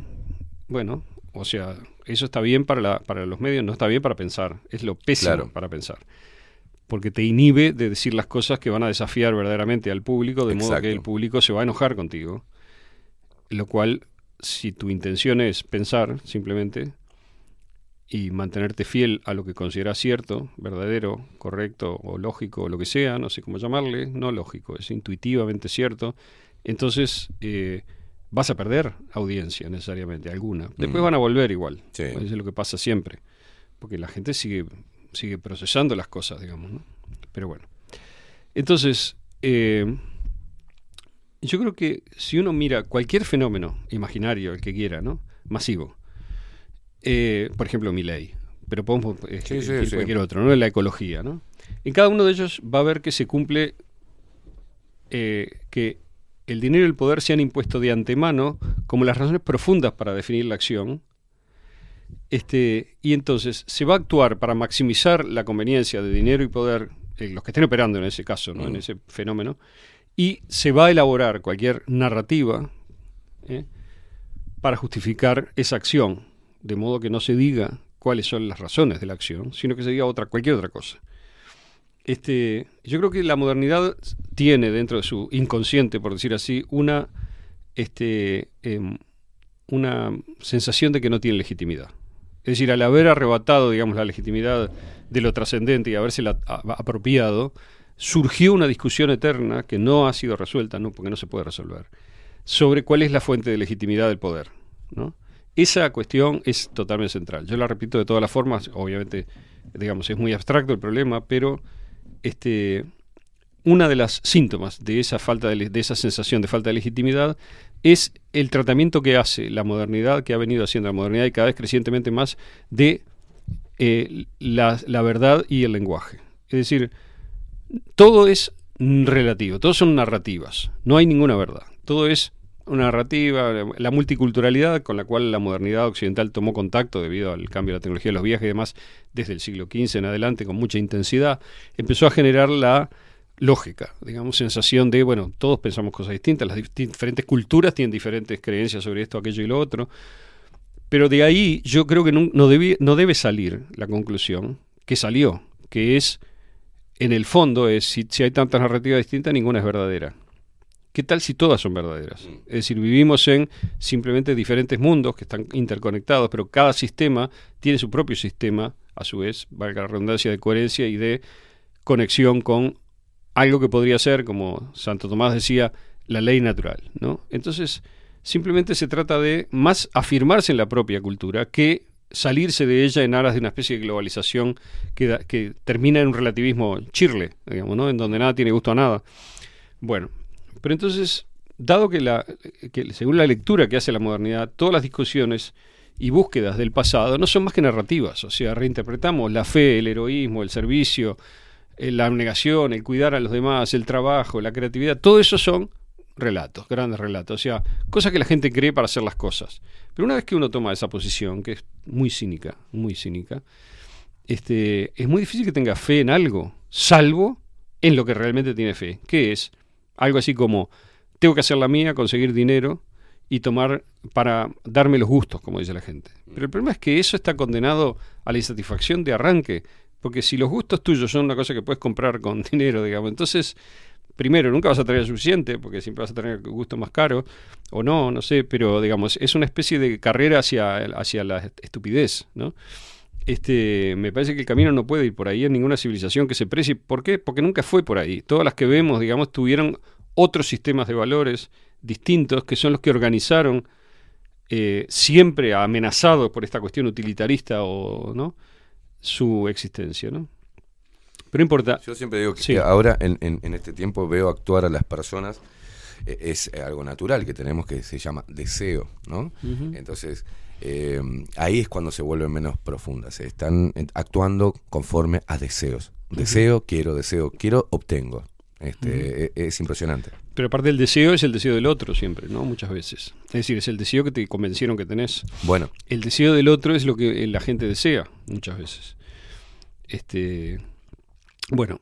bueno, o sea, eso está bien para, la- para los medios, no está bien para pensar, es lo pésimo Claro. para pensar. Porque te inhibe de decir las cosas que van a desafiar verdaderamente al público, de modo que el público se va a enojar contigo. Lo cual, si tu intención es pensar simplemente y mantenerte fiel a lo que consideras cierto, verdadero, correcto o lógico o lo que sea, no sé cómo llamarle, no lógico, es intuitivamente cierto, entonces eh, vas a perder audiencia necesariamente, alguna. Después Mm. van a volver igual, Sí. eso es lo que pasa siempre, porque la gente sigue, sigue procesando las cosas, digamos, ¿no? Pero bueno. Entonces, eh, yo creo que si uno mira cualquier fenómeno imaginario, el que quiera, ¿no? Masivo, eh, por ejemplo, mi ley, pero podemos eh, Sí, decir sí. cualquier otro, ¿no? La ecología, ¿no? En cada uno de ellos va a ver que se cumple eh, que el dinero y el poder se han impuesto de antemano como las razones profundas para definir la acción. Este, y entonces se va a actuar para maximizar la conveniencia de dinero y poder, eh, los que estén operando en ese caso, ¿no? en Mm. ese fenómeno, y se va a elaborar cualquier narrativa ¿eh? para justificar esa acción, de modo que no se diga cuáles son las razones de la acción, sino que se diga otra, cualquier otra cosa. Este, yo creo que la modernidad tiene dentro de su inconsciente, por decir así, una, este, em, una sensación de que no tiene legitimidad. Es decir, al haber arrebatado, digamos, la legitimidad de lo trascendente y habérsela apropiado, surgió una discusión eterna que no ha sido resuelta, no, porque no se puede resolver, sobre cuál es la fuente de legitimidad del poder. ¿no? Esa cuestión es totalmente central. Yo la repito de todas las formas, obviamente, digamos, es muy abstracto el problema, pero este, una de las síntomas de esa falta de, de esa sensación de falta de legitimidad es el tratamiento que hace la modernidad, que ha venido haciendo la modernidad y cada vez crecientemente más, de eh, la, la verdad y el lenguaje. Es decir, todo es relativo, todo son narrativas, no hay ninguna verdad, todo es una narrativa, la multiculturalidad con la cual la modernidad occidental tomó contacto debido al cambio de la tecnología de los viajes y demás desde el siglo XV en adelante con mucha intensidad, empezó a generar la lógica, digamos, sensación de, bueno, todos pensamos cosas distintas, las dif- diferentes culturas tienen diferentes creencias sobre esto, aquello y lo otro, pero de ahí yo creo que no, no, debí- no debe salir la conclusión que salió, que es, en el fondo, es si, si hay tantas narrativas distintas, ninguna es verdadera. ¿Qué tal si todas son verdaderas? Es decir, vivimos en simplemente diferentes mundos que están interconectados, pero cada sistema tiene su propio sistema, a su vez, valga la redundancia, de coherencia y de conexión con algo que podría ser, como Santo Tomás decía, la ley natural. ¿no? Entonces, simplemente se trata de más afirmarse en la propia cultura que salirse de ella en aras de una especie de globalización que, que termina en un relativismo chirle, digamos, ¿no? en donde nada tiene gusto a nada. Bueno, pero entonces, dado que, la, que según la lectura que hace la modernidad, todas las discusiones y búsquedas del pasado no son más que narrativas, o sea, reinterpretamos la fe, el heroísmo, el servicio, la abnegación, el cuidar a los demás, el trabajo, la creatividad, todo eso son relatos, grandes relatos, o sea, cosas que la gente cree para hacer las cosas. Pero una vez que uno toma esa posición, que es muy cínica, muy cínica, este, es muy difícil que tenga fe en algo, salvo en lo que realmente tiene fe, que es algo así como, tengo que hacer la mía, conseguir dinero y tomar para darme los gustos, como dice la gente. Pero el problema es que eso está condenado a la insatisfacción de arranque, porque si los gustos tuyos son una cosa que puedes comprar con dinero, digamos, entonces, primero, nunca vas a tener suficiente, porque siempre vas a tener gusto más caro, o no, no sé, pero digamos, es una especie de carrera hacia, hacia la estupidez, ¿no? Este, me parece que el camino no puede ir por ahí en ninguna civilización que se precie. ¿Por qué? Porque nunca fue por ahí. Todas las que vemos, digamos, tuvieron otros sistemas de valores distintos que son los que organizaron eh, siempre amenazados por esta cuestión utilitarista o no su existencia, ¿no? Pero no importa. Yo siempre digo que Sí. ahora en, en- en este tiempo veo actuar a las personas, eh, es algo natural que tenemos que se llama deseo, ¿no? Entonces, eh, ahí es cuando se vuelven menos profundas, se están eh, actuando conforme a deseos. Deseo, quiero, deseo, quiero, obtengo. Este, e- es, impresionante. Pero aparte el deseo es el deseo del otro siempre, ¿no? Muchas veces. Es decir, es el deseo que te convencieron que tenés. Bueno. El deseo del otro es lo que la gente desea, muchas veces. Este. Bueno.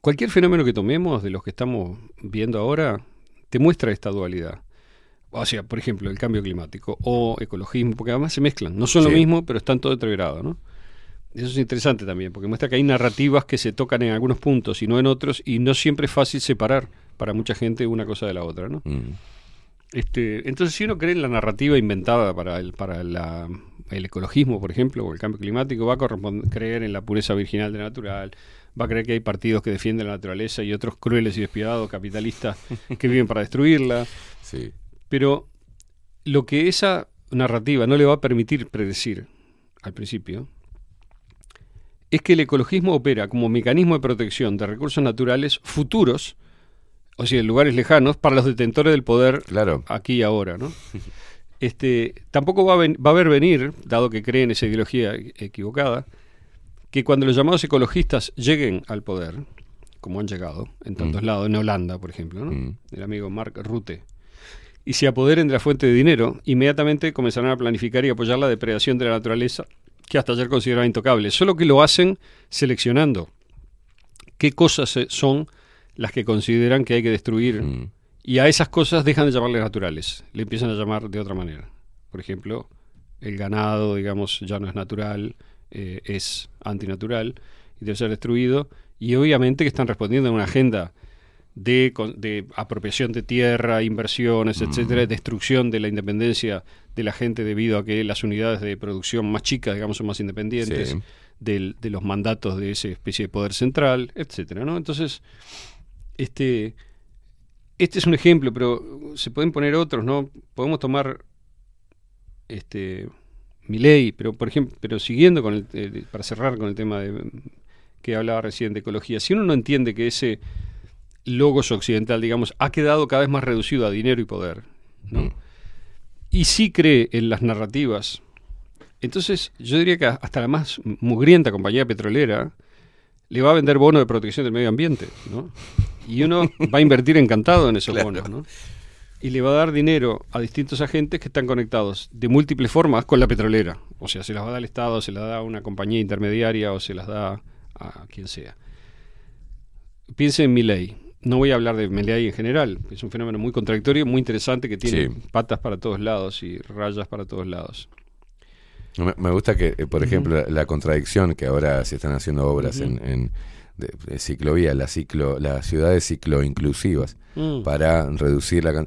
Cualquier fenómeno que tomemos de los que estamos viendo ahora te muestra esta dualidad. O sea, por ejemplo, el cambio climático o ecologismo, porque además se mezclan. No son lo mismo, pero están todo entreverados, ¿no? Eso es interesante también, porque muestra que hay narrativas que se tocan en algunos puntos y no en otros, y no siempre es fácil separar para mucha gente una cosa de la otra, ¿no? Mm. Este, entonces, si uno cree en la narrativa inventada para el, para la- el ecologismo, por ejemplo, o el cambio climático, va a creer en la pureza virginal de la natural, va a creer que hay partidos que defienden la naturaleza y otros crueles y despiadados capitalistas que viven para destruirla. Sí. Pero lo que esa narrativa no le va a permitir predecir al principio es que el ecologismo opera como mecanismo de protección de recursos naturales futuros, o sea, en lugares lejanos, para los detentores del poder aquí y ahora, ¿no? Este, tampoco va a, ven- va a ver venir, dado que creen esa ideología equivocada, que cuando los llamados ecologistas lleguen al poder, como han llegado en tantos Mm. lados, en Holanda, por ejemplo, ¿no? Mm. el amigo Mark Rutte, y se apoderen de la fuente de dinero, inmediatamente comenzarán a planificar y apoyar la depredación de la naturaleza que hasta ayer consideraban intocable. Solo que lo hacen seleccionando qué cosas eh, son las que consideran que hay que destruir Mm. y a esas cosas dejan de llamarle naturales, le empiezan a llamar de otra manera. Por ejemplo, el ganado, digamos, ya no es natural, eh, es antinatural y debe ser destruido. Y obviamente que están respondiendo a una agenda de, de apropiación de tierra, inversiones, etcétera, destrucción de la independencia de la gente debido a que las unidades de producción más chicas, digamos, son más independientes Sí. del- de los mandatos de esa especie de poder central, etcétera, ¿no? Entonces, este, este es un ejemplo, pero se pueden poner otros, ¿no? Podemos tomar este Milei, pero por ejemplo, pero siguiendo con el, eh, para cerrar con el tema de que hablaba recién de ecología, si uno no entiende que ese logos occidental, digamos, ha quedado cada vez más reducido a dinero y poder, ¿no? Y sí cree en las narrativas, entonces yo diría que hasta la más mugrienta compañía petrolera le va a vender bonos de protección del medio ambiente, ¿no? Y uno va a invertir encantado en esos bonos, ¿no? Y le va a dar dinero a distintos agentes que están conectados de múltiples formas con la petrolera. O sea, se las va a dar el Estado, se las da a una compañía intermediaria o se las da a quien sea. Piense en Milley. No voy a hablar de Milley en general, es un fenómeno muy contradictorio, muy interesante que tiene Sí. patas para todos lados y rayas para todos lados. Me, me gusta que, eh, por ejemplo, la, la contradicción que ahora se están haciendo obras en, en de, de ciclovía, las ciclo, las ciudades cicloinclusivas Mm. para reducir la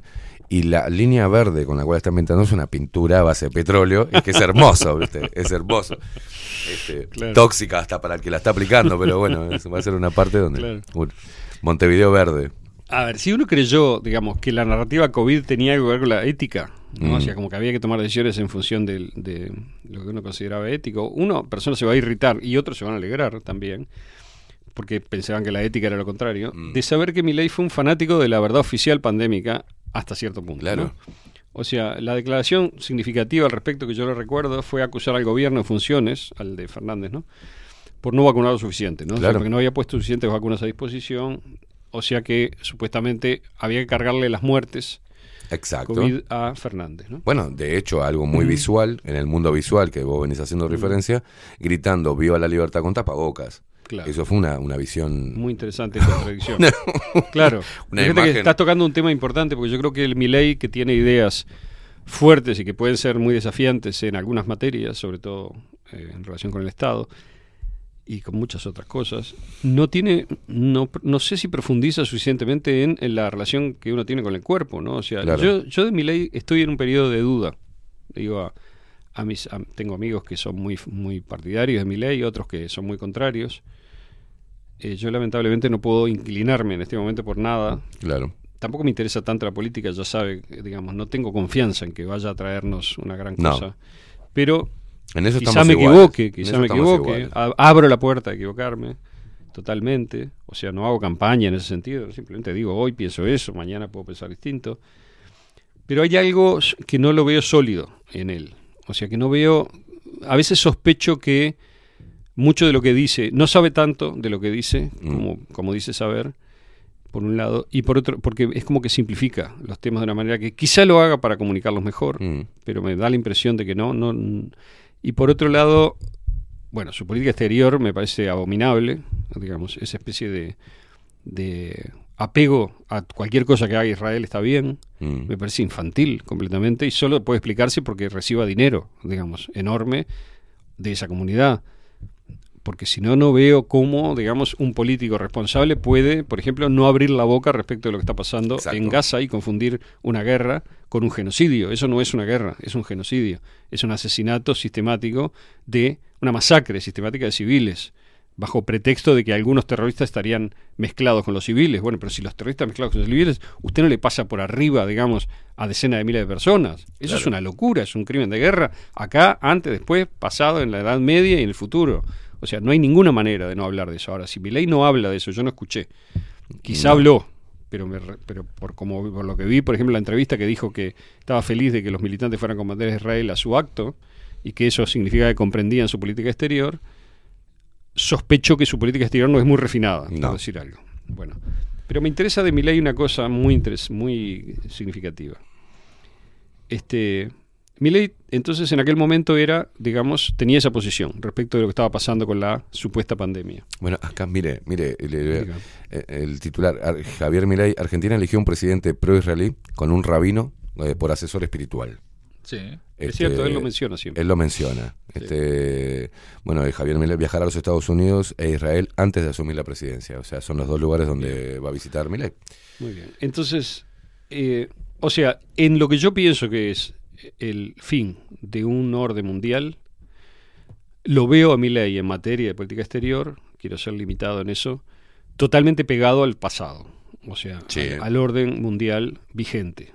y la línea verde con la cual están pintando es una pintura a base de petróleo, es que es hermoso, ¿viste? es hermoso. Este, Claro. Tóxica hasta para el que la está aplicando, pero bueno, va a ser una parte donde Claro. Montevideo verde. A ver, si uno creyó, digamos, que la narrativa COVID tenía algo que ver con la ética, ¿no? Mm. O sea, como que había que tomar decisiones en función de, lo que uno consideraba ético, uno, persona se va a irritar y otros se van a alegrar también, porque pensaban que la ética era lo contrario, Mm. de saber que Milei fue un fanático de la verdad oficial pandémica hasta cierto punto. Claro. ¿no? O sea, la declaración significativa al respecto que yo le recuerdo fue acusar al gobierno en funciones, al de Fernández, ¿no? Por no vacunar lo suficiente, ¿no? O sea, Claro. porque no había puesto suficientes vacunas a disposición, o sea que supuestamente había que cargarle las muertes Exacto. COVID a Fernández, ¿no? Bueno, de hecho, algo muy visual, en el mundo visual que vos venís haciendo referencia, gritando viva la libertad con tapabocas. Claro. Eso fue una, una visión... Muy interesante esa contradicción. claro. Una que imagen- estás tocando un tema importante porque yo creo que el Milei, que tiene ideas fuertes y que pueden ser muy desafiantes en algunas materias, sobre todo eh, en relación con el Estado y con muchas otras cosas, no tiene, no, no sé si profundiza suficientemente en, en la relación que uno tiene con el cuerpo, ¿no? O sea, Claro. yo, yo de Milei estoy en un periodo de duda. Digo, a, a mis, a- tengo amigos que son muy, muy partidarios de Milei, otros que son muy contrarios. Eh, yo lamentablemente no puedo inclinarme en este momento por nada. Claro. Tampoco me interesa tanto la política, ya sabe, digamos, no tengo confianza en que vaya a traernos una gran No. cosa. Pero En eso quizá me iguales. equivoque, quizá me equivoque. Abro la puerta a equivocarme totalmente. O sea, no hago campaña en ese sentido. Simplemente digo, hoy pienso eso, mañana puedo pensar distinto. Pero hay algo que no lo veo sólido en él. O sea, que no veo... A veces sospecho que mucho de lo que dice, no sabe tanto de lo que dice, Mm. como, como dice saber, por un lado, y por otro, porque es como que simplifica los temas de una manera que quizá lo haga para comunicarlos mejor, Mm. pero me da la impresión de que no, no. Y por otro lado, bueno, su política exterior me parece abominable, digamos, esa especie de, de apego a cualquier cosa que haga Israel está bien, Mm. me parece infantil completamente y solo puede explicarse porque reciba dinero, digamos, enorme de esa comunidad. Porque si no, no veo cómo, digamos, un político responsable puede, por ejemplo, no abrir la boca respecto de lo que está pasando Exacto. en Gaza y confundir una guerra con un genocidio. Eso no es una guerra, es un genocidio. Es un asesinato sistemático de una masacre sistemática de civiles, bajo pretexto de que algunos terroristas estarían mezclados con los civiles. Bueno, pero si los terroristas mezclados con los civiles, usted no le pasa por arriba, digamos, a decenas de miles de personas. Eso es una locura, es un crimen de guerra, acá, antes, después, pasado, en la Edad Media y en el futuro. O sea, no hay ninguna manera de no hablar de eso. Ahora, si Milei no habla de eso, yo no escuché. Quizá No. habló, pero, me pero por, como, por lo que vi, por ejemplo, la entrevista que dijo que estaba feliz de que los militantes fueran combatir a Israel a su acto y que eso significa que comprendían su política exterior, sospecho que su política exterior no es muy refinada, por No. decir algo. Bueno, pero me interesa de Milei una cosa muy, interes- muy significativa. Este, Milei entonces en aquel momento era, digamos, tenía esa posición respecto de lo que estaba pasando con la supuesta pandemia. Bueno, acá mire, mire, el, el- Diga. eh, el titular, Ar- Javier Milei, Argentina eligió un presidente pro-israelí con un rabino eh, por asesor espiritual. Sí. Es cierto, él lo menciona siempre. Él lo menciona. Este, bueno, eh, Javier Milei viajará a los Estados Unidos e Israel antes de asumir la presidencia. O sea, son los dos lugares donde va a visitar Milei. Muy bien. Entonces, eh, o sea, en lo que yo pienso que es el fin de un orden mundial, lo veo a mi ley en materia de política exterior, quiero ser limitado en eso, totalmente pegado al pasado, o sea, al, al orden mundial vigente.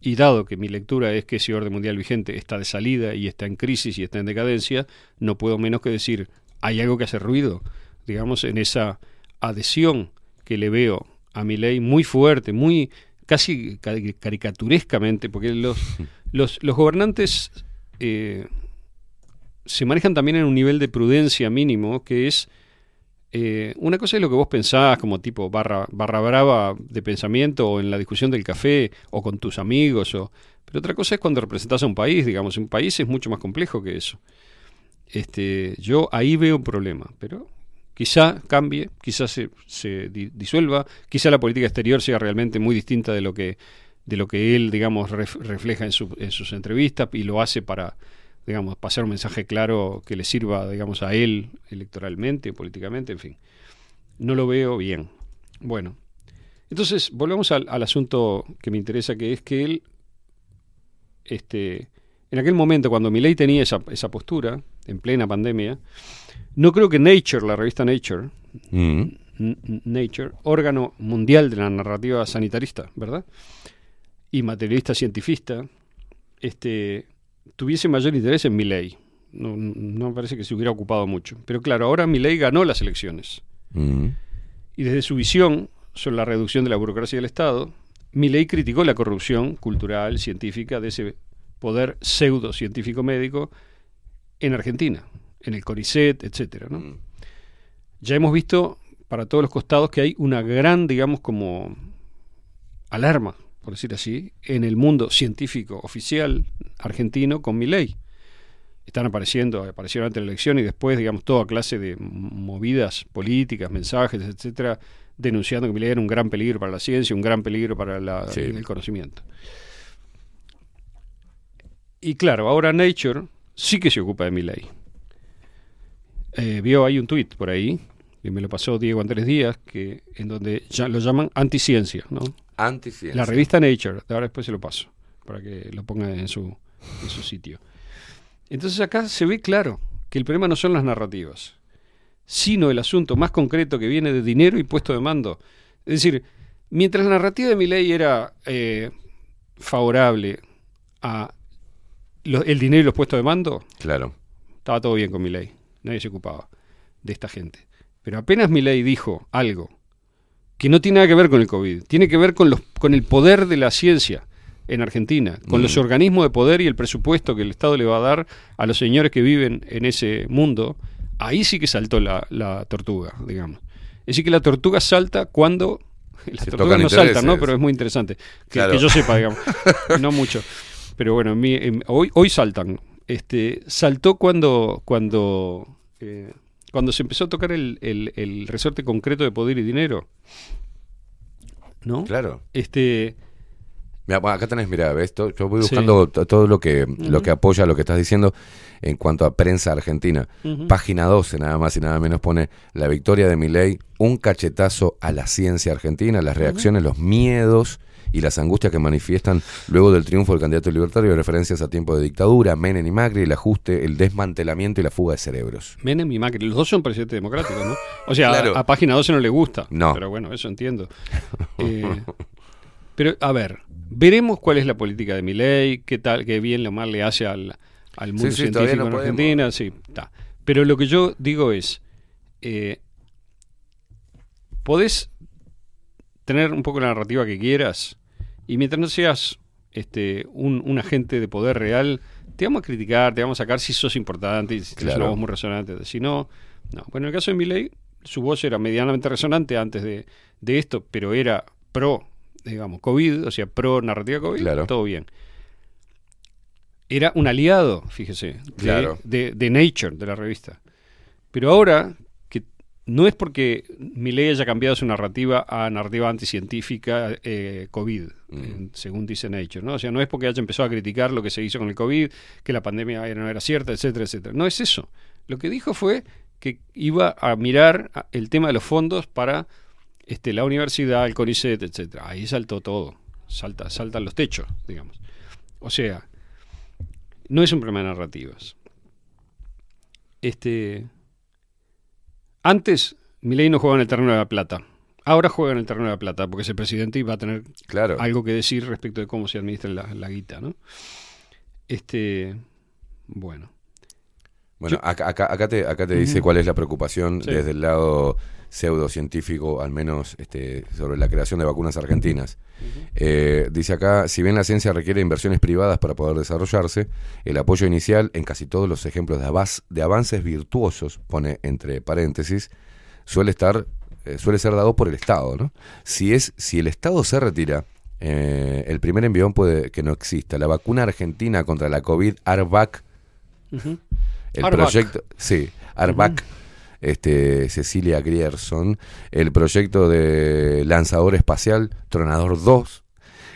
Y dado que mi lectura es que ese orden mundial vigente está de salida y está en crisis y está en decadencia, no puedo menos que decir, hay algo que hace ruido, digamos, en esa adhesión que le veo a mi ley muy fuerte, muy casi cari- caricaturescamente, porque los, los, los gobernantes eh, se manejan también en un nivel de prudencia mínimo, que es eh, una cosa es lo que vos pensás como tipo barra, barra brava de pensamiento o en la discusión del café o con tus amigos, o, pero otra cosa es cuando representás a un país, digamos, un país es mucho más complejo que eso. Este, yo ahí veo un problema, pero quizá cambie, quizá se, se di- disuelva, quizá la política exterior sea realmente muy distinta de lo que, de lo que él, digamos, ref- refleja en, su- en sus entrevistas y lo hace para, digamos, pasar un mensaje claro que le sirva, digamos, a él electoralmente, políticamente, en fin. No lo veo bien. Bueno, entonces volvemos al, al asunto que me interesa, que es que él, este, en aquel momento, cuando Milei tenía esa, esa postura, en plena pandemia, no creo que Nature, la revista Nature, Mm. Nature, órgano mundial de la narrativa sanitarista, ¿verdad? Y materialista cientifista, este, tuviese mayor interés en Milley. No, no me parece que se hubiera ocupado mucho. Pero claro, ahora Milley ganó las elecciones. Mm. Y desde su visión sobre la reducción de la burocracia del Estado, Milley criticó la corrupción cultural, científica de ese poder pseudo científico médico en Argentina, en el CONICET, etcétera, ¿no? Ya hemos visto para todos los costados que hay una gran, digamos, como alarma, por decir así, en el mundo científico oficial argentino con Milley. Están apareciendo, aparecieron antes de la elección y después, digamos, toda clase de movidas políticas, mensajes, etcétera, denunciando que Milley era un gran peligro para la ciencia, un gran peligro para la- Sí. el conocimiento. Y claro, ahora Nature sí que se ocupa de Milley. Eh, vio ahí un tuit por ahí, que me lo pasó Diego Andrés Díaz, que en donde ya lo llaman anticiencia, ¿no? Anticiencia. La revista Nature, ahora después se lo paso, para que lo ponga en su, en su sitio. Entonces acá se ve claro que el problema no son las narrativas, sino el asunto más concreto que viene de dinero y puesto de mando. Es decir, mientras la narrativa de mi ley era eh, favorable a lo- el dinero y los puestos de mando, Claro. estaba todo bien con mi ley. Nadie se ocupaba de esta gente. Pero apenas mi ley dijo algo que no tiene nada que ver con el COVID, tiene que ver con, los, con el poder de la ciencia en Argentina, con Mm. los organismos de poder y el presupuesto que el Estado le va a dar a los señores que viven en ese mundo, ahí sí que saltó la, la tortuga, digamos. Es decir, que la tortuga salta cuando... Las Se tortugas no saltan. ¿no? Pero es muy interesante. Que, Claro. que yo sepa, digamos. no mucho. Pero bueno, en mi- en- hoy, hoy saltan. Este, saltó cuando, cuando, eh, cuando se empezó a tocar el, el- el resorte concreto de poder y dinero. ¿No? Claro. Este, acá tenés, mira, ves, yo voy buscando to- todo lo que, lo Ujú. que apoya lo que estás diciendo en cuanto a prensa argentina. Página 12, nada más y nada menos, pone la victoria de Milei, un cachetazo a la ciencia argentina, las reacciones, los miedos y las angustias que manifiestan luego del triunfo del candidato libertario, referencias a tiempo de dictadura, Menem y Macri, el ajuste, el desmantelamiento y la fuga de cerebros. Menem y Macri, los dos son presidentes democráticos, ¿no? O sea, Claro. a, a página 12 no le gusta. No. Pero bueno, eso entiendo. Eh, pero, a ver, veremos cuál es la política de Milei, qué tal, qué bien o mal le hace al, al mundo Sí, sí, todavía científico no en podemos. Argentina. Sí, está. Pero lo que yo digo es, eh, podés tener un poco la narrativa que quieras y mientras no seas este, un, un agente de poder real, te vamos a criticar, te vamos a sacar si sos importante, y si tienes Claro. una voz muy resonante. Si no, no. Bueno, en el caso de Milei, su voz era medianamente resonante antes de, de esto, pero era pro, digamos, COVID, o sea, pro narrativa COVID, Claro. todo bien. Era un aliado, fíjese, de, Claro. de, de Nature, de la revista. Pero ahora, no es porque Milei haya cambiado su narrativa a narrativa anticientífica eh, COVID, eh, según dice Nature, ¿no? O sea, no es porque haya empezado a criticar lo que se hizo con el COVID, que la pandemia era- no era cierta, etcétera, etcétera. No es eso. Lo que dijo fue que iba a mirar el tema de los fondos para este, la universidad, el CONICET, etcétera. Ahí saltó todo. Salta, saltan los techos, digamos. O sea, no es un problema de narrativas. Este, antes, Milei no jugaba en el terreno de la plata. Ahora juega en el terreno de la plata, porque es el presidente y va a tener algo que decir respecto de cómo se administra la, la guita, ¿no? Este, bueno. Bueno, acá, acá, acá te, acá te dice cuál es la preocupación Sí. desde el lado pseudocientífico, al menos este, sobre la creación de vacunas argentinas. Eh, dice acá, si bien la ciencia requiere inversiones privadas para poder desarrollarse, el apoyo inicial en casi todos los ejemplos de, de avances virtuosos, pone entre paréntesis, suele estar, eh, suele ser dado por el Estado, ¿no? Si es, si el Estado se retira, eh, el primer envión puede que no exista. La vacuna argentina contra la COVID, ARVAC, el Arvac. proyecto, sí, Arbac, este, Cecilia Grierson, el proyecto de lanzador espacial Tronador 2,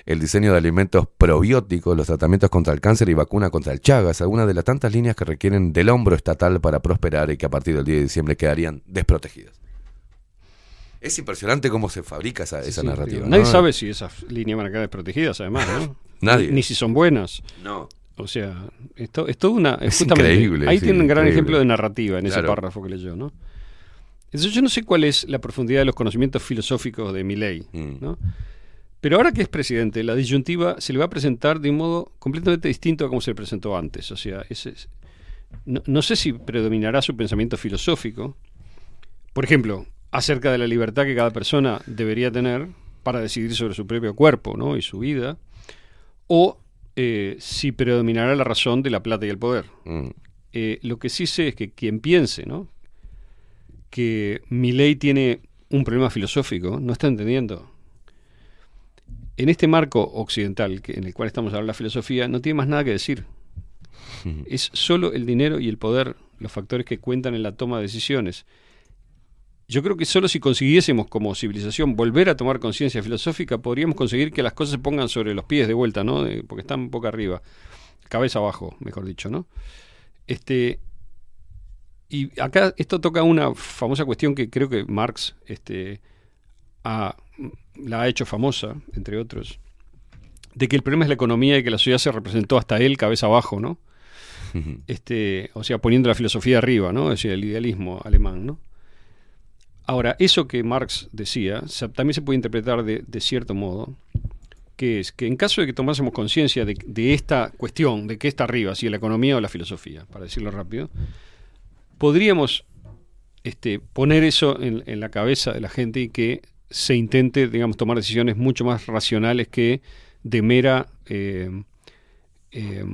el diseño de alimentos probióticos, los tratamientos contra el cáncer y vacuna contra el Chagas, algunas de las tantas líneas que requieren del hombro estatal para prosperar y que a partir del 10 de diciembre quedarían desprotegidas. Es impresionante cómo se fabrica esa, esa Sí, narrativa. Nadie ¿no? sabe si esas líneas van a quedar desprotegidas, además, ¿no? Nadie. Ni, ni si son buenas. No. O sea, esto es todo una. Es increíble, Ahí sí, tiene un gran increíble. ejemplo de narrativa en ese párrafo que leyó, ¿no? Entonces, yo no sé cuál es la profundidad de los conocimientos filosóficos de Milley, Mm. ¿no? Pero ahora que es presidente, la disyuntiva se le va a presentar de un modo completamente distinto a como se le presentó antes. O sea, ese es- no, no sé si predominará su pensamiento filosófico. Por ejemplo, acerca de la libertad que cada persona debería tener para decidir sobre su propio cuerpo ¿no? y su vida. O eh, si predominará la razón de la plata y el poder. Mm. Eh, lo que sí sé es que quien piense ¿no? que mi ley tiene un problema filosófico, no está entendiendo. En este marco occidental que- en el cual estamos ahora la filosofía, no tiene más nada que decir. Es solo el dinero y el poder los factores que cuentan en la toma de decisiones. Yo creo que solo si consiguiésemos como civilización volver a tomar conciencia filosófica, podríamos conseguir que las cosas se pongan sobre los pies de vuelta, ¿no? De- porque están un poco arriba, cabeza abajo, mejor dicho, ¿no? Este, y acá esto toca una famosa cuestión que creo que Marx este, ha- la ha hecho famosa, entre otros, de que el problema es la economía y que la sociedad se representó hasta él cabeza abajo, ¿no? este, o sea, poniendo la filosofía arriba, ¿no? Es decir, el idealismo alemán, ¿no? Ahora, eso que Marx decía también se puede interpretar de, cierto modo, que es que en caso de que tomásemos conciencia de, esta cuestión, de qué está arriba, si la economía o la filosofía, para decirlo rápido, podríamos este, poner eso en, en la cabeza de la gente y que se intente, digamos, tomar decisiones mucho más racionales que de mera eh, eh,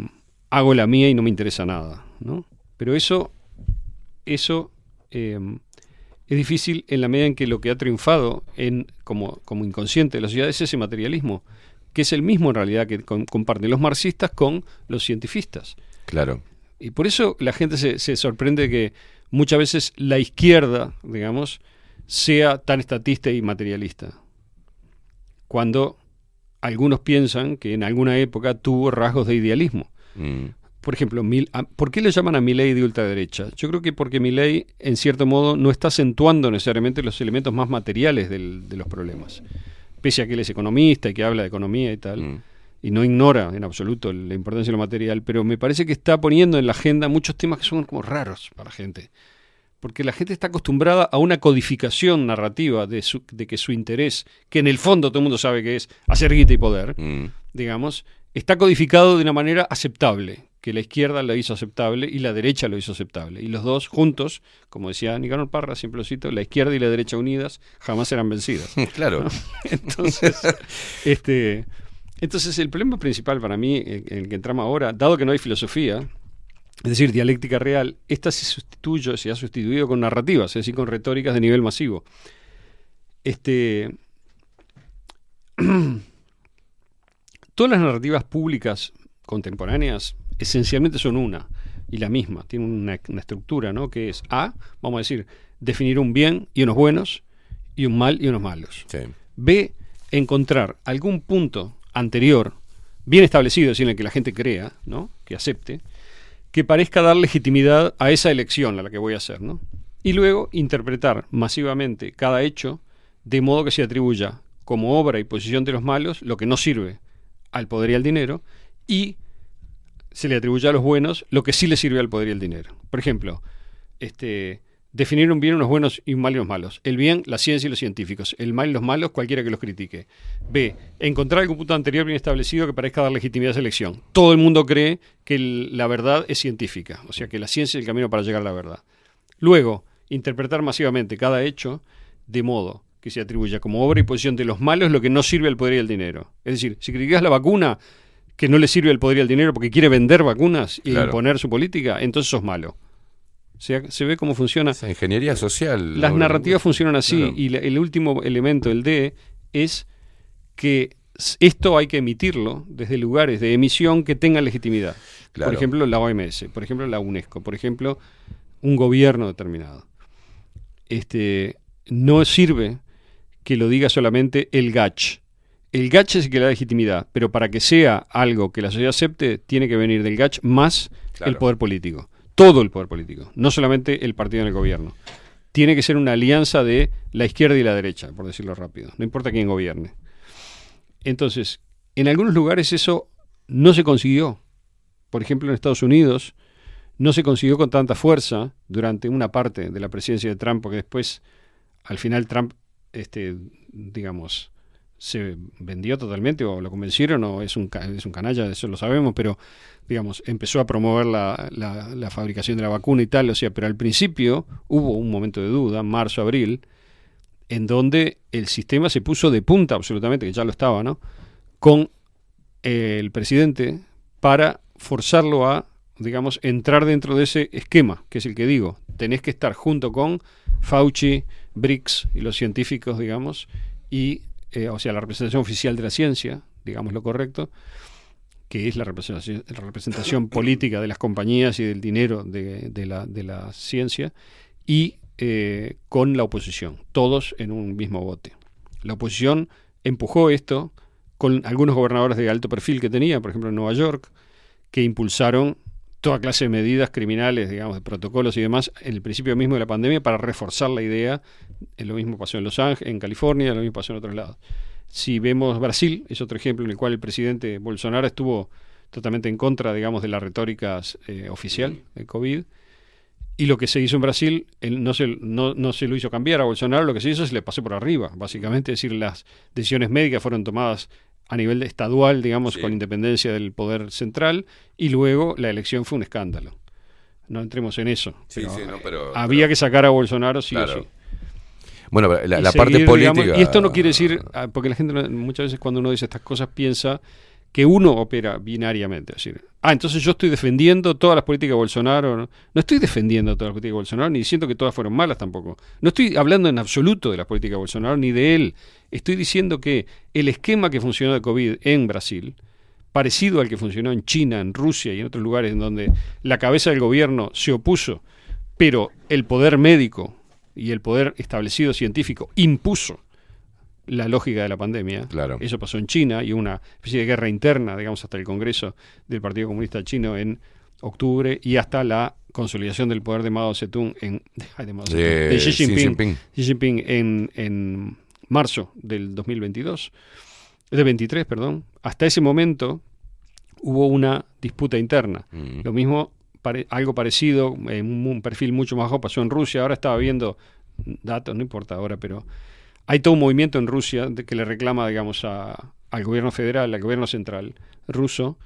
hago la mía y no me interesa nada, ¿no? Pero eso, eso eh, es difícil en la medida en que lo que ha triunfado en, como, como inconsciente de la sociedad es ese materialismo, que es el mismo en realidad que con- comparten los marxistas con los cientifistas. Claro. Y por eso la gente se, se sorprende de que muchas veces la izquierda, digamos, sea tan estatista y materialista. Cuando algunos piensan que en alguna época tuvo rasgos de idealismo. Mm. Por ejemplo, Mil- a- ¿por qué le llaman a Milley de ultraderecha? Yo creo que porque Milley, en cierto modo, no está acentuando necesariamente los elementos más materiales del- de los problemas. Pese a que él es economista y que habla de economía y tal, y no ignora en absoluto la importancia de lo material, pero me parece que está poniendo en la agenda muchos temas que son como raros para la gente. Porque la gente está acostumbrada a una codificación narrativa de, su- de que su interés, que en el fondo todo el mundo sabe que es hacer guita y poder, digamos, está codificado de una manera aceptable, que la izquierda lo hizo aceptable y la derecha lo hizo aceptable. Y los dos juntos, como decía Nicanor Parra, siempre lo cito, la izquierda y la derecha unidas jamás serán vencidas. Claro. ¿No? Entonces, este, entonces el problema principal para mí, en en el que entramos ahora, dado que no hay filosofía, es decir, dialéctica real, esta se sustituye, se ha sustituido con narrativas, es decir, con retóricas de nivel masivo. Este, todas las narrativas públicas contemporáneas esencialmente son una y la misma, tienen una, una estructura, ¿no? Que es A, vamos a decir, definir un bien y unos buenos, y un mal y unos malos. B, encontrar algún punto anterior, bien establecido, es decir, en el que la gente crea, ¿no? Que acepte, que parezca dar legitimidad a esa elección a la que voy a hacer, ¿no? Y luego interpretar masivamente cada hecho de modo que se atribuya como obra y posición de los malos lo que no sirve al poder y al dinero y se le atribuye a los buenos lo que sí le sirve al poder y al dinero. Por ejemplo, este, definir un bien, unos buenos y un mal y unos malos. El bien, la ciencia y los científicos. El mal y los malos, cualquiera que los critique. B. Encontrar algún punto anterior bien establecido que parezca dar legitimidad a esa elección. Todo el mundo cree que el- la verdad es científica, o sea que la ciencia es el camino para llegar a la verdad. Luego, interpretar masivamente cada hecho de modo que se atribuya como obra y posición de los malos lo que no sirve al poder y al dinero. Es decir, si criticas la vacuna que no le sirve al poder y al dinero porque quiere vender vacunas y Claro. imponer su política, entonces sos malo. O sea, se ve cómo funciona. Esa ingeniería social. Las narrativas funcionan así Claro. y la- el último elemento, el D, es que esto hay que emitirlo desde lugares de emisión que tengan legitimidad. Claro. Por ejemplo, la OMS, por ejemplo, la UNESCO, por ejemplo, un gobierno determinado. Este, no sirve que lo diga solamente el GACH. El GACH es el que le da legitimidad, pero para que sea algo que la sociedad acepte, tiene que venir del GACH más Claro. el poder político. Todo el poder político, no solamente el partido en el gobierno. Tiene que ser una alianza de la izquierda y la derecha, por decirlo rápido. No importa quién gobierne. Entonces, en algunos lugares eso no se consiguió. Por ejemplo, en Estados Unidos no se consiguió con tanta fuerza durante una parte de la presidencia de Trump, porque después, al final, Trump, este, digamos, se vendió totalmente o lo convencieron o es un, es un canalla, eso lo sabemos, pero digamos, empezó a promover la, la- fabricación de la vacuna y tal, o sea, pero al principio hubo un momento de duda, marzo, abril, en donde el sistema se puso de punta absolutamente, que ya lo estaba, ¿no? Con el presidente para forzarlo a, digamos, entrar dentro de ese esquema, que es el que digo, tenés que estar junto con Fauci, BRICS y los científicos, digamos, y, eh, o sea, la representación oficial de la ciencia, digamos lo correcto, que es la representación, la representación política de las compañías y del dinero de, de la, de la ciencia, y eh, con la oposición, todos en un mismo bote. La oposición empujó esto con algunos gobernadores de alto perfil que tenía, por ejemplo en Nueva York, que impulsaron toda clase de medidas criminales, digamos, de protocolos y demás, en el principio mismo de la pandemia para reforzar la idea. Lo mismo pasó en Los Ángeles, en California, lo mismo pasó en otros lados. Si vemos Brasil, es otro ejemplo en el cual el presidente Bolsonaro estuvo totalmente en contra, digamos, de la retórica eh, oficial del COVID. Y lo que se hizo en Brasil él no, se, no, no se lo hizo cambiar a Bolsonaro, lo que se hizo es le pasó por arriba, básicamente. Es decir, las decisiones médicas fueron tomadas a nivel estadual, digamos, con independencia del poder central, y luego la elección fue un escándalo. No entremos en eso. Sí, pero sí, no, pero- había que sacar a Bolsonaro sí Claro. o sí. Bueno, la, la parte política. digamos, y esto no quiere decir, ah, porque la gente muchas veces cuando uno dice estas cosas piensa que uno opera binariamente. Es decir, ah, entonces yo estoy defendiendo todas las políticas de Bolsonaro. No, No estoy defendiendo todas las políticas de Bolsonaro, ni diciendo que todas fueron malas tampoco. No estoy hablando en absoluto de las políticas de Bolsonaro, ni de él. Estoy diciendo que el esquema que funcionó de COVID en Brasil, parecido al que funcionó en China, en Rusia y en otros lugares en donde la cabeza del gobierno se opuso, pero el poder médico y el poder establecido científico impuso la lógica de la pandemia. Claro. Eso pasó en China y una especie de guerra interna, digamos, hasta el Congreso del Partido Comunista Chino en octubre y hasta la consolidación del poder de Mao Zedong en ay, de, Mao Zedong, De de Xi Xi Jinping. Xi Jinping en, en marzo del 2022, de 23, perdón. Hasta ese momento hubo una disputa interna. Mm. Lo mismo, pare- algo parecido, en un, un perfil mucho más bajo pasó en Rusia. Ahora estaba viendo datos, no importa ahora, pero hay todo un movimiento en Rusia de que le reclama, digamos, a- al gobierno federal, al gobierno central ruso,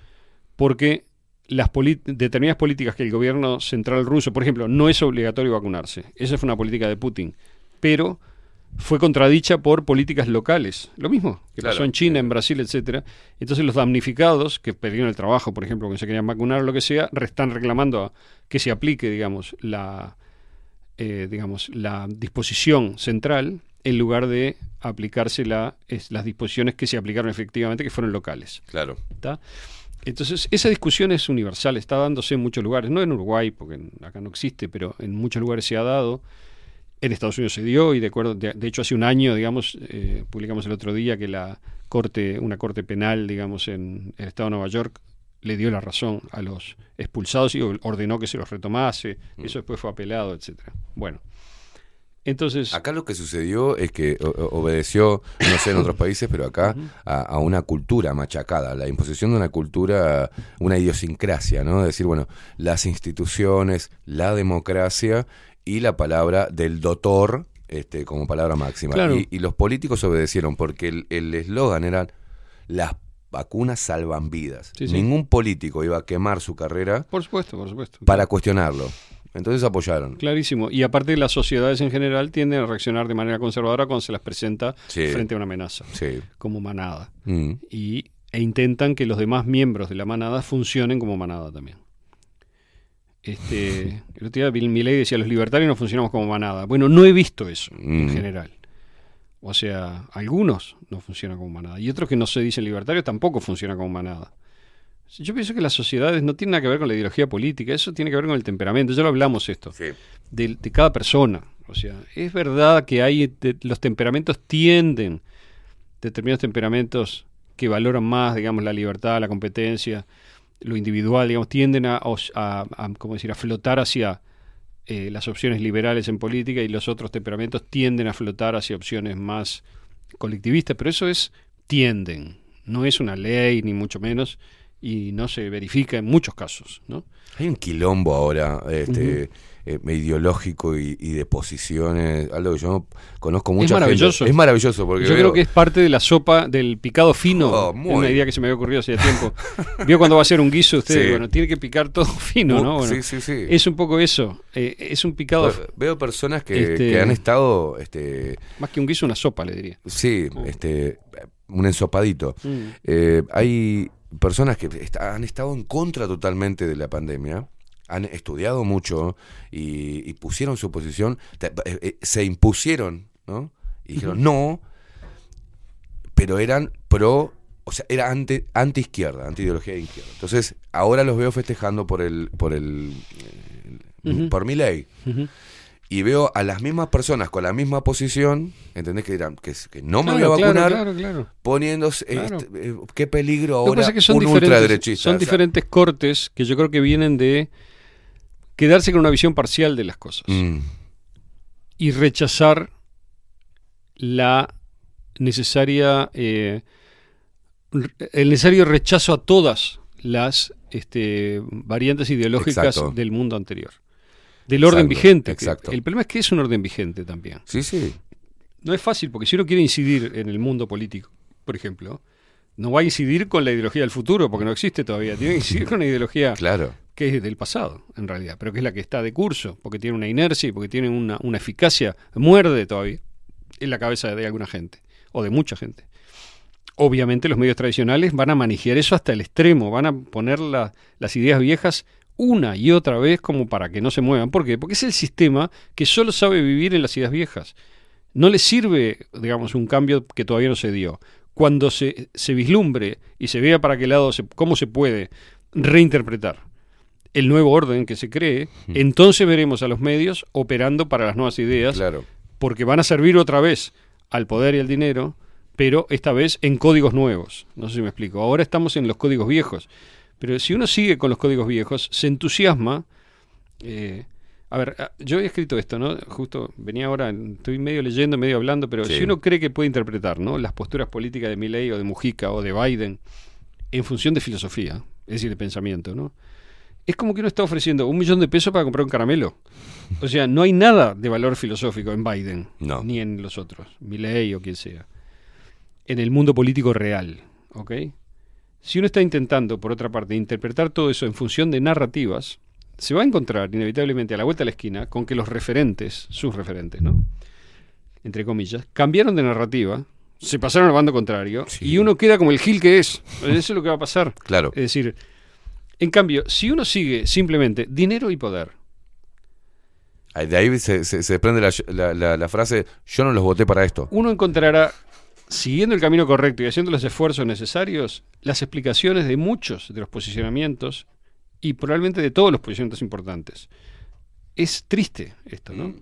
porque las determinadas políticas que el gobierno central ruso, por ejemplo, no es obligatorio vacunarse. Esa fue una política de Putin. Pero fue contradicha por políticas locales. Lo mismo que pasó en China, en Brasil, etcétera. Entonces los damnificados que perdieron el trabajo, por ejemplo, que se querían vacunar o lo que sea, están reclamando a que se aplique, digamos, la eh, digamos, la disposición central en lugar de aplicarse la, es- las disposiciones que se aplicaron efectivamente, que fueron locales. Claro. ¿Está? Entonces, esa discusión es universal, está dándose en muchos lugares, no en Uruguay, porque en- acá no existe, pero en muchos lugares se ha dado. En Estados Unidos se dio, y de acuerdo, de, de hecho hace un año, digamos, eh, publicamos el otro día que la corte, una corte penal, digamos, en el estado de Nueva York, le dio la razón a los expulsados y or- ordenó que se los retomase. Eso después fue apelado, etcétera. Bueno, entonces. Acá lo que sucedió es que obedeció, no sé en otros países, pero acá a, a una cultura machacada, la imposición de una cultura, una idiosincrasia, ¿no? Es decir, bueno, las instituciones, la democracia y la palabra del doctor este, como palabra máxima. Claro. Y, y los políticos obedecieron porque el- eslogan era las vacunas salvan vidas. Sí, sí. Ningún político iba a quemar su carrera Por supuesto, por supuesto. para cuestionarlo. Entonces apoyaron. Clarísimo. Y aparte las sociedades en general tienden a reaccionar de manera conservadora cuando se las presenta Sí. frente a una amenaza, Sí. como manada. Mm. Y, e intentan que los demás miembros de la manada funcionen como manada también. Este, el otro día Bill Milley decía, los libertarios no funcionamos como manada. Bueno, no he visto eso en Mm. general. O sea, algunos no funcionan como manada. Y otros que no se dicen libertarios tampoco funcionan como manada. Yo pienso que las sociedades no tienen nada que ver con la ideología política, eso tiene que ver con el temperamento. Ya lo hablamos esto, de, de cada persona. O sea, es verdad que hay de- los temperamentos tienden, determinados temperamentos que valoran más, digamos, la libertad, la competencia, lo individual, digamos, tienden a, a, ¿cómo decir, a flotar hacia eh, las opciones liberales en política y los otros temperamentos tienden a flotar hacia opciones más colectivistas, pero eso es tienden, no es una ley ni mucho menos y no se verifica en muchos casos, ¿no? Hay un quilombo ahora este, eh, ideológico y, y de posiciones, algo que yo conozco mucha es maravilloso. gente. Es maravilloso porque Yo veo- creo que es parte de la sopa del picado fino. Oh, Es muy. una idea que se me había ocurrido hace tiempo. Vio cuando va a hacer un guiso usted, Sí. bueno, tiene que picar todo fino, Uh, ¿no? Bueno, sí, sí, sí. Es un poco eso. eh, es un picado Veo- Veo personas que, Este- que han estado, este, más que un guiso, una sopa, le diría. sí, este, un ensopadito. Mm. Eh, hay personas que est- han estado en contra totalmente de la pandemia, han estudiado mucho y, y pusieron su posición, te- eh, eh, se impusieron, ¿no? Y dijeron no, pero eran pro, o sea, era anti, anti izquierda, anti ideología de izquierda. Entonces, ahora los veo festejando por el, por el, eh, por mi ley. Y veo a las mismas personas con la misma posición, ¿entendés? Que dirán que, que no me Claro, voy a vacunar, claro, claro. poniéndose, Claro. este, eh, qué peligro que ahora es que son un ultraderechista. son o sea, diferentes cortes que yo creo que vienen de quedarse con una visión parcial de las cosas Mm. y rechazar la necesaria eh, el necesario rechazo a todas las este, variantes ideológicas Exacto. del mundo anterior del orden vigente exacto. el problema es que es un orden vigente también Sí, sí. no es fácil, porque si uno quiere incidir en el mundo político, por ejemplo, no va a incidir con la ideología del futuro, porque no existe todavía. Tiene que incidir con una ideología Claro. que es del pasado, en realidad, pero que es la que está de curso, porque tiene una inercia y porque tiene una, una eficacia, muerde todavía en la cabeza de alguna gente, o de mucha gente. Obviamente los medios tradicionales van a manejar eso hasta el extremo, van a poner la- las ideas viejas una y otra vez como para que no se muevan. ¿Por qué? Porque es el sistema que solo sabe vivir en las ideas viejas. No le sirve, digamos, un cambio que todavía no se dio. Cuando se, se vislumbre y se vea para qué lado, se, cómo se puede reinterpretar el nuevo orden que se cree, entonces veremos a los medios operando para las nuevas ideas, Claro. porque van a servir otra vez al poder y al dinero, pero esta vez en códigos nuevos. No sé si me explico. Ahora estamos en los códigos viejos. Pero si uno sigue con los códigos viejos, se entusiasma. eh, a ver, ah, yo he escrito esto, ¿no? Justo venía ahora, estoy medio leyendo, medio hablando, pero Sí. si uno cree que puede interpretar, ¿no? Las posturas políticas de Milley o de Mujica o de Biden en función de filosofía, es decir, de pensamiento, ¿no? Es como que uno está ofreciendo un millón de pesos para comprar un caramelo. O sea, no hay nada de valor filosófico en Biden, No. ni en los otros, Milley o quien sea. En el mundo político real, ¿ok? Si uno está intentando, por otra parte, interpretar todo eso en función de narrativas, se va a encontrar inevitablemente a la vuelta de la esquina con que los referentes, sus referentes, ¿no? entre comillas, cambiaron de narrativa, se pasaron al bando contrario y uno queda como el gil que es. Eso es lo que va a pasar. Claro. Es decir, en cambio, si uno sigue simplemente dinero y poder, De ahí se, se- se desprende la, la- la- la frase, yo no los voté para esto. uno encontrará, siguiendo el camino correcto y haciendo los esfuerzos necesarios, las explicaciones de muchos de los posicionamientos y probablemente de todos los posicionamientos importantes. Es triste esto, ¿no?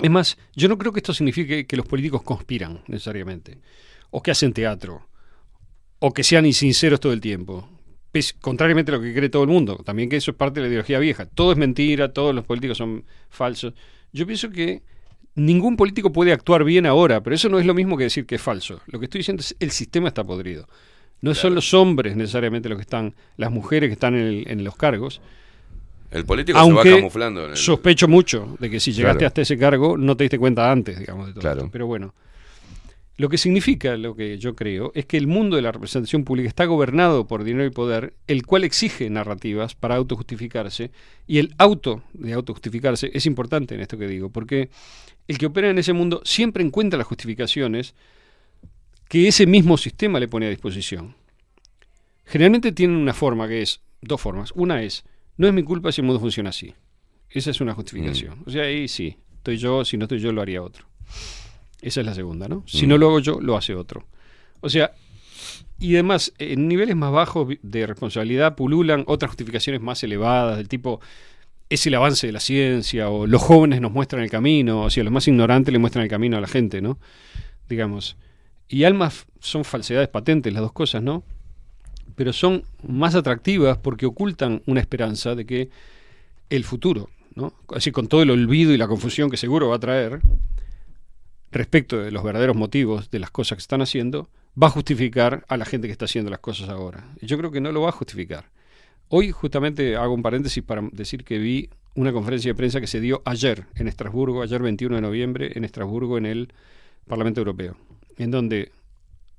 Es más, yo no creo que esto signifique que los políticos conspiran necesariamente, o que hacen teatro, o que sean insinceros todo el tiempo. Pes- contrariamente a lo que cree todo el mundo, también que eso es parte de la ideología vieja. Todo es mentira, todos los políticos son falsos. Yo pienso que ningún político puede actuar bien ahora, pero eso no es lo mismo que decir que es falso. Lo que estoy diciendo es el sistema está podrido. No son los hombres necesariamente los que están, las mujeres que están en, el- en los cargos. El político se Aunque va camuflando. en el- sospecho mucho de que si llegaste Claro. hasta ese cargo no te diste cuenta antes, digamos, de todo Claro. esto. Pero bueno, lo que significa, lo que yo creo, es que el mundo de la representación pública está gobernado por dinero y poder, el cual exige narrativas para autojustificarse, y el auto de autojustificarse es importante en esto que digo, porque el que opera en ese mundo siempre encuentra las justificaciones que ese mismo sistema le pone a disposición. Generalmente tienen una forma que es, dos formas. Una es, no es mi culpa si el mundo funciona así. Esa es una justificación. O sea, ahí sí, estoy yo, si no estoy yo lo haría otro. Esa es la segunda, ¿no? Si Mm. no lo hago yo, lo hace otro. O sea, y además, en niveles más bajos de responsabilidad pululan otras justificaciones más elevadas, del tipo, es el avance de la ciencia, o los jóvenes nos muestran el camino, o sea, los más ignorantes le muestran el camino a la gente, ¿no? Digamos. Y almas son falsedades patentes, las dos cosas, ¿no? Pero son más atractivas porque ocultan una esperanza de que el futuro, ¿no? Así con todo el olvido y la confusión que seguro va a traer respecto de los verdaderos motivos de las cosas que están haciendo, va a justificar a la gente que está haciendo las cosas ahora. Yo creo que no lo va a justificar. Hoy justamente hago un paréntesis para decir que vi una conferencia de prensa que se dio ayer en Estrasburgo, ayer 21 de noviembre, en Estrasburgo, en el Parlamento Europeo, en donde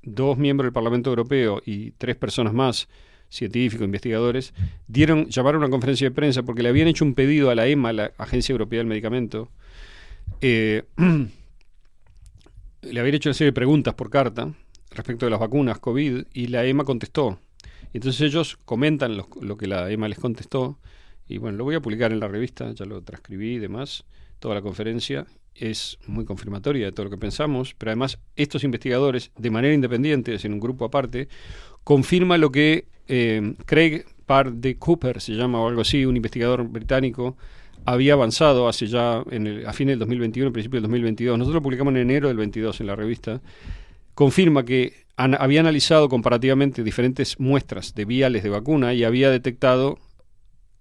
dos miembros del Parlamento Europeo y tres personas más, científicos, investigadores, dieron, llamaron a una conferencia de prensa porque le habían hecho un pedido a la EMA, la Agencia Europea del Medicamento, eh, le habían hecho una serie de preguntas por carta respecto de las vacunas COVID y la EMA contestó. Entonces ellos comentan lo, lo que la EMA les contestó y bueno, lo voy a publicar en la revista, ya lo transcribí y demás, toda la conferencia es muy confirmatoria de todo lo que pensamos, pero además estos investigadores, de manera independiente, es en un grupo aparte, confirman lo que eh, Craig Parr de Cooper, se llama o algo así, un investigador británico, había avanzado hace ya en el- a fines del 2021, principio del 2022. Nosotros lo publicamos en enero del 22 en la revista. Confirma que an- había analizado comparativamente diferentes muestras de viales de vacuna y había detectado,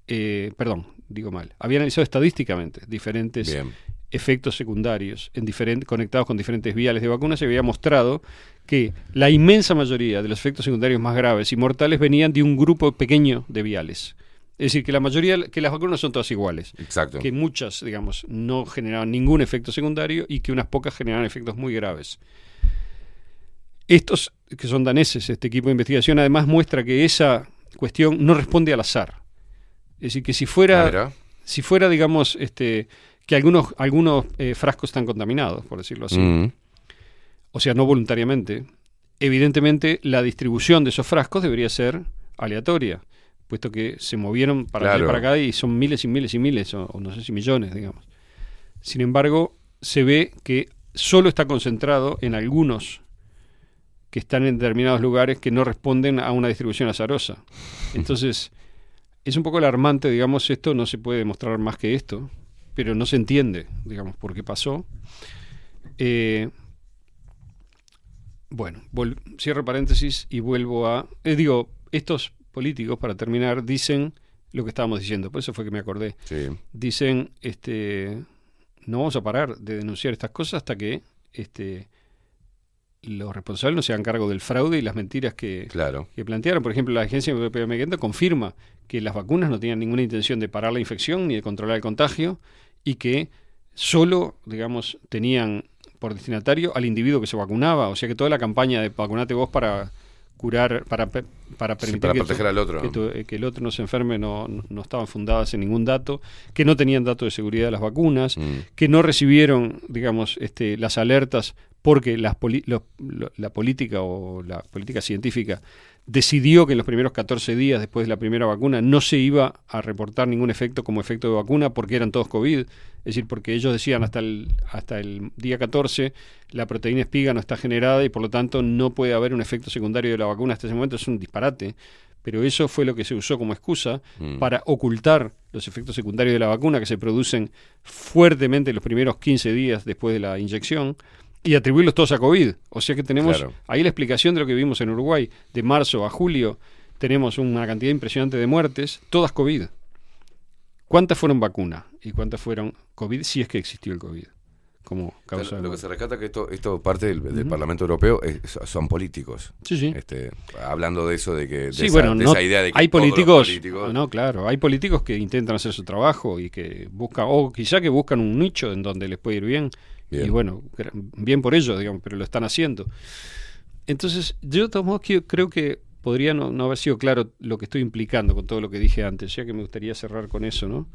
eh, perdón, digo mal, había analizado estadísticamente diferentes Bien. efectos secundarios en diferen- conectados con diferentes viales de vacunas y había mostrado que la inmensa mayoría de los efectos secundarios más graves y mortales venían de un grupo pequeño de viales. Es decir, que la mayoría, que las vacunas son todas iguales. Exacto. Que muchas, digamos, no generaban ningún efecto secundario y que unas pocas generaban efectos muy graves. Estos, que son daneses, este equipo de investigación, además muestra que esa cuestión no responde al azar. Es decir, que si Ah, fuera, mira. si fuera, digamos, este, que algunos, algunos eh, frascos están contaminados, por decirlo así, Mm. o sea, no voluntariamente, evidentemente la distribución de esos frascos debería ser aleatoria, puesto que se movieron para allá y Claro. para acá y son miles y miles y miles, o, o no sé si millones, digamos. Sin embargo, se ve que solo está concentrado en algunos que están en determinados lugares que no responden a una distribución azarosa. Entonces, es un poco alarmante, digamos, esto no se puede demostrar más que esto, pero no se entiende, digamos, por qué pasó. Eh, bueno, cierro paréntesis y vuelvo a... eh, digo, estos políticos, para terminar, dicen lo que estábamos diciendo, por eso fue que me acordé. Dicen, este, no vamos a parar de denunciar estas cosas hasta que este, los responsables no se hagan cargo del fraude y las mentiras que, que plantearon. Por ejemplo, la Agencia Europea de Medicamentos confirma que las vacunas no tenían ninguna intención de parar la infección ni de controlar el contagio y que solo, digamos, tenían por destinatario al individuo que se vacunaba. O sea que toda la campaña de vacunate vos para curar, para, para Sí, permitir para que, proteger al otro. que tu- eh, que el otro no se enferme, no, no- no estaban fundadas en ningún dato, que no tenían datos de seguridad de las vacunas, Mm. que no recibieron, digamos, este, las alertas porque las poli- lo- lo- la política o la política científica decidió que en los primeros 14 días después de la primera vacuna no se iba a reportar ningún efecto como efecto de vacuna porque eran todos COVID. Es decir, porque ellos decían hasta el, hasta el día 14 la proteína espiga no está generada y por lo tanto no puede haber un efecto secundario de la vacuna hasta ese momento. Es un disparate. Pero eso fue lo que se usó como excusa Mm. para ocultar los efectos secundarios de la vacuna que se producen fuertemente los primeros 15 días después de la inyección y atribuirlos todos a COVID. O sea que tenemos Claro. ahí la explicación de lo que vimos en Uruguay. De marzo a julio tenemos una cantidad impresionante de muertes, todas COVID. ¿Cuántas fueron vacuna y cuántas fueron COVID si es que existió el COVID como causa? Lo de que se rescata es que esto, esto parte del, del. Parlamento Europeo es- son políticos. Sí, sí. Este, hablando de eso, de que de Sí, esa, bueno, de no- esa idea de que hay políticos, políticos- no, claro, hay políticos que intentan hacer su trabajo y que buscan, o quizá que buscan un nicho en donde les puede ir bien, y bueno, bien por ellos, digamos, pero lo están haciendo. Entonces, yo de todos modos creo que podría no, no haber sido claro lo que estoy implicando con todo lo que dije antes, ya que me gustaría cerrar con eso, ¿no?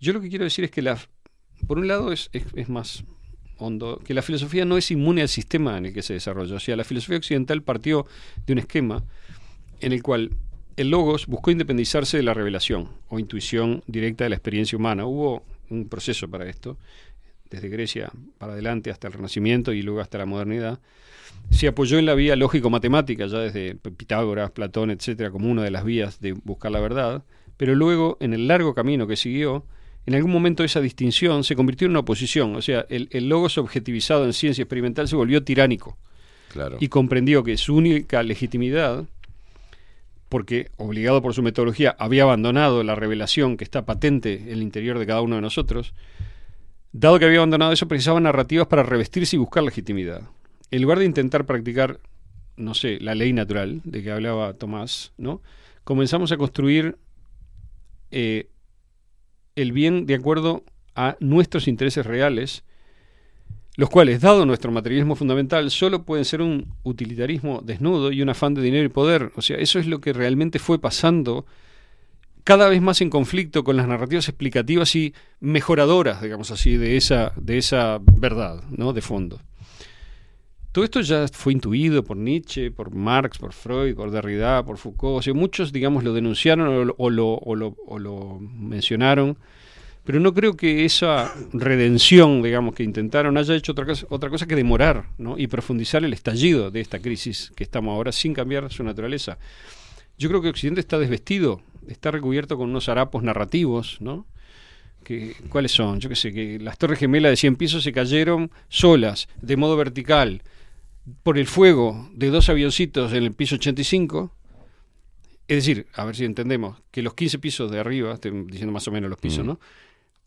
Yo lo que quiero decir es que la, por un lado es, es, es más hondo, que la filosofía no es inmune al sistema en el que se desarrolla. O sea, la filosofía occidental partió de un esquema en el cual el logos buscó independizarse de la revelación o intuición directa de la experiencia humana. Hubo un proceso para esto, desde Grecia para adelante hasta el Renacimiento y luego hasta la modernidad. Se apoyó en la vía lógico-matemática, ya desde Pitágoras, Platón, etcétera, como una de las vías de buscar la verdad, pero luego, en el largo camino que siguió, en algún momento esa distinción se convirtió en una oposición. O sea, el, el logos objetivizado en ciencia experimental se volvió tiránico Claro. y comprendió que su única legitimidad, porque obligado por su metodología había abandonado la revelación que está patente en el interior de cada uno de nosotros, dado que había abandonado eso, precisaba narrativas para revestirse y buscar legitimidad. En lugar de intentar practicar, no sé, la ley natural de que hablaba Tomás, ¿no? comenzamos a construir eh, el bien de acuerdo a nuestros intereses reales, los cuales, dado nuestro materialismo fundamental, solo pueden ser un utilitarismo desnudo y un afán de dinero y poder. O sea, eso es lo que realmente fue pasando cada vez más en conflicto con las narrativas explicativas y mejoradoras, digamos así, de esa, de esa verdad, ¿no? De fondo. Todo esto ya fue intuido por Nietzsche, por Marx, por Freud, por Derrida, por Foucault. Muchos, digamos, lo denunciaron o lo, o lo, o lo- o lo mencionaron, pero no creo que esa redención, digamos, que intentaron haya hecho otra cosa, otra cosa que demorar ¿no? y profundizar el estallido de esta crisis que estamos ahora sin cambiar su naturaleza. Yo creo que Occidente está desvestido, está recubierto con unos harapos narrativos, ¿no? Que, ¿Cuáles son? Yo qué sé, que las torres gemelas de 100 pisos se cayeron solas, de modo vertical, por el fuego de dos avioncitos en el piso 85. Es decir, a ver si entendemos, que los 15 pisos de arriba, estoy diciendo más o menos los pisos, Mm. ¿no?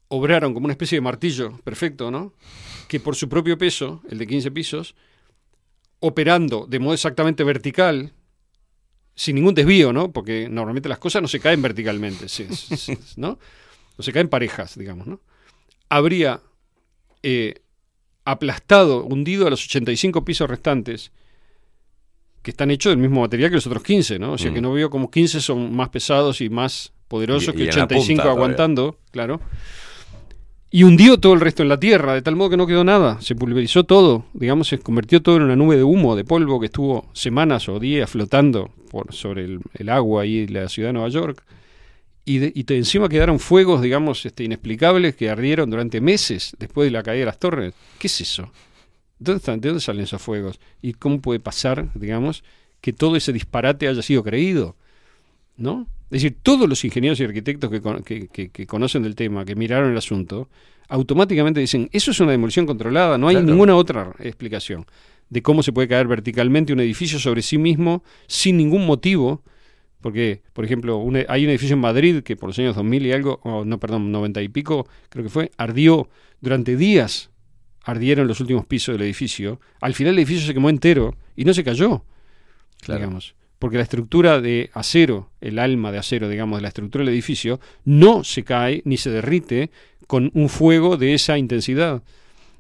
Obraron como una especie de martillo perfecto, ¿no? Que por su propio peso, el de 15 pisos, operando de modo exactamente vertical, sin ningún desvío, ¿no? Porque normalmente las cosas no se caen verticalmente, se- se- ¿no? O se caen parejas, digamos, ¿no? Habría eh, aplastado, hundido a los 85 pisos restantes, que están hechos del mismo material que los otros 15, ¿no? O sea Mm. que no veo como 15 son más pesados y más poderosos Y- que y en la 85 punta todavía. aguantando, claro. Y hundió todo el resto en la tierra, de tal modo que no quedó nada. Se pulverizó todo, digamos, se convirtió todo en una nube de humo, de polvo, que estuvo semanas o días flotando por, sobre el, agua ahí en la ciudad de Nueva York. Y, de- y encima quedaron fuegos, digamos, este, inexplicables que ardieron durante meses después de la caída de las torres. ¿Qué es eso? ¿Dónde están, ¿De dónde salen esos fuegos? ¿Y cómo puede pasar, digamos, que todo ese disparate haya sido creído? ¿No? Es decir, todos los ingenieros y arquitectos que, que- que- que conocen del tema, que miraron el asunto, automáticamente dicen, eso es una demolición controlada, no hay Claro. ninguna otra explicación de cómo se puede caer verticalmente un edificio sobre sí mismo sin ningún motivo, porque, por ejemplo, un e- hay un edificio en Madrid que por los años 2000 y algo, o no, perdón, 90 y pico, creo que fue, ardió durante días, ardieron los últimos pisos del edificio, al final el edificio se quemó entero y no se cayó, Claro. digamos, porque la estructura de acero, el alma de acero, digamos, de la estructura del edificio, no se cae ni se derrite con un fuego de esa intensidad.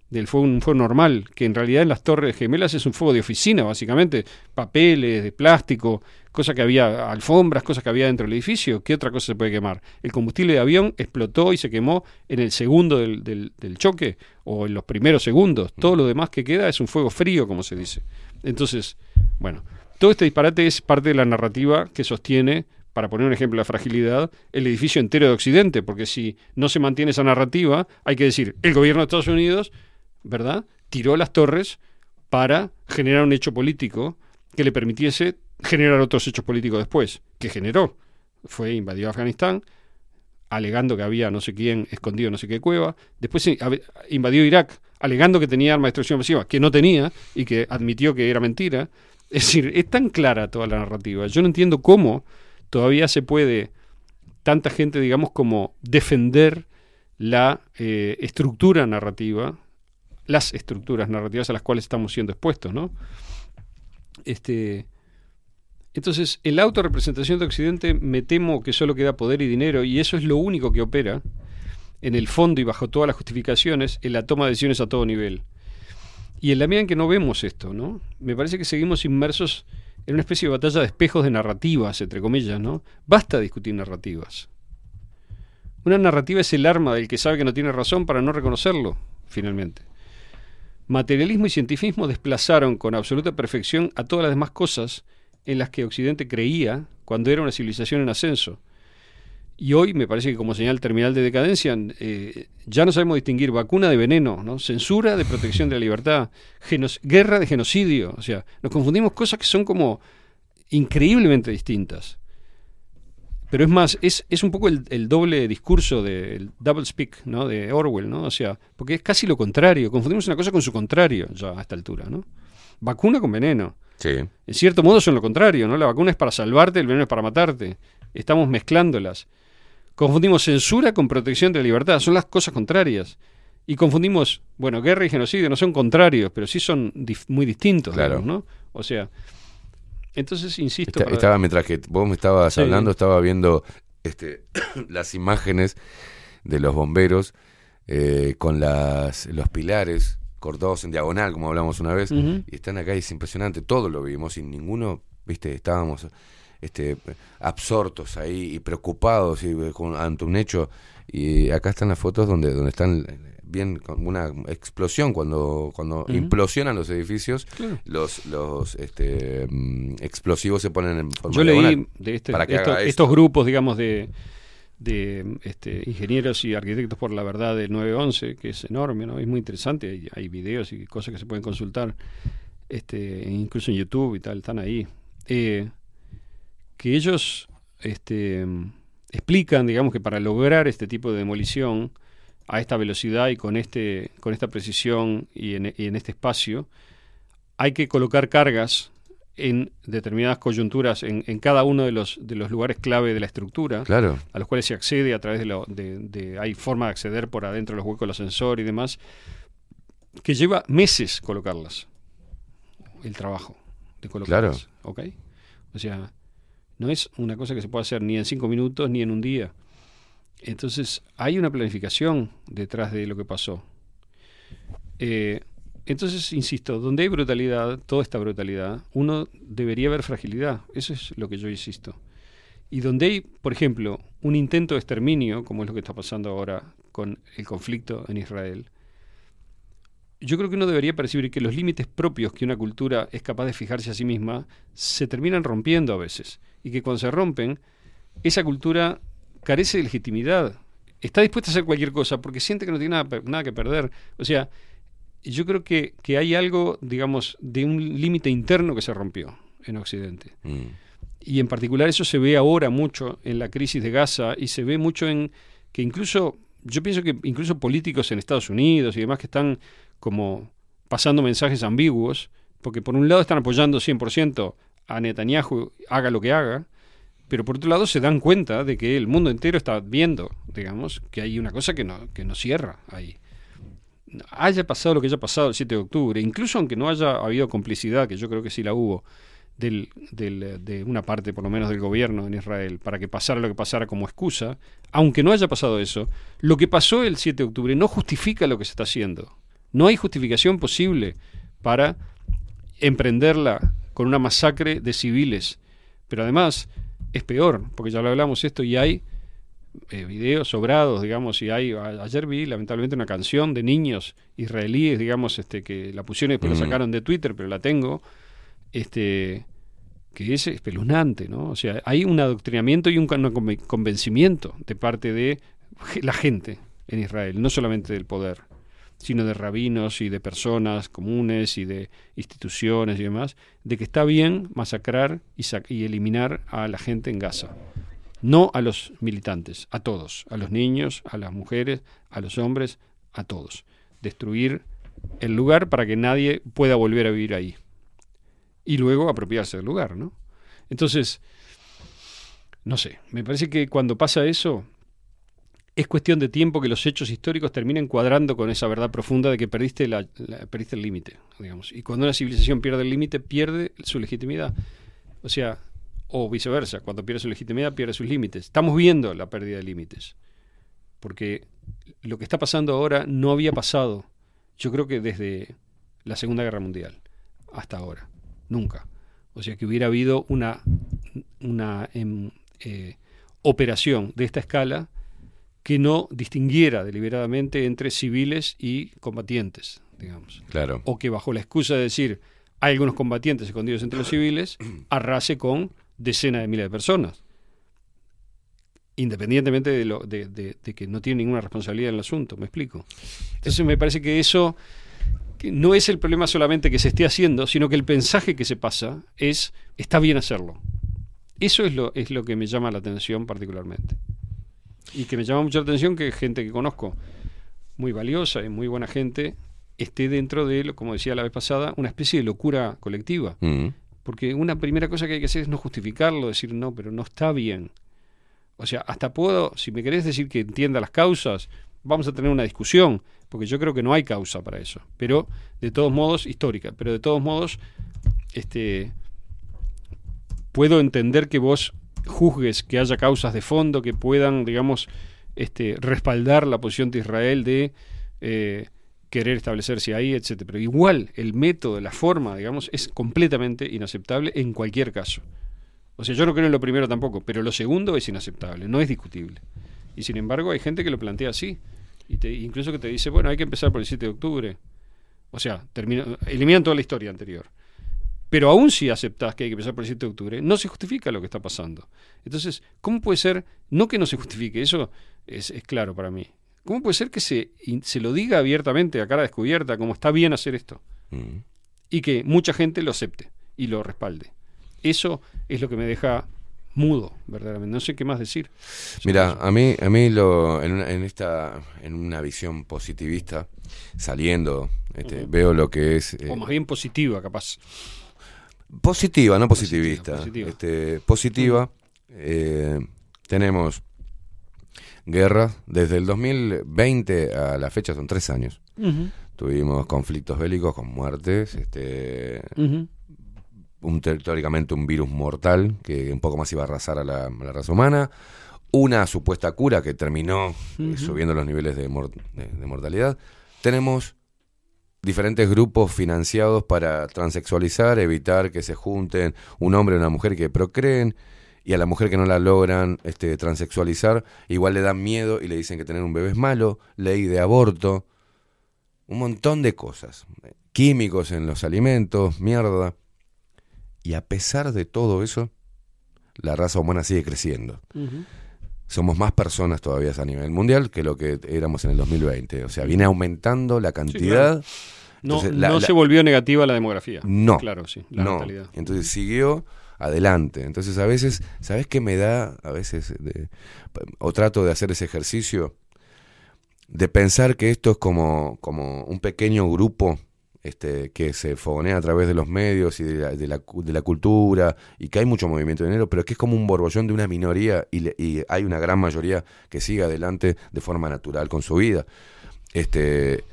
del fuego, un fuego normal, que en realidad en las Torres Gemelas es un fuego de oficina, básicamente, papeles, de plástico, cosas que había, alfombras, cosas que había dentro del edificio, ¿qué otra cosa se puede quemar? El combustible de avión explotó y se quemó en el segundo del, del- del choque, o en los primeros segundos, todo lo demás que queda es un fuego frío, como se dice. Entonces, bueno, todo este disparate es parte de la narrativa que sostiene, para poner un ejemplo de la fragilidad, el edificio entero de Occidente, porque si no se mantiene esa narrativa, hay que decir, el gobierno de Estados Unidos, ¿verdad?, tiró las torres para generar un hecho político que le permitiese generar otros hechos políticos después, que generó. Fue invadió Afganistán, alegando que había no sé quién escondido no sé qué cueva. Después eh, invadió Irak, alegando que tenía arma de destrucción masiva, que no tenía y que admitió que era mentira. Es decir, es tan clara toda la narrativa. Yo no entiendo cómo todavía se puede tanta gente, digamos, como defender la eh, estructura narrativa, las estructuras narrativas a las cuales estamos siendo expuestos, ¿no? Este, entonces, en la autorrepresentación de Occidente me temo que solo queda poder y dinero, y eso es lo único que opera, en el fondo y bajo todas las justificaciones, en la toma de decisiones a todo nivel. Y en la medida en que no vemos esto, ¿no? Me parece que seguimos inmersos en una especie de batalla de espejos de narrativas, entre comillas, ¿no? Basta discutir narrativas. Una narrativa es el arma del que sabe que no tiene razón para no reconocerlo, finalmente. Materialismo y cientifismo desplazaron con absoluta perfección a todas las demás cosas en las que Occidente creía cuando era una civilización en ascenso. Y hoy me parece que como señal terminal de decadencia eh, ya no sabemos distinguir vacuna de veneno, ¿no? censura de protección de la libertad, guerra de genocidio. O sea, nos confundimos cosas que son como increíblemente distintas. Pero es más, es, es un poco el, el doble discurso del double speak ¿no? de Orwell, ¿no? O sea, porque es casi lo contrario. Confundimos una cosa con su contrario ya a esta altura, ¿no? Vacuna con veneno. Sí. En cierto modo son lo contrario, ¿no? La vacuna es para salvarte, el veneno es para matarte. Estamos mezclándolas. Confundimos censura con protección de la libertad, son las cosas contrarias. Y confundimos, bueno, guerra y genocidio no son contrarios, pero sí son dif- muy distintos, Claro. digamos, ¿no? O sea, entonces, insisto... Para- estaba mientras que vos me estabas Sí. hablando, estaba viendo este, las imágenes de los bomberos eh, con las, los pilares cortados en diagonal, como hablamos una vez, y están acá y es impresionante, todos lo vimos y ninguno, viste, estábamos este, absortos ahí y preocupados y, eh, con- ante un hecho. Y acá están las fotos donde, donde están bien con una explosión cuando cuando implosionan los edificios Claro. los los este mm, explosivos se ponen en forma Yo leí de este- para que esto. estos grupos, digamos, de, de este, ingenieros y arquitectos por la verdad del 911, que es enorme, ¿no? Es muy interesante, hay, hay videos y cosas que se pueden consultar, este, incluso en YouTube y tal, están ahí. Eh, que ellos este, explican, digamos, que para lograr este tipo de demolición a esta velocidad y con, este, con esta precisión y en, y en este espacio, hay que colocar cargas en determinadas coyunturas en, en cada uno de los, de los lugares clave de la estructura, Claro. a los cuales se accede a través de, lo, de, de- hay forma de acceder por adentro de los huecos del ascensor y demás, que lleva meses colocarlas, el trabajo de colocarlas, ¿ok? O sea, no es una cosa que se puede hacer ni en cinco minutos ni en un día. Entonces, hay una planificación detrás de lo que pasó. Eh, entonces, insisto, donde hay brutalidad, toda esta brutalidad, uno debería ver fragilidad. Eso es lo que yo insisto. Y donde hay, por ejemplo, un intento de exterminio, como es lo que está pasando ahora con el conflicto en Israel, yo creo que uno debería percibir que los límites propios que una cultura es capaz de fijarse a sí misma se terminan rompiendo a veces. Y que cuando se rompen, esa cultura carece de legitimidad. Está dispuesta a hacer cualquier cosa porque siente que no tiene nada, nada que perder. O sea, yo creo que, que hay algo, digamos, de un límite interno que se rompió en Occidente. Mm. Y en particular eso se ve ahora mucho en la crisis de Gaza y se ve mucho en que incluso, yo pienso que incluso políticos en Estados Unidos y demás que están como pasando mensajes ambiguos, porque por un lado están apoyando 100% a Netanyahu, haga lo que haga, pero por otro lado se dan cuenta de que el mundo entero está viendo, digamos, que hay una cosa que no, que no cierra ahí. Haya pasado lo que haya pasado el 7 de octubre, incluso aunque no haya habido complicidad, que yo creo que sí la hubo, de una parte por lo menos del gobierno en Israel para que pasara lo que pasara como excusa, aunque no haya pasado eso, lo que pasó el 7 de octubre no justifica lo que se está haciendo. No hay justificación posible para emprenderla con una masacre de civiles. Pero además es peor, porque ya lo hablamos esto y hay eh, videos sobrados, digamos, y hay, a- ayer vi lamentablemente una canción de niños israelíes, digamos, este, que la pusieron y después Mm. la sacaron de Twitter, pero la tengo, este, que es espeluznante, ¿no? O sea, hay un adoctrinamiento y un con- conven- convencimiento de parte de la gente en Israel, no solamente del poder, sino de rabinos y de personas comunes y de instituciones y demás, de que está bien masacrar y, y eliminar a la gente en Gaza. No a los militantes, a todos, a los niños, a las mujeres, a los hombres, a todos. Destruir el lugar para que nadie pueda volver a vivir ahí. Y luego apropiarse del lugar, ¿no? Entonces, no sé, me parece que cuando pasa eso, es cuestión de tiempo que los hechos históricos terminen cuadrando con esa verdad profunda de que perdiste, la, la- perdiste el límite, digamos. Y cuando una civilización pierde el límite, pierde su legitimidad. O sea, o viceversa, cuando pierde su legitimidad, pierde sus límites. Estamos viendo la pérdida de límites. Porque lo que está pasando ahora no había pasado, yo creo que desde la Segunda Guerra Mundial hasta ahora. Nunca. O sea, que hubiera habido una, una em, eh, operación de esta escala que no distinguiera deliberadamente entre civiles y combatientes, digamos. Claro. O que bajo la excusa de decir hay algunos combatientes escondidos entre los civiles, arrase con decenas de miles de personas. Independientemente de, lo, de, de- de que no tiene ninguna responsabilidad en el asunto, me explico. Entonces me parece que eso que no es el problema solamente que se esté haciendo, sino que el mensaje que se pasa es está bien hacerlo. Eso es lo, es lo que me llama la atención particularmente. Y que me llama mucho la atención que gente que conozco, muy valiosa y muy buena gente, esté dentro de, lo- como decía la vez pasada, una especie de locura colectiva. Mm. Porque una primera cosa que hay que hacer es no justificarlo, decir no, pero no está bien. O sea, hasta puedo, si me querés decir que entienda las causas, vamos a tener una discusión, porque yo creo que no hay causa para eso. Pero, de todos modos, histórica, pero de todos modos, este puedo entender que vos juzgues que haya causas de fondo que puedan, digamos, este, respaldar la posición de Israel de eh, querer establecerse ahí, etcétera. Pero igual el método, la forma, digamos, es completamente inaceptable en cualquier caso. O sea, yo no creo en lo primero tampoco, pero lo segundo es inaceptable, no es discutible. Y sin embargo hay gente que lo plantea así, y te, incluso que te dice, bueno, hay que empezar por el 7 de octubre. O sea, termina, eliminan toda la historia anterior. Pero aún si aceptás que hay que empezar por el 7 de octubre, no se justifica lo que está pasando. Entonces, ¿cómo puede ser, no que no se justifique, eso es, es claro para mí, ¿cómo puede ser que se, se lo diga abiertamente, a cara descubierta, como está bien hacer esto? Mm. Y que mucha gente lo acepte y lo respalde. Eso es lo que me deja mudo, verdaderamente. No sé qué más decir. Mira, a mí, a mí lo, en, una- en esta, en una visión positivista, saliendo, este, veo lo que es eh, O más bien positiva, capaz. Positiva, no positivista. positiva. Este, positiva. eh, tenemos guerras desde el 2020 a la fecha son tres años. Tuvimos conflictos bélicos con muertes, este, un teóricamente un virus mortal que un poco más iba a arrasar a la, a la raza humana, una supuesta cura que terminó eh, subiendo los niveles de, mor- de- de mortalidad. Tenemos diferentes grupos financiados para transexualizar, evitar que se junten un hombre y una mujer que procreen y a la mujer que no la logran este, transexualizar, igual le dan miedo y le dicen que tener un bebé es malo, ley de aborto, un montón de cosas, químicos en los alimentos, mierda. Y a pesar de todo eso, la raza humana sigue creciendo. Ujú. Somos más personas todavía a nivel mundial que lo que éramos en el 2020. O sea, viene aumentando la cantidad. claro. No, Entonces, la- no la- se volvió negativa la demografía. No. Claro, sí, la no. natalidad. Entonces siguió adelante. Entonces a veces, ¿sabes qué me da? A veces, de- o trato de hacer ese ejercicio, de pensar que esto es como, como un pequeño grupo este, que se fogonea a través de los medios y de la, de la cultura y que hay mucho movimiento de dinero, pero que es como un borbollón de una minoría y, le- y hay una gran mayoría que sigue adelante de forma natural con su vida. Este,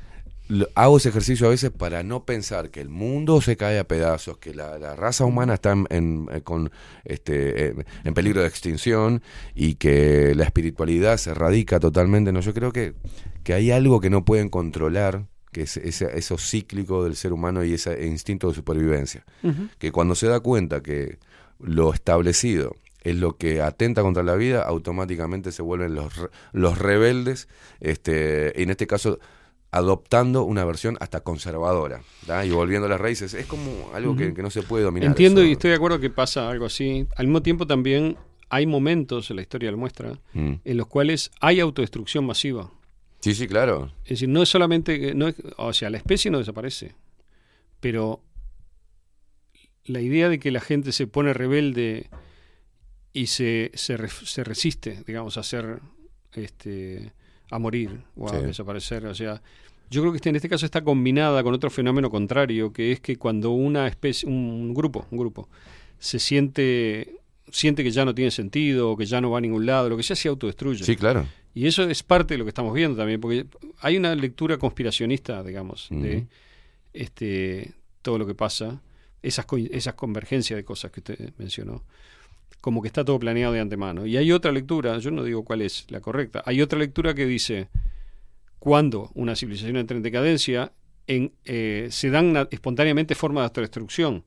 hago ese ejercicio a veces para no pensar que el mundo se cae a pedazos, que la, la raza humana está en, en- eh, con, este, eh, en peligro de extinción y que la espiritualidad se radica totalmente. No, yo creo que, que hay algo que no pueden controlar, que es ese- eso cíclico del ser humano y ese instinto de supervivencia. Que cuando se da cuenta que lo establecido es lo que atenta contra la vida, automáticamente se vuelven los, los rebeldes, este, en este caso adoptando una versión hasta conservadora, ¿da? y volviendo a las raíces. Es como algo que, que no se puede dominar. Entiendo eso. y estoy de acuerdo que pasa algo así. Al mismo tiempo también hay momentos, la historia lo muestra, Mm. en los cuales hay autodestrucción masiva. Sí, sí, claro. Es decir, no es solamente, que- no es- o sea, la especie no desaparece, pero la idea de que la gente se pone rebelde y se, se, re- se resiste, digamos, a ser, este, a morir o a Sí. desaparecer, o sea, yo creo que este- en este caso está combinada con otro fenómeno contrario, que es que cuando una especie, un grupo, un grupo, se siente siente que ya no tiene sentido, o que ya no va a ningún lado, lo que sea, se autodestruye. Sí, claro. Y eso es parte de lo que estamos viendo también, porque hay una lectura conspiracionista, digamos, de este todo lo que pasa, esas, esas convergencias de cosas que usted mencionó, como que está todo planeado de antemano. Y hay otra lectura, yo no digo cuál es la correcta, hay otra lectura que dice, cuando una civilización entra en decadencia, en, eh, se dan espontáneamente formas de autodestrucción.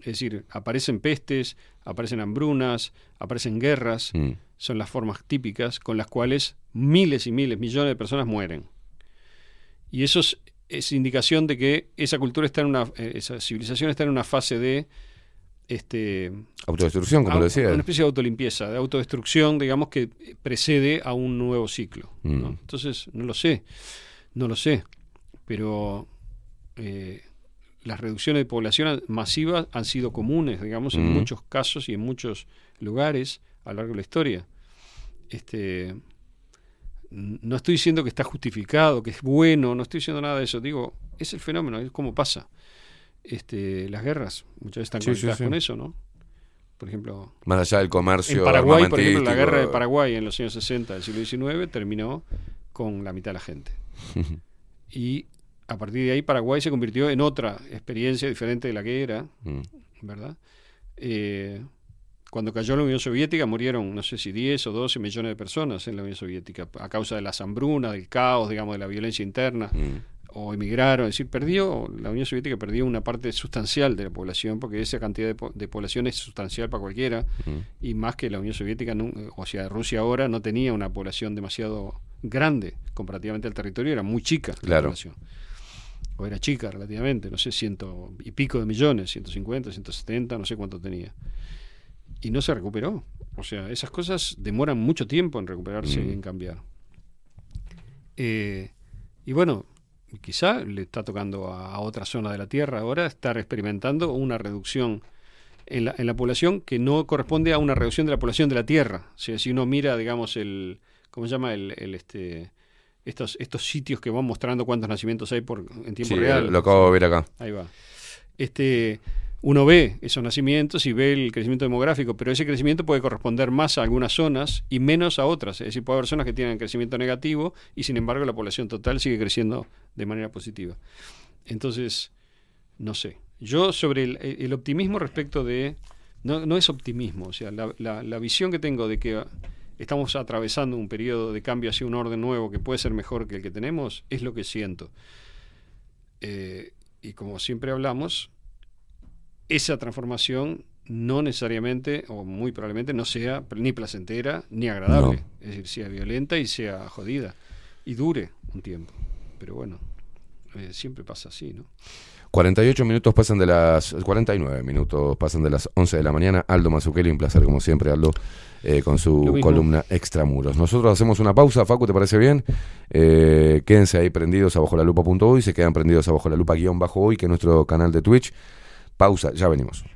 Es decir, aparecen pestes, aparecen hambrunas, aparecen guerras, Mm. son las formas típicas con las cuales miles y miles, millones de personas mueren. Y eso es, es indicación de que esa cultura está en una, eh, esa civilización está en una fase de este Autodestrucción, como lo decía. Una especie de autolimpieza, de autodestrucción, digamos, que precede a un nuevo ciclo. ¿no? Mm. Entonces, no lo sé, no lo sé, pero eh, las reducciones de población masivas han sido comunes, digamos, en Mm. muchos casos y en muchos lugares a lo largo de la historia. Este, no estoy diciendo que está justificado, que es bueno, no estoy diciendo nada de eso. Digo, es el fenómeno, es como pasa. Este, las guerras muchas veces están Sí, sí, conectadas sí. con eso, ¿no? Por ejemplo, Más allá del comercio en Paraguay, por ejemplo, la guerra de Paraguay en los años 60 del siglo XIX terminó con la mitad de la gente. Y a partir de ahí Paraguay se convirtió en otra experiencia diferente de la que era, Mm. ¿verdad? Eh, cuando cayó la Unión Soviética murieron, no sé si 10 o 12 millones de personas en la Unión Soviética a causa de las hambrunas, del caos, digamos, de la violencia interna, Mm. o emigraron, es decir, perdió, la Unión Soviética perdió una parte sustancial de la población, porque esa cantidad de, po- de población es sustancial para cualquiera, Mm. y más que la Unión Soviética, no- o sea, Rusia ahora no tenía una población demasiado grande comparativamente al territorio, era muy chica la población. O era chica relativamente, no sé, ciento y pico de millones, 150, 170, no sé cuánto tenía. Y no se recuperó. O sea, esas cosas demoran mucho tiempo en recuperarse Mm. y en cambiar. Eh, y bueno, quizá le está tocando a, a otra zona de la Tierra ahora estar experimentando una reducción en la, en la población que no corresponde a una reducción de la población de la Tierra. O sea, si uno mira, digamos, el, ¿cómo se llama? El, el, este, estos, estos sitios que van mostrando cuántos nacimientos hay por, en tiempo Sí, real. lo acabo de ver acá. Ahí va. Este, uno ve esos nacimientos y ve el crecimiento demográfico, pero ese crecimiento puede corresponder más a algunas zonas y menos a otras. Es decir, puede haber zonas que tienen crecimiento negativo y sin embargo la población total sigue creciendo de manera positiva. Entonces, no sé. Yo sobre el, el optimismo respecto de... No, no es optimismo, o sea, la, la- la visión que tengo de que estamos atravesando un periodo de cambio hacia un orden nuevo que puede ser mejor que el que tenemos, es lo que siento. Eh, y como siempre hablamos, esa transformación no necesariamente o muy probablemente no sea ni placentera ni agradable. Es decir, sea violenta y sea jodida y dure un tiempo. Pero bueno, eh, siempre pasa así, ¿no? 48 minutos pasan de las 49 minutos pasan de las 11 de la mañana. Aldo Mazzucchelli, un placer como siempre, Aldo, eh, con su columna Extramuros. Nosotros hacemos una pausa, Facu, ¿te parece bien? Eh, quédense ahí prendidos a bajo la lupa.uy, se quedan prendidos a bajo la lupa guion bajo hoy, que es nuestro canal de Twitch. Pausa, ya venimos.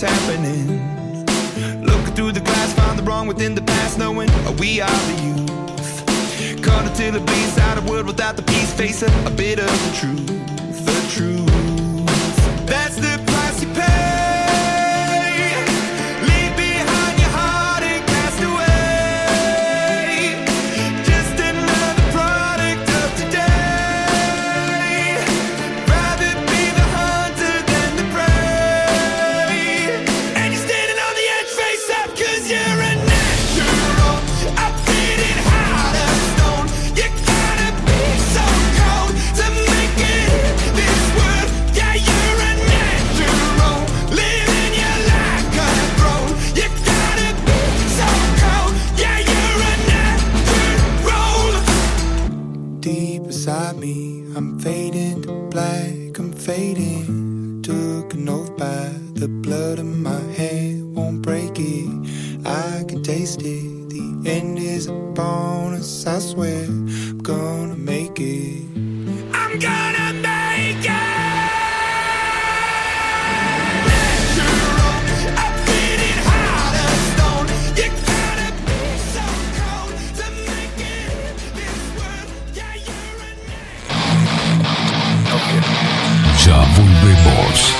what's happening. Looking through the glass, find the wrong within the past, knowing we are the youth. Caught until it bleeds out a world without the peace, facing a bit of the truth, the truth. That's the is a bonus. I swear. I'm gonna make it. I'm gonna be so told to make it. Natural. I'm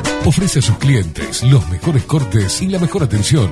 Ofrece a sus clientes los mejores cortes y la mejor atención.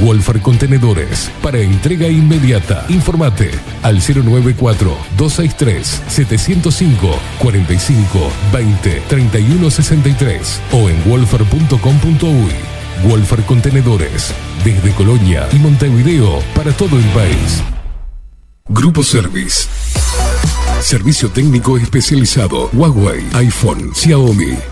Wolfer Contenedores para entrega inmediata. Informate al 094-263-705 45 20 31 63 o en wolfer.com.uy. Wolfer Contenedores desde Colonia y Montevideo para todo el país. Grupo Service. Servicio técnico especializado. Huawei, iPhone, Xiaomi.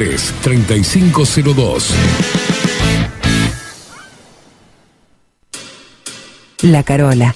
3502. La Carola.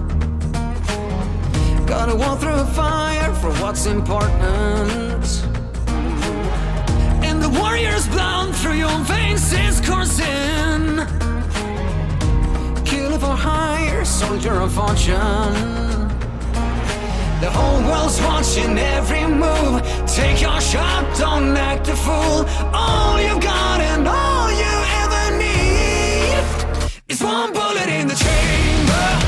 Gotta walk through fire for what's important. And the warrior's blood through your veins is coursing. Kill for hire, soldier of fortune. The whole world's watching every move. Take your shot, don't act a fool. All you got and all you ever need is one bullet in the chamber.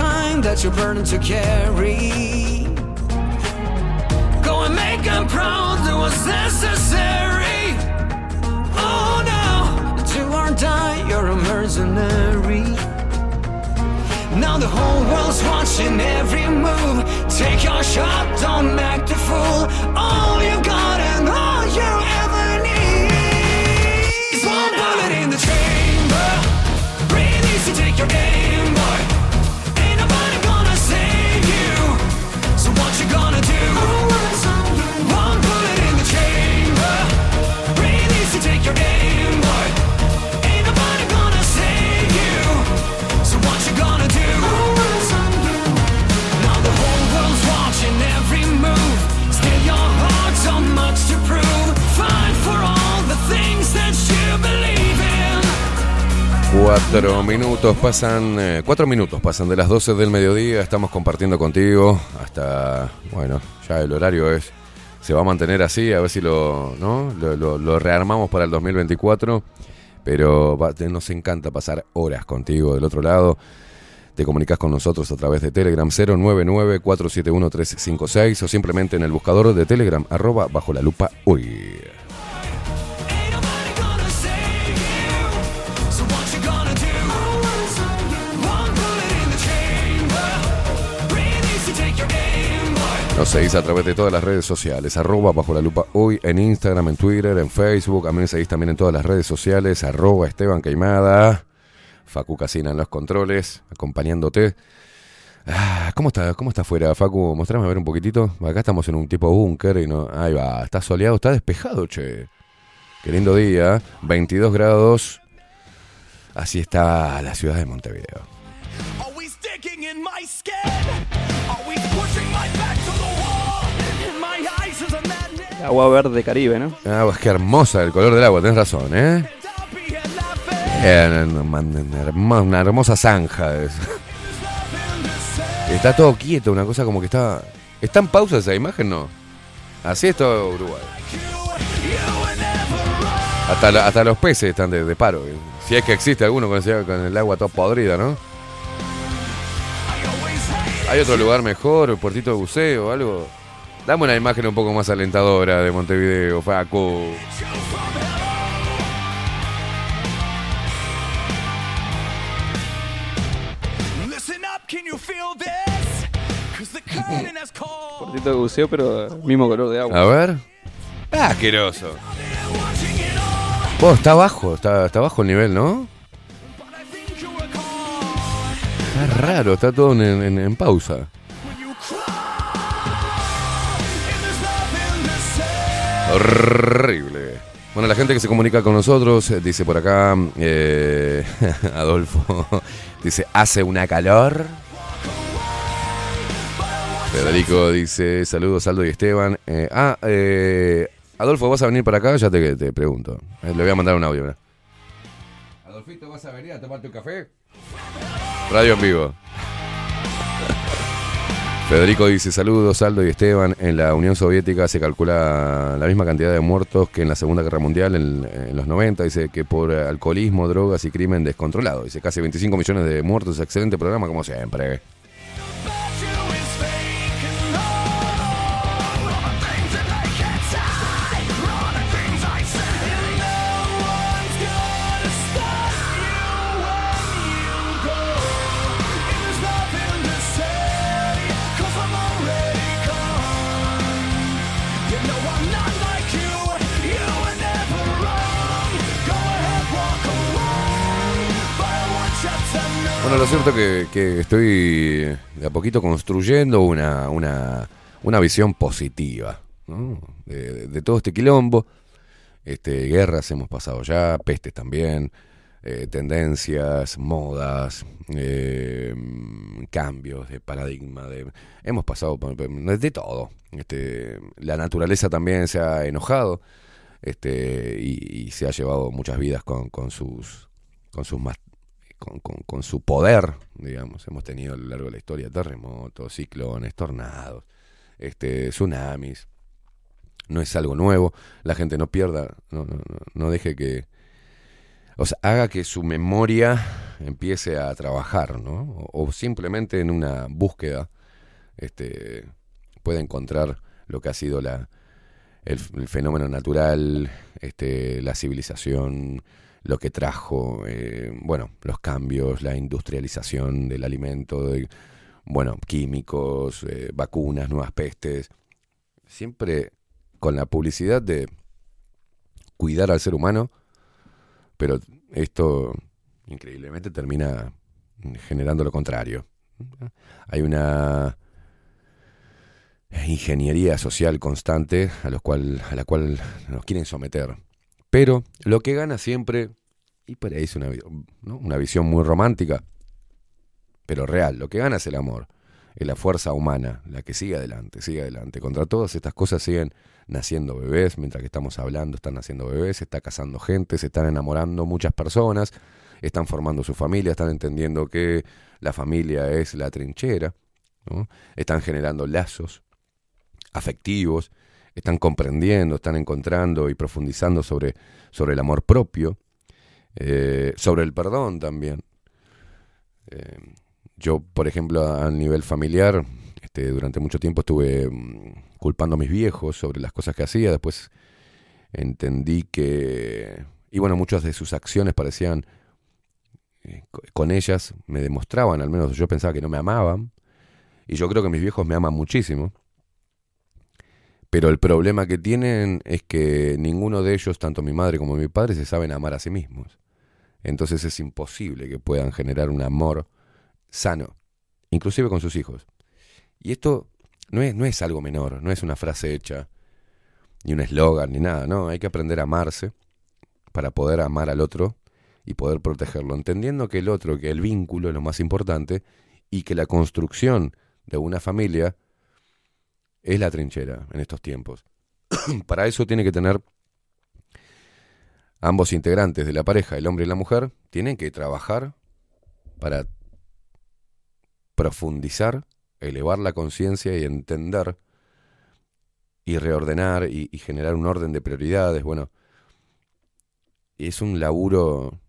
Kind that you're burning to carry. Go and make them proud, do what's necessary. Oh no, do or die, you're a mercenary. Now the whole world's watching every move. Take your shot, don't act a fool. All you've got Cuatro minutos pasan, eh, cuatro minutos pasan de las 12 del mediodía, estamos compartiendo contigo hasta, bueno, ya el horario es, se va a mantener así, a ver si lo, ¿no? lo, rearmamos para el 2024, pero nos encanta pasar horas contigo del otro lado. Te comunicas con nosotros a través de Telegram 099-471-356 o simplemente en el buscador de Telegram arroba bajo la lupa uy. Nos seguís a través de todas las redes sociales, arroba bajo la lupa hoy, en Instagram, en Twitter, en Facebook, a mí me seguís también en todas las redes sociales, arroba Esteban Queimada, Facu Casina en los controles, acompañándote. Ah, ¿Cómo está, ¿Cómo está afuera, Facu? Mostrame a ver un poquitito. Acá estamos en un tipo búnker y no. Ahí va, está soleado, está despejado, che. Qué lindo día, 22 grados. Así está la ciudad de Montevideo. Agua verde Caribe, ¿no? Ah, pues qué hermosa el color del agua, tenés razón, ¿eh? Una hermosa zanja. es. Está todo quieto, una cosa como que está. ¿Está en pausa esa imagen? No. Así es todo Uruguay. Hasta, hasta los peces están de, de paro. Si es que existe alguno con, con el agua toda podrida, ¿no? ¿Hay otro lugar mejor? ¿Puertito de buceo o algo? Dame una imagen un poco más alentadora de Montevideo, called. Portito de buceo, pero mismo color de agua. A ver. Ah, asqueroso. Vos, está bajo, está, está bajo el nivel, ¿no? Está raro, está todo en, en- en pausa. Horrible. Bueno, la gente que se comunica con nosotros eh, dice por acá, eh, Adolfo, dice, hace una calor. Federico dice, saludos Aldo y Esteban. Eh, ah, eh, Adolfo, ¿vas a venir para acá? Ya te, te pregunto. Le voy a mandar un audio. mirá. Adolfito, ¿vas a venir a tomarte un café? Radio en vivo. Federico dice, saludos Aldo y Esteban. En la Unión Soviética se calcula la misma cantidad de muertos que en la Segunda Guerra Mundial en, en los 90. Dice que por alcoholismo, drogas y crimen descontrolado. Dice casi 25 millones de muertos. Excelente programa como siempre. Lo cierto que, que estoy de a poquito construyendo una, una, una visión positiva de, todo este quilombo. Este, guerras hemos pasado ya, pestes también, eh, tendencias, modas, eh, cambios de paradigma. De, hemos pasado de todo. Este, la naturaleza también se ha enojado este, y, y se ha llevado muchas vidas con, con sus, con sus con, con- su poder, digamos. Hemos tenido a lo largo de la historia terremotos, ciclones, tornados, este, tsunamis. No es algo nuevo. La gente no pierda, no, no, no, deje que. O sea, haga que su memoria empiece a trabajar, ¿no? O, o simplemente en una búsqueda este, puede encontrar lo que ha sido la, el, el fenómeno natural, este, la civilización, lo que trajo, eh, bueno, los cambios, la industrialización del alimento, de, bueno, químicos, eh, vacunas, nuevas pestes, siempre con la publicidad de cuidar al ser humano, pero esto increíblemente termina generando lo contrario. Hay una ingeniería social constante a, cual, a la cual nos quieren someter. Pero lo que gana siempre, y por ahí es una, una visión muy romántica, pero real, lo que gana es el amor, es la fuerza humana, la que sigue adelante, sigue adelante. Contra todas estas cosas siguen naciendo bebés, mientras que estamos hablando están naciendo bebés, se está casando gente, se están enamorando muchas personas, están formando su familia, están entendiendo que la familia es la trinchera, ¿no? están generando lazos afectivos, están comprendiendo, están encontrando y profundizando sobre, sobre el amor propio, eh, sobre el perdón también. Eh, yo, por ejemplo, a nivel familiar, este, durante mucho tiempo estuve mm, culpando a mis viejos sobre las cosas que hacía, después entendí que, y bueno, muchas de sus acciones parecían, eh, co- con ellas me demostraban, al menos yo pensaba que no me amaban, y yo creo que mis viejos me aman muchísimo, pero el problema que tienen es que ninguno de ellos, tanto mi madre como mi padre, se saben amar a sí mismos. Entonces es imposible que puedan generar un amor sano, inclusive con sus hijos. Y esto no es, no es algo menor, no es una frase hecha, ni un eslogan, ni nada, no, hay que aprender a amarse para poder amar al otro y poder protegerlo, entendiendo que el otro, que el vínculo es lo más importante y que la construcción de una familia es la trinchera en estos tiempos. Para eso tiene que tener ambos integrantes de la pareja, el hombre y la mujer, tienen que trabajar para profundizar elevar la conciencia y entender y reordenar y, generar un orden de prioridades. Bueno, es un laburo.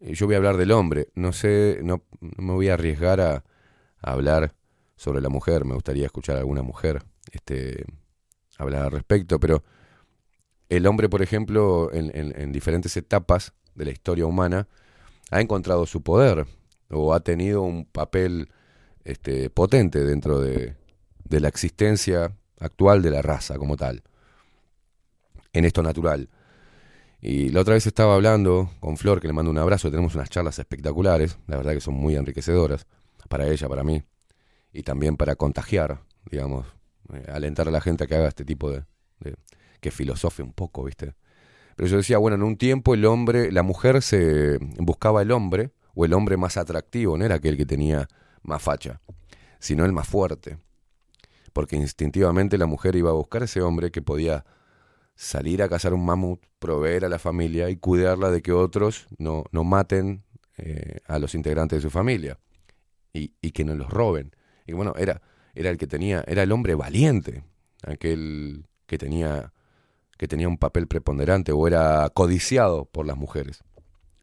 y Yo voy a hablar del hombre, no sé, no, me voy a arriesgar a hablar sobre la mujer. Me gustaría escuchar a alguna mujer este, hablar al respecto, pero el hombre, por ejemplo, en, en- en diferentes etapas de la historia humana, ha encontrado su poder o ha tenido un papel este, potente dentro de, de la existencia actual de la raza como tal, en esto natural. Y la otra vez estaba hablando con Flor, que le mando un abrazo, tenemos unas charlas espectaculares, la verdad que son muy enriquecedoras, para ella, para mí, y también para contagiar, digamos, eh, alentar a la gente a que haga este tipo de, que filosofe un poco, ¿viste? Pero yo decía, bueno, en un tiempo el hombre, la mujer se buscaba el hombre, o el hombre más atractivo, no era aquel que tenía más facha, sino el más fuerte. Porque instintivamente la mujer iba a buscar ese hombre que podía salir a cazar un mamut, proveer a la familia y cuidarla de que otros no, no maten eh, a los integrantes de su familia y, y que no los roben. Y bueno, era, era el que tenía, era el hombre valiente, aquel que tenía, que tenía un papel preponderante o era codiciado por las mujeres.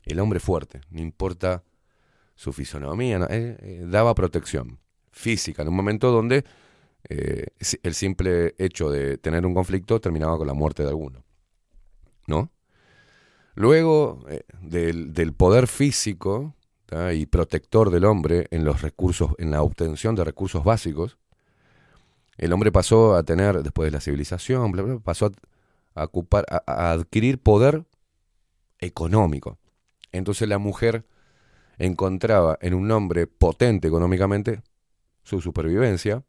El hombre fuerte, no importa su fisonomía, no, eh, eh, daba protección física en un momento donde eh, el simple hecho de tener un conflicto terminaba con la muerte de alguno. ¿No? Luego del, del poder físico y protector del hombre en los recursos, en la obtención de recursos básicos, el hombre pasó a tener, después de la civilización, bla, bla, pasó a, ocupar, a adquirir poder económico. Entonces la mujer encontraba en un hombre potente económicamente su supervivencia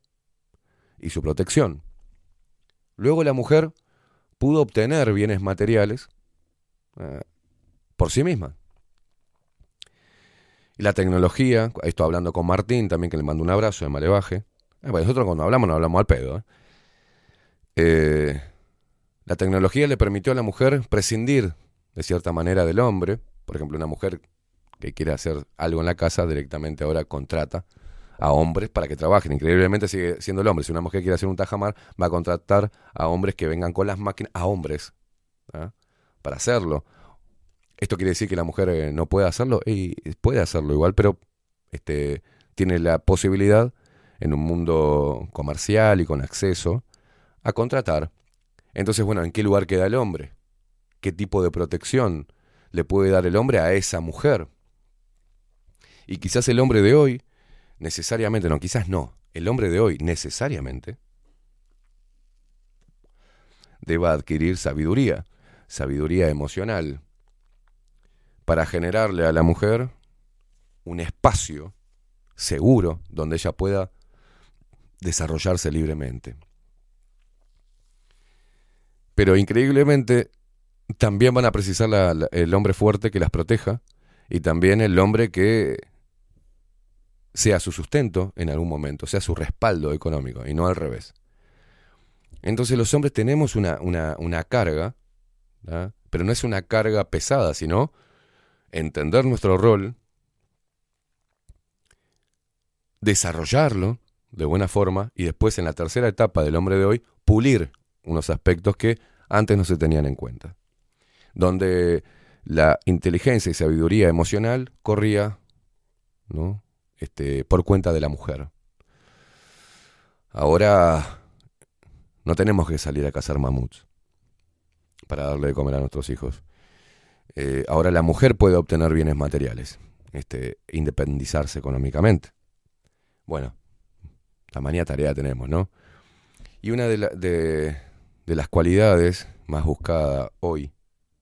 y su protección. Luego la mujer pudo obtener bienes materiales eh, por sí misma. La tecnología, estoy hablando con Martín también, que le mando un abrazo de Malevaje. Eh, bueno, nosotros cuando hablamos no hablamos al pedo. ¿eh? Eh, la tecnología le permitió a la mujer prescindir de cierta manera del hombre. Por ejemplo, una mujer que quiere hacer algo en la casa directamente ahora contrata a hombres para que trabajen. Increíblemente sigue siendo el hombre. Si una mujer quiere hacer un tajamar, va a contratar a hombres que vengan con las máquinas, a hombres, ¿ah? para hacerlo. ¿Esto quiere decir que la mujer eh, no puede hacerlo? Y puede hacerlo igual, pero este, tiene la posibilidad en un mundo comercial y con acceso a contratar. Entonces, bueno, ¿en qué lugar queda el hombre? ¿Qué tipo de protección le puede dar el hombre a esa mujer? Y quizás el hombre de hoy, necesariamente, no, quizás no, el hombre de hoy necesariamente deba adquirir sabiduría, sabiduría emocional, para generarle a la mujer un espacio seguro donde ella pueda desarrollarse libremente. Pero increíblemente también van a precisar el hombre fuerte que las proteja y también el hombre que sea su sustento en algún momento, sea su respaldo económico y no al revés. Entonces los hombres tenemos una, una, una carga, ¿ah? pero no es una carga pesada, sino entender nuestro rol, desarrollarlo de buena forma y después en la tercera etapa del hombre de hoy pulir unos aspectos que antes no se tenían en cuenta. Donde la inteligencia y sabiduría emocional corría ¿no? este, por cuenta de la mujer. Ahora no tenemos que salir a cazar mamuts para darle de comer a nuestros hijos. Eh, ahora la mujer puede obtener bienes materiales, este, independizarse económicamente. Bueno, la manía tarea tenemos, ¿no? Y una de, la- de- de las cualidades más buscada hoy,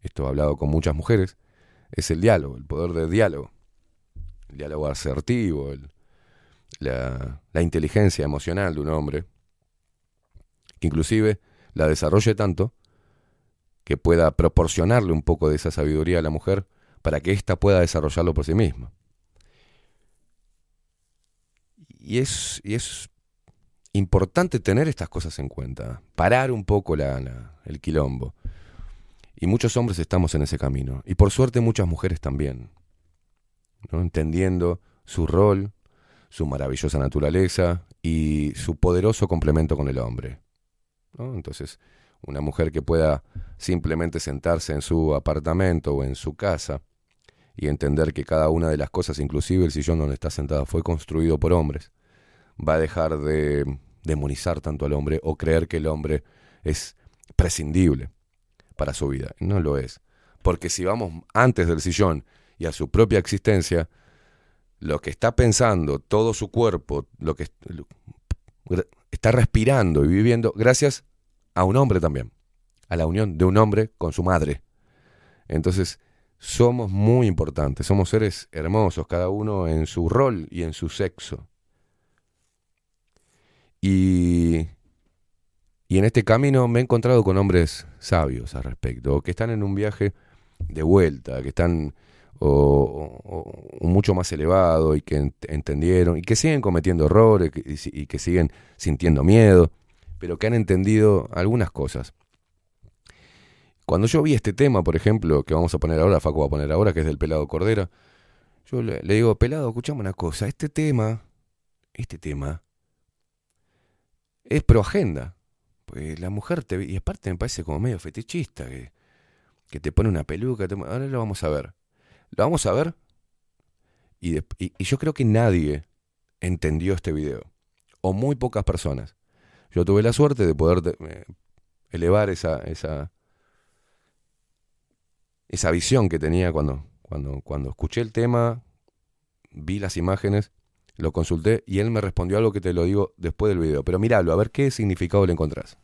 esto he hablado con muchas mujeres, es el diálogo, el poder del diálogo. El diálogo asertivo, la, la inteligencia emocional de un hombre, que inclusive la desarrolle tanto que pueda proporcionarle un poco de esa sabiduría a la mujer para que ésta pueda desarrollarlo por sí misma. Y es, y es importante tener estas cosas en cuenta, parar un poco la, el quilombo. Y muchos hombres estamos en ese camino. Y por suerte muchas mujeres también. ¿no? Entendiendo su rol, su maravillosa naturaleza y su poderoso complemento con el hombre. Entonces, una mujer que pueda simplemente sentarse en su apartamento o en su casa y entender que cada una de las cosas, inclusive el sillón donde está sentada, fue construido por hombres, va a dejar de demonizar tanto al hombre o creer que el hombre es prescindible para su vida. No lo es. Porque si vamos antes del sillón y a su propia existencia, lo que está pensando, todo su cuerpo, lo que está respirando y viviendo, gracias a un hombre también, a la unión de un hombre con su madre. Entonces, somos muy importantes, somos seres hermosos, cada uno en su rol y en su sexo. Y, y en este camino me he encontrado con hombres sabios al respecto, que están en un viaje de vuelta, que están o, mucho más elevado y que ent- entendieron y que siguen cometiendo errores y que siguen sintiendo miedo, pero que han entendido algunas cosas. Cuando yo vi este tema, por ejemplo, que vamos a poner ahora, Facu va a poner ahora, que es del pelado Cordera, yo le, digo, pelado, escuchame una cosa, este tema, este tema, es pro agenda. Pues la mujer te y aparte me parece como medio fetichista, que, que te pone una peluca, ahora lo vamos a ver. Lo vamos a ver y, y- y yo creo que nadie entendió este video, o muy pocas personas. Yo tuve la suerte de poder eh, elevar esa, esa, esa visión que tenía cuando, cuando, cuando escuché el tema, vi las imágenes, lo consulté y él me respondió algo que te lo digo después del video. Pero míralo, a ver qué significado le encontrás.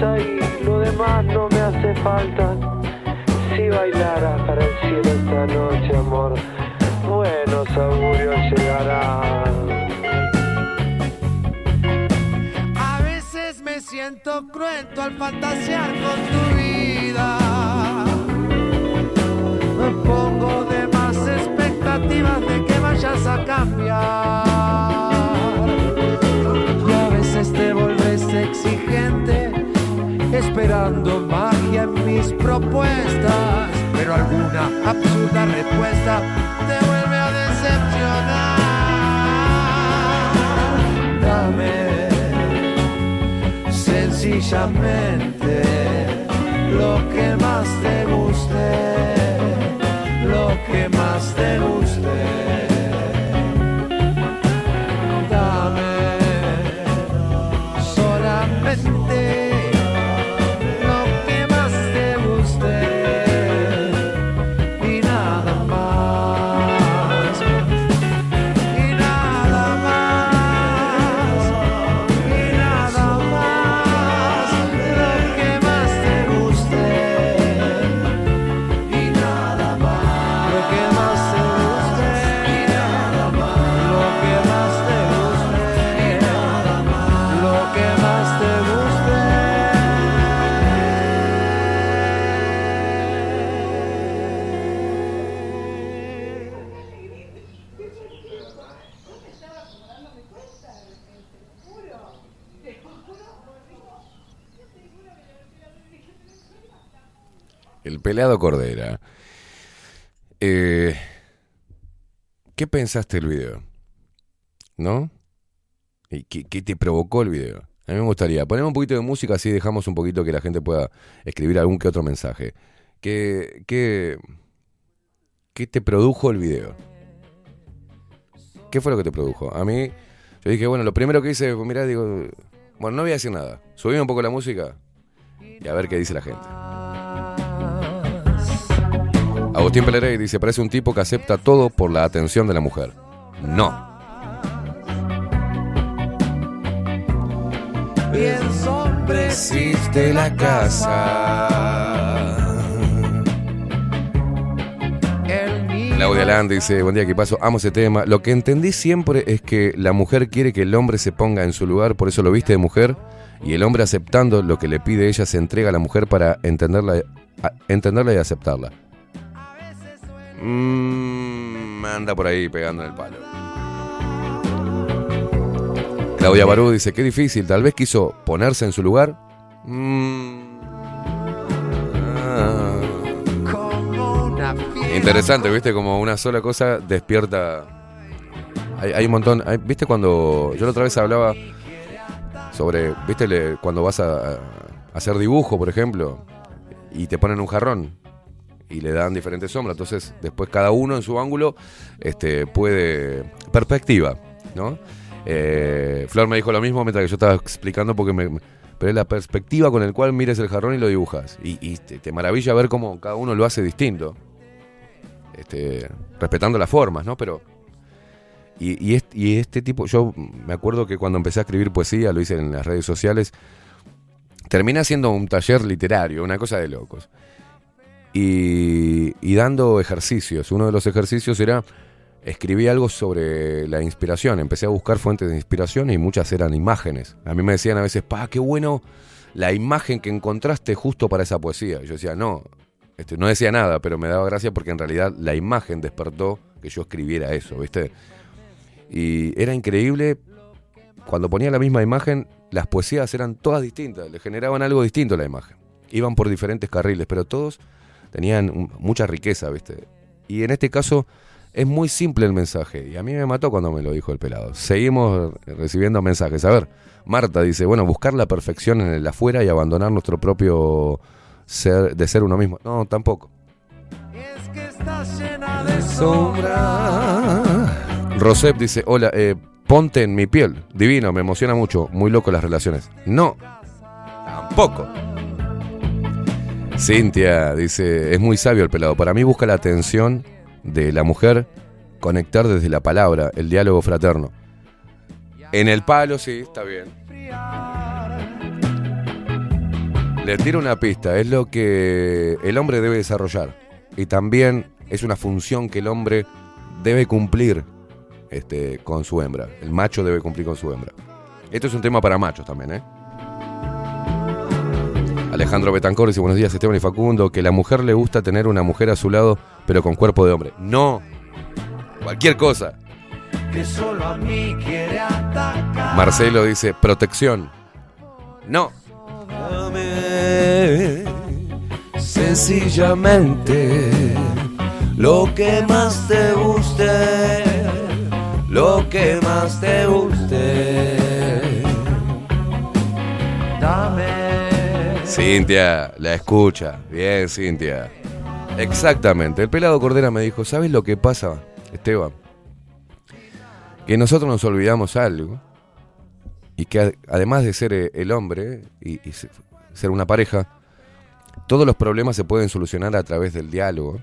Sonrisa lo demás no me hace falta. Si bailaras para el cielo esta noche, amor, buenos augurios llegarán. A veces me siento cruento al fantasear con tu vida. Me pongo de más expectativas de que vayas a cambiar. Esperando magia en mis propuestas. Pero alguna absurda respuesta te vuelve a decepcionar. Dame sencillamente lo que más te guste, pelado Cordera. Eh, ¿Qué pensaste del video? ¿No? ¿Y qué, te provocó el video? A mí me gustaría. Ponemos un poquito de música así dejamos un poquito que la gente pueda escribir algún que otro mensaje. ¿Qué, qué, qué te produjo el video? ¿Qué fue lo que te produjo? A mí, yo dije, bueno, lo primero que hice, mirá, digo, bueno, no voy a decir nada. Subime un poco la música y a ver qué dice la gente. Agustín Pelerey dice, parece un tipo que acepta todo por la atención de la mujer. No. bien Existe la casa. Claudia Land dice, buen día, ¿qué pasó? Amo ese tema. Lo que entendí siempre es que la mujer quiere que el hombre se ponga en su lugar, por eso lo viste de mujer, y el hombre aceptando lo que le pide ella se entrega a la mujer para entenderla, entenderla y aceptarla. Mm, anda por ahí pegando en el palo. Claudia Barú dice, qué difícil, tal vez quiso ponerse en su lugar. Mm, ah. Interesante, viste, como una sola cosa despierta. Hay, hay un montón. hay- ¿Viste cuando.? Yo la otra vez hablaba sobre. ¿Viste cuando vas a hacer dibujo, por ejemplo? Y te ponen un jarrón y le dan diferentes sombras. Entonces, después cada uno en su ángulo este, puede. Perspectiva, ¿no? Eh, Flor me dijo lo mismo mientras que yo estaba explicando porque me. pero es la perspectiva con el cual mires el jarrón y lo dibujas. Y, te, maravilla ver cómo cada uno lo hace distinto. Este, respetando las formas, ¿no? Pero. Y, y, este, y este tipo, yo me acuerdo que cuando empecé a escribir poesía, lo hice en las redes sociales, terminé haciendo un taller literario, una cosa de locos. Y, y dando ejercicios. Uno de los ejercicios era, escribí algo sobre la inspiración. Empecé a buscar fuentes de inspiración y muchas eran imágenes. A mí me decían a veces, pa, qué bueno la imagen que encontraste justo para esa poesía. Y yo decía, no, este, no decía nada, pero me daba gracia porque en realidad la imagen despertó que yo escribiera eso, ¿viste? Y era increíble, cuando ponía la misma imagen, las poesías eran todas distintas, le generaban algo distinto a la imagen. Iban por diferentes carriles, pero todos tenían mucha riqueza, ¿viste? Y en este caso es muy simple el mensaje, y a mí me mató cuando me lo dijo el pelado. Seguimos recibiendo mensajes. A ver, Marta dice, bueno, buscar la perfección en el afuera y abandonar nuestro propio ser, de ser uno mismo. No, tampoco. Estás llena de Rosep dice, hola, eh, ponte en mi piel. Divino, me emociona mucho. Muy loco las relaciones. No, tampoco. Cintia dice, es muy sabio el pelado. Para mí busca la atención de la mujer, conectar desde la palabra, el diálogo fraterno. En el palo, sí, está bien. Le tiro una pista, es lo que el hombre debe desarrollar. Y también es una función que el hombre debe cumplir este, con su hembra. El macho debe cumplir con su hembra. Esto es un tema para machos también, ¿eh? Alejandro Betancor dice, buenos días Esteban y Facundo, que la mujer le gusta tener una mujer a su lado, pero con cuerpo de hombre. No, cualquier cosa. Que solo a mí quiere atacar. Marcelo dice, protección. No. Sencillamente lo que más te guste, lo que más te guste. Dame. Cintia, la escucha. Bien, Cintia. Exactamente. El pelado Cordera me dijo, ¿sabes lo que pasa, Esteban? Que nosotros nos olvidamos algo. Y que además de ser eh, el hombre y, y se- ser una pareja, todos los problemas se pueden solucionar a través del diálogo.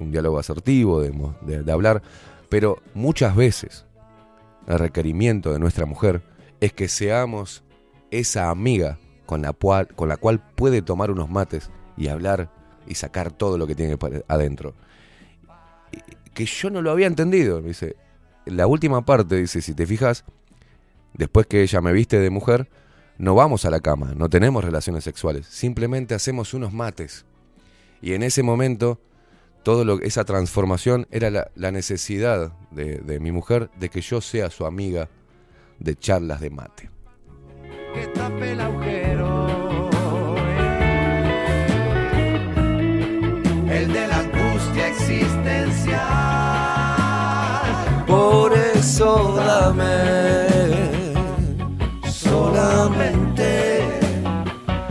Un diálogo asertivo, de hablar. Pero muchas veces el requerimiento de nuestra mujer es que seamos esa amiga con la, cual, con la cual puede tomar unos mates y hablar y sacar todo lo que tiene adentro. Que yo no lo había entendido. Dice, la última parte, dice, si te fijas, después que ella me viste de mujer, no vamos a la cama, no tenemos relaciones sexuales, simplemente hacemos unos mates. Y en ese momento, todo esa transformación era la, la necesidad de, de mi mujer de que yo sea su amiga de charlas de mate. Dame solamente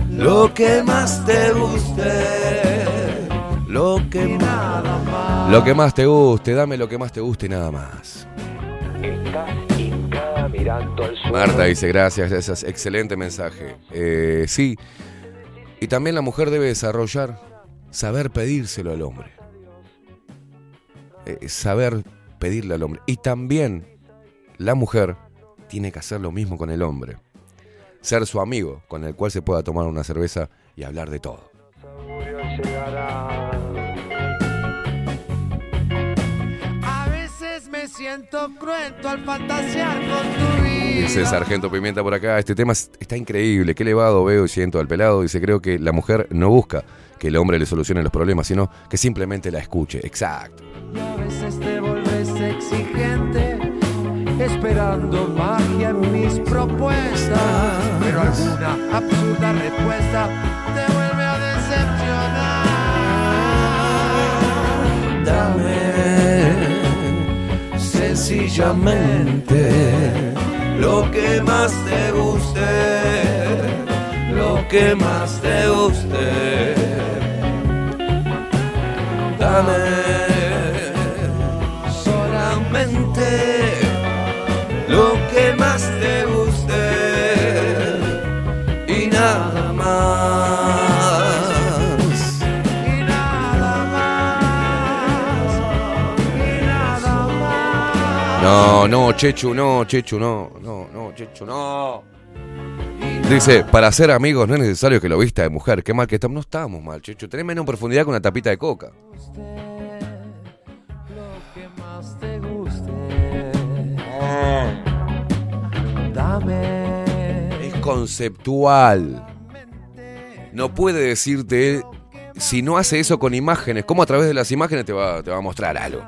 lo que más te guste, lo que nada más. Lo que más te guste, dame lo que más te guste y nada más. Mirando al. Marta dice gracias, gracias, excelente mensaje. Eh, sí, y también la mujer debe desarrollar, saber pedírselo al hombre. Eh, saber pedirle al hombre. Y también la mujer tiene que hacer lo mismo con el hombre. Ser su amigo, con el cual se pueda tomar una cerveza y hablar de todo. A veces me siento cruento al fantasear con tu vida. Dice Sargento Pimienta por acá, este tema es- está increíble, qué elevado veo y siento al pelado. Dice, creo que la mujer no busca que el hombre le solucione los problemas, sino que simplemente la escuche. Exacto. Exigente, esperando magia en mis propuestas. Pero alguna absurda respuesta te vuelve a decepcionar. Dame sencillamente lo que más te guste, lo que más te guste. Dame lo que más te guste y nada más. Y nada más. Y nada más. No, no, Chechu, no, Chechu, no, no, no, Chechu, no. Dice, para ser amigos no es necesario que lo vista de mujer. Qué mal que estamos. No estamos mal, Chechu. Tenés menos profundidad que una tapita de coca. Dame. Es conceptual. No puede decirte, si no hace eso con imágenes, ¿cómo a través de las imágenes te va, te va a mostrar algo?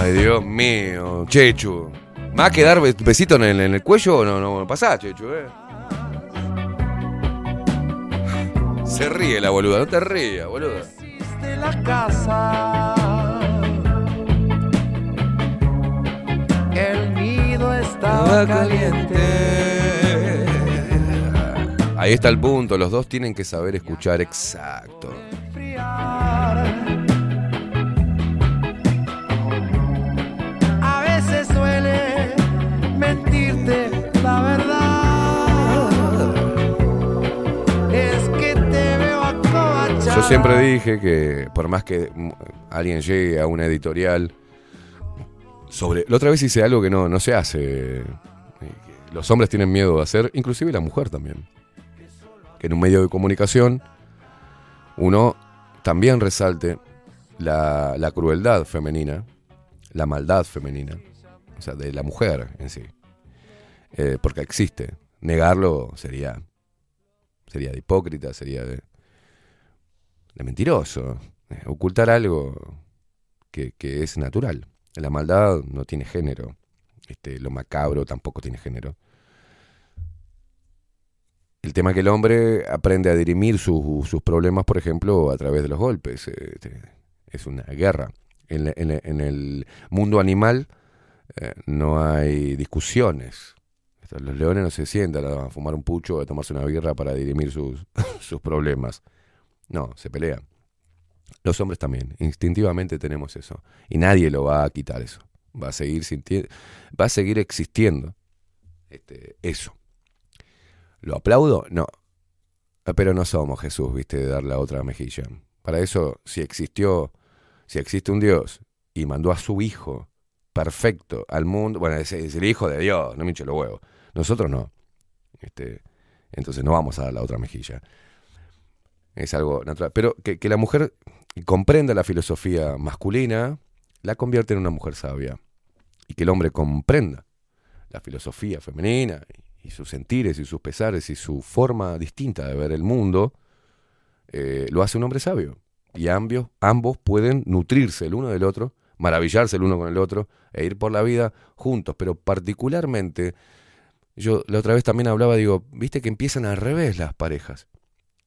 Ay, Dios mío, Chechu. ¿Me va a quedar be- besito en el, en el cuello o no? No, pasá, Chechu, eh. Se ríe la boluda, no te rías, boluda. la casa. Estaba caliente. Ahí está el punto, los dos tienen que saber escuchar exacto. A veces duele mentirte la verdad. Es siempre dije que por más que alguien llegue a una editorial sobre... La otra vez hice algo que no, no se hace. eh, Los hombres tienen miedo de hacer, inclusive la mujer también. Que en un medio de comunicación uno también resalte la, la crueldad femenina, la maldad femenina, o sea, de la mujer en sí. Eh, porque existe. Negarlo sería, sería de hipócrita, sería de, de mentiroso. Eh, ocultar algo que, que es natural. La maldad no tiene género. Este, lo macabro tampoco tiene género. El tema es que el hombre aprende a dirimir su- sus problemas, por ejemplo, a través de los golpes. Este, es una guerra. En, el mundo animal eh, no hay discusiones. Esto, Los leones no se sientan a fumar un pucho o a tomarse una birra para dirimir sus, sus problemas. No, se pelean. Los hombres también, instintivamente tenemos eso. Y nadie lo va a quitar eso. Va a seguir va a seguir existiendo este, eso. ¿Lo aplaudo? No. Ah, Pero no somos Jesús, viste, de dar la otra mejilla. Para eso, si existió, si existe un Dios y mandó a su hijo perfecto al mundo, bueno, es, es el hijo de Dios, no me hinche los huevos. Nosotros no. Este, entonces no vamos a dar la otra mejilla. Es algo natural. Pero que, que la mujer comprenda la filosofía masculina, la convierte en una mujer sabia. Y que el hombre comprenda la filosofía femenina y, sus sentires y sus pesares y su forma distinta de ver el mundo, eh, lo hace un hombre sabio. Y ambos, ambos pueden nutrirse el uno del otro, maravillarse el uno con el otro e ir por la vida juntos. Pero particularmente, yo la otra vez también hablaba, digo, viste que empiezan al revés las parejas.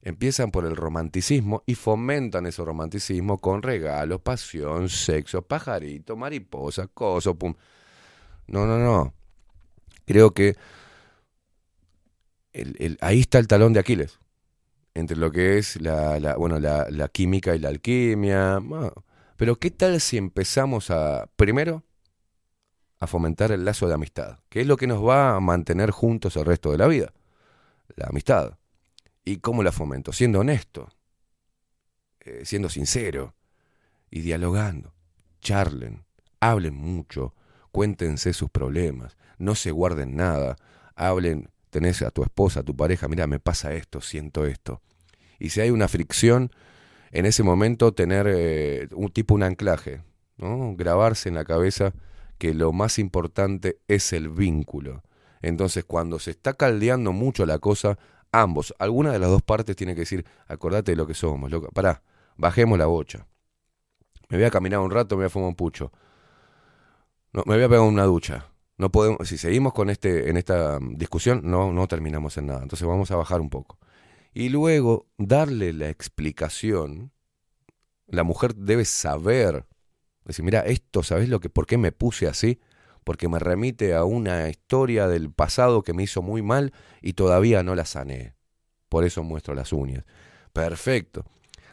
Empiezan por el romanticismo y fomentan ese romanticismo con regalos, pasión, sexo, pajarito, mariposa, coso, pum. No, no, no. Creo que ahí está el talón de Aquiles. Entre lo que es la, la- bueno, la, química y la alquimia. Pero ¿qué tal si empezamos a, primero, a fomentar el lazo de amistad? Que es lo que nos va a mantener juntos el resto de la vida. La amistad. ¿Y cómo la fomento? Siendo honesto, eh, siendo sincero y dialogando. Charlen, hablen mucho, cuéntense sus problemas, no se guarden nada, hablen, tenés a tu esposa, a tu pareja, mira, me pasa esto, siento esto. Y si hay una fricción, en ese momento tener eh, un tipo un anclaje, ¿no? Grabarse en la cabeza que lo más importante es el vínculo. Entonces, cuando se está caldeando mucho la cosa, ambos, alguna de las dos partes tiene que decir, acordate de lo que somos, loco, pará, bajemos la bocha. Me voy a caminar un rato, me voy a fumar un pucho. Me voy a pegar una ducha. No podemos, si seguimos con este, en esta mm, discusión, no, no terminamos en nada. Entonces vamos a bajar un poco. Y luego darle la explicación. La mujer debe saber. Decir, mira, esto, ¿sabes lo que, por qué me puse así? Porque me remite a una historia del pasado que me hizo muy mal y todavía no la sané. Por eso muestro las uñas. Perfecto.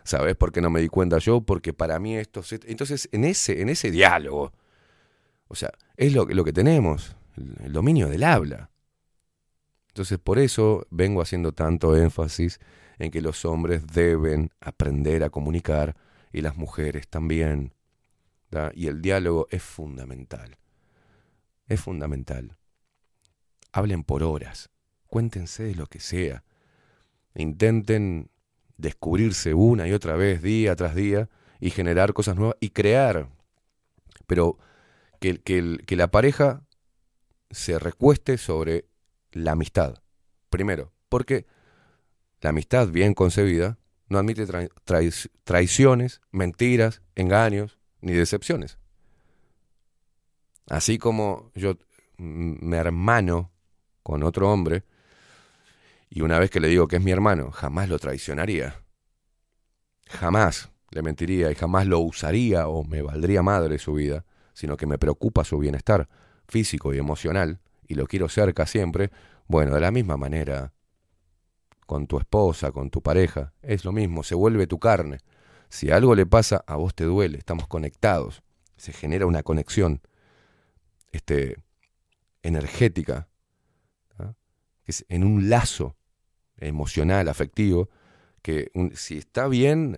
¿Sabes por qué no me di cuenta yo? Porque para mí esto... se- Entonces, en ese, en ese diálogo, o sea, es lo, que- lo que tenemos, el, dominio del habla. Entonces, por eso vengo haciendo tanto énfasis en que los hombres deben aprender a comunicar y las mujeres también. Y el diálogo es fundamental. Es fundamental. Hablen por horas. Cuéntense de lo que sea. Intenten descubrirse una y otra vez, día tras día, y generar cosas nuevas y crear. Pero que, que que la pareja se recueste sobre la amistad. Primero, porque la amistad bien concebida no admite trai- traiciones, mentiras, engaños ni decepciones. Así como yo me hermano con otro hombre y una vez que le digo que es mi hermano, jamás lo traicionaría. Jamás le mentiría y jamás lo usaría o me valdría madre su vida, sino que me preocupa su bienestar físico y emocional y lo quiero cerca siempre. Bueno, de la misma manera con tu esposa, con tu pareja, es lo mismo, se vuelve tu carne. Si algo le pasa, a vos te duele, estamos conectados, se genera una conexión este, energética, ¿ah? es en un lazo emocional, afectivo, que si está bien,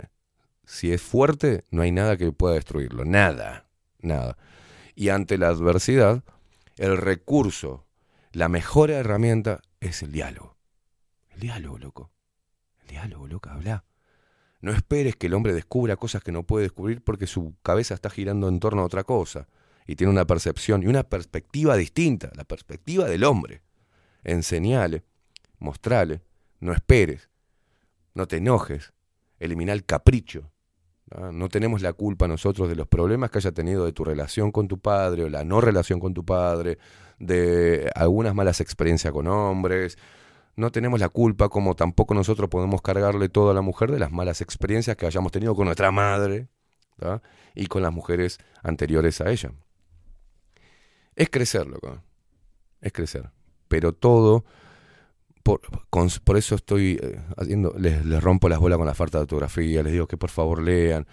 si es fuerte, no hay nada que pueda destruirlo. Nada, nada. Y ante la adversidad, el recurso, la mejor herramienta es el diálogo. El diálogo, loco. El diálogo, loca, habla. No esperes que el hombre descubra cosas que no puede descubrir porque su cabeza está girando en torno a otra cosa y tiene una percepción y una perspectiva distinta, la perspectiva del hombre. Enseñale, mostrale, no esperes, no te enojes, elimina el capricho. No tenemos la culpa nosotros de los problemas que haya tenido de tu relación con tu padre o la no relación con tu padre, de algunas malas experiencias con hombres. No tenemos la culpa, como tampoco nosotros podemos cargarle todo a la mujer de las malas experiencias que hayamos tenido con nuestra madre y con las mujeres anteriores a ella. Es crecer, loco. Es crecer. Pero todo, por, con- por eso estoy eh, haciendo, les, rompo las bolas con la falta de ortografía, les digo que por favor lean,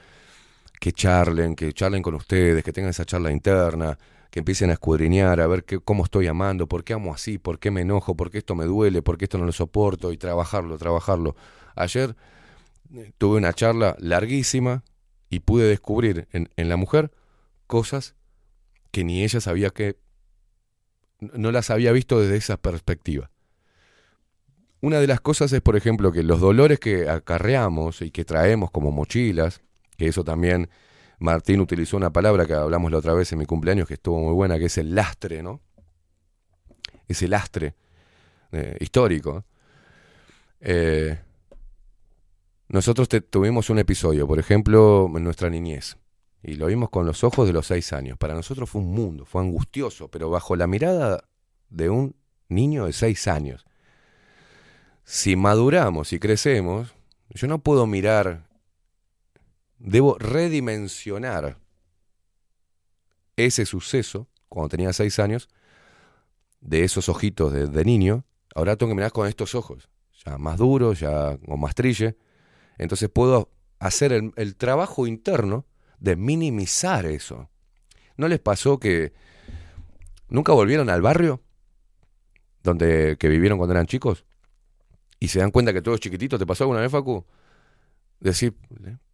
que charlen, que charlen con ustedes, que tengan esa charla interna, que empiecen a escudriñar, a ver qué, cómo estoy amando, por qué amo así, por qué me enojo, por qué esto me duele, por qué esto no lo soporto, y trabajarlo, trabajarlo. Ayer eh, tuve una charla larguísima y pude descubrir en, en la mujer cosas que ni ella sabía que no las había visto desde esa perspectiva. Una de las cosas es, por ejemplo, que los dolores que acarreamos y que traemos como mochilas, que eso también Martín utilizó una palabra que hablamos la otra vez en mi cumpleaños que estuvo muy buena, que es el lastre, ¿no? Ese lastre eh, histórico. Eh, nosotros te- tuvimos un episodio, por ejemplo, en nuestra niñez, y lo vimos con los ojos de los seis años. Para nosotros fue un mundo, fue angustioso, pero bajo la mirada de un niño de seis años. Si maduramos y crecemos, yo no puedo mirar, debo redimensionar ese suceso, cuando tenía seis años, de esos ojitos de, de niño, ahora tengo que mirar con estos ojos, ya más duros, ya con más trille. Entonces puedo hacer el, el trabajo interno de minimizar eso. ¿No les pasó que nunca volvieron al barrio donde que vivieron cuando eran chicos y se dan cuenta que todo es chiquitito? ¿Te pasó alguna vez, Facu? Decir,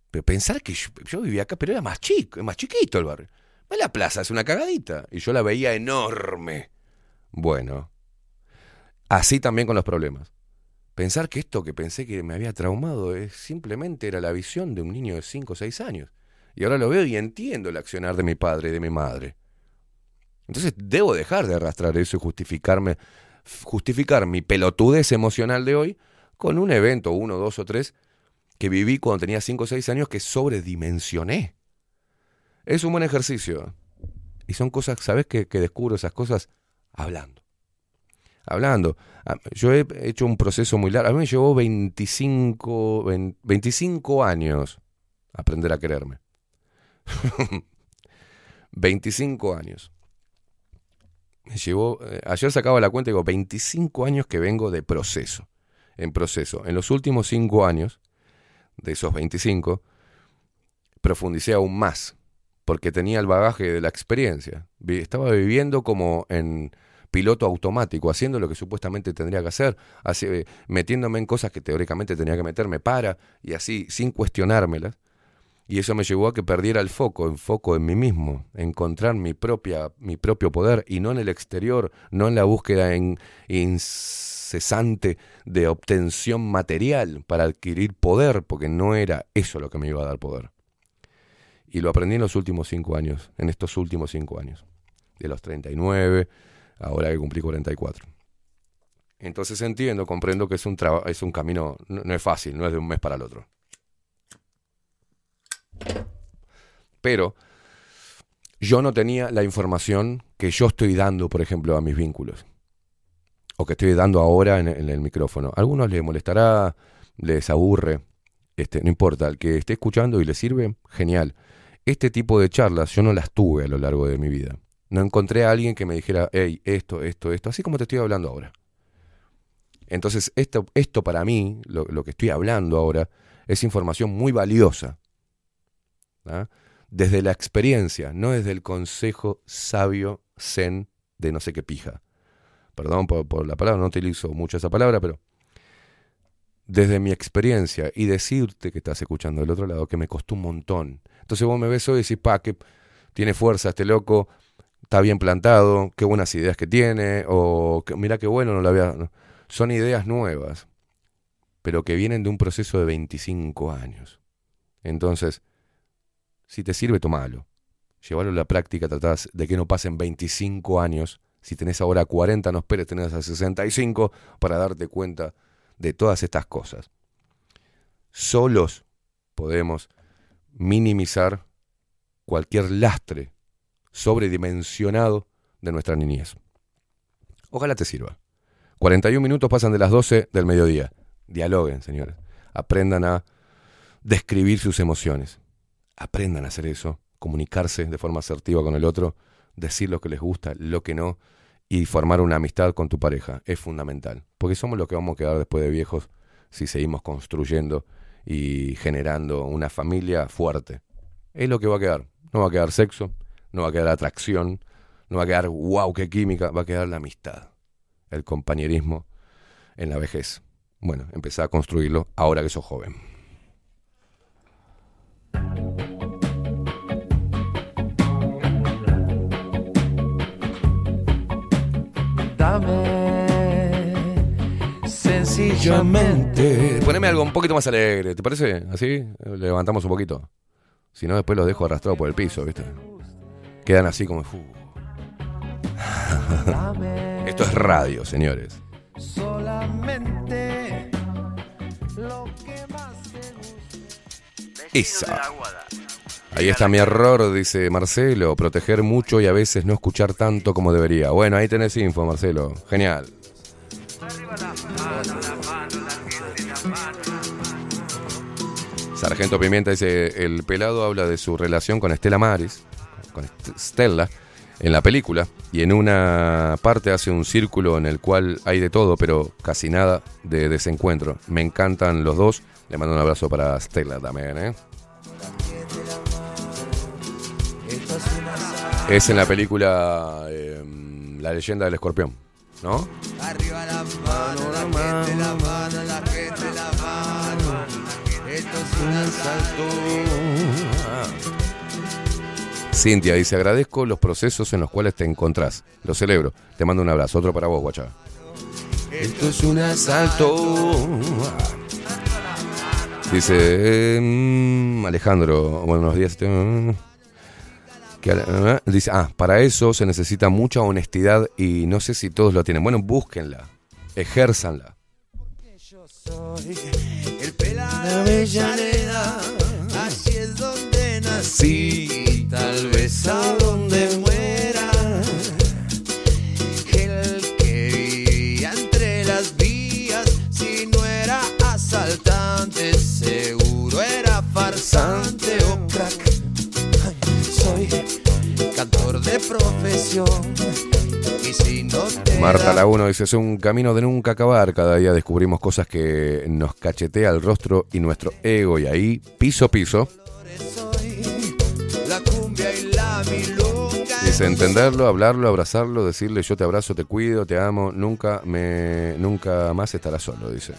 pero pensar que yo, yo vivía acá, pero era más chico, más chiquito el barrio. La plaza es una cagadita y yo la veía enorme. Bueno, así también con los problemas. Pensar que esto que pensé que me había traumado es simplemente era la visión de un niño de 5 o 6 años. Y ahora lo veo y entiendo el accionar de mi padre y de mi madre. Entonces debo dejar de arrastrar eso y justificarme, justificar mi pelotudez emocional de hoy con un evento, uno, dos o tres, que viví cuando tenía 5 o 6 años que sobredimensioné. Es un buen ejercicio. Y son cosas, ¿sabes que, que descubro esas cosas? Hablando. Hablando. Ah, Yo he hecho un proceso muy largo. A mí me llevó 25, 20 25 años aprender a quererme. 25 años. Me llevó, eh, ayer sacaba la cuenta y digo, 25 años que vengo de proceso. En proceso. En los últimos 5 años, de esos 25, profundicé aún más, porque tenía el bagaje de la experiencia. Estaba viviendo como en piloto automático, haciendo lo que supuestamente tendría que hacer, así, eh, metiéndome en cosas que teóricamente tenía que meterme para, y así, sin cuestionármelas. Y eso me llevó a que perdiera el foco, el foco en mí mismo, encontrar mi, propia, mi propio poder y no en el exterior, no en la búsqueda incesante de obtención material para adquirir poder, porque no era eso lo que me iba a dar poder. Y lo aprendí en los últimos cinco años, en estos últimos cinco años, de los 39, ahora que cumplí 44. Entonces entiendo, comprendo que es un, es un camino, no, no es fácil, no es de un mes para el otro. Pero yo no tenía la información que yo estoy dando, por ejemplo, a mis vínculos. O que estoy dando ahora en, el micrófono. A algunos les molestará, les aburre, este, no importa. El que esté escuchando y le sirve, genial. Este tipo de charlas yo no las tuve a lo largo de mi vida. No encontré a alguien que me dijera, hey, esto, esto, esto, así como te estoy hablando ahora. Entonces, esto, esto para mí, lo que estoy hablando ahora, es información muy valiosa. Desde la experiencia, no desde el consejo sabio zen de no sé qué pija. Perdón por, la palabra, no utilizo mucho esa palabra, pero desde mi experiencia y decirte que estás escuchando del otro lado que me costó un montón. Entonces vos me ves hoy y decís, pa, que tiene fuerza este loco, está bien plantado, qué buenas ideas que tiene, o mira qué bueno, no lo había... Son ideas nuevas, pero que vienen de un proceso de 25 años. Entonces, si te sirve, tomalo. Llevarlo a la práctica, tratás de que no pasen 25 años. Si tenés ahora 40, no esperes tener a 65 para darte cuenta de todas estas cosas. Solos podemos minimizar cualquier lastre sobredimensionado de nuestra niñez. Ojalá te sirva. 41 minutos pasan de las 12 del mediodía. Dialoguen, señores. Aprendan a describir sus emociones. Aprendan a hacer eso, comunicarse de forma asertiva con el otro, decir lo que les gusta, lo que no, y formar una amistad con tu pareja. Es fundamental. Porque somos los que vamos a quedar después de viejos si seguimos construyendo y generando una familia fuerte. Es lo que va a quedar. No va a quedar sexo, no va a quedar atracción, no va a quedar wow, qué química, va a quedar la amistad, el compañerismo en la vejez. Bueno, empezá a construirlo ahora que sos joven. Sencillamente. Poneme algo un poquito más alegre, ¿te parece? Así le levantamos un poquito. Si no, después los dejo arrastrados por el piso, ¿viste? Quedan así como. Esto es radio, señores. Solamente lo que más te gusta. Esa. Ahí está mi error, dice Marcelo. Proteger mucho y a veces no escuchar tanto como debería. Bueno, ahí tenés info, Marcelo. Genial. Sargento Pimienta dice, el pelado habla de su relación con Estela Maris, con Stella, en la película, y en una parte hace un círculo en el cual hay de todo, pero casi nada de desencuentro. Me encantan los dos. Le mando un abrazo para Stella también, ¿eh? Es en la película eh, La leyenda del escorpión, ¿no? Arriba la mano, la gente la mano, la gente la mano. Esto es un asalto. Cintia dice, agradezco los procesos en los cuales te encontrás. Lo celebro. Te mando un abrazo. Otro para vos, guacha. Esto es un asalto. Dice eh, mm, Alejandro, buenos días. Que, dice, ah, para eso se necesita mucha honestidad y no sé si todos lo tienen. Bueno, búsquenla, ejérzanla. Soy el pelado de Avellaneda. Así es donde nací. Tal vez a de profesión. Y si no te Marta Laguno dice, es un camino de nunca acabar. Cada día descubrimos cosas que nos cachetea el rostro y nuestro ego. Y ahí, piso, piso. Dice entenderlo, hablarlo, abrazarlo, decirle yo te abrazo, te cuido, te amo, nunca me nunca más estarás solo, dice.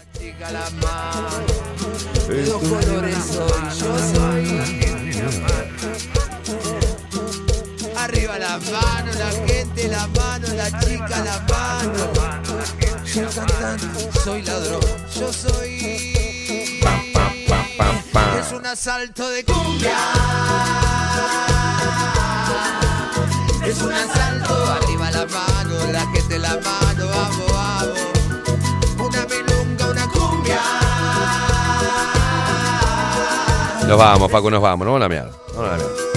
Colores soy, yo soy. La mano, la gente la mano, la chica la mano. Yo cantante, soy ladrón, yo soy. Es un asalto de cumbia. Es un asalto, arriba la mano, la gente la mano, vamos, vamos. Una milonga, una cumbia. Nos vamos, Paco, nos vamos, no a la mierda. No a la mierda.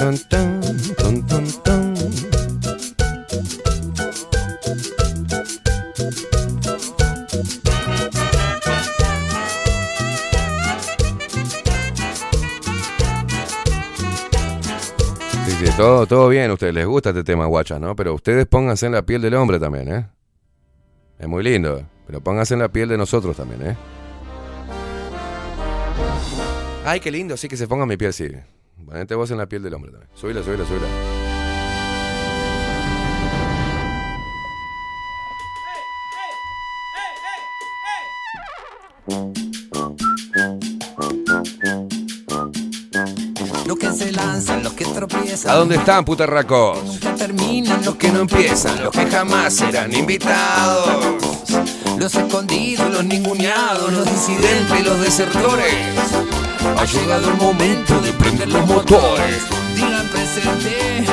Tan, tan, tan, tan, tan. Sí, sí, todo, todo bien, a ustedes les gusta este tema, guachas, ¿no? Pero ustedes pónganse en la piel del hombre también, ¿eh? Es muy lindo, pero pónganse en la piel de nosotros también, ¿eh? Ay, qué lindo, sí que se ponga mi piel, sí. Ponete eh, vos en la piel del hombre también. Subila, subila, subila. Los que se lanzan, los que tropiezan. ¿A dónde están, putarracos? Nunca terminan, los que no empiezan, los que jamás serán invitados. Los escondidos, los ninguneados, los disidentes, los desertores ha llegado el momento de prender los motores. Digan presente.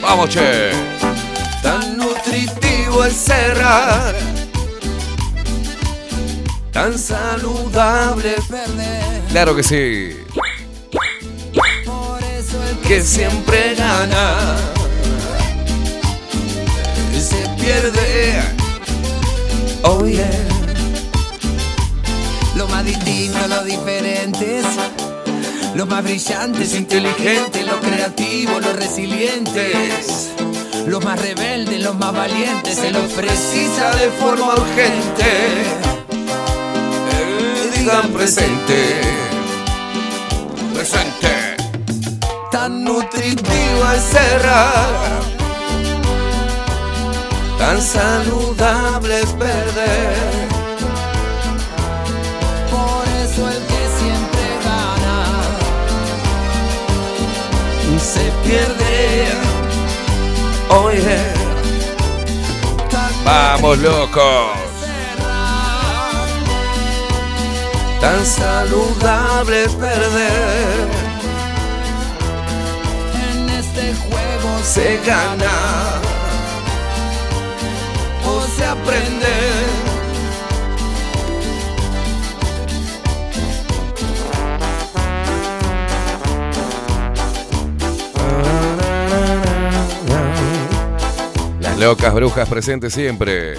Vamos, che. Tan nutritivo el cerrar. Tan saludable perder. Claro que sí. Por eso el Que siempre gana. Se pierde. Oh yeah. Los más distintos, los diferentes. Los más brillantes, inteligentes, los creativos, los resilientes. Los más rebeldes, los más valientes, se los precisa de forma urgente. Eh, digan presente. Presente. Tan nutritivo el cerrar. Tan saludable es perder. Se pierde. Oh yeah. Vamos, locos. Tan saludable perder. en este juego Se gana o se aprende. Locas brujas presentes siempre.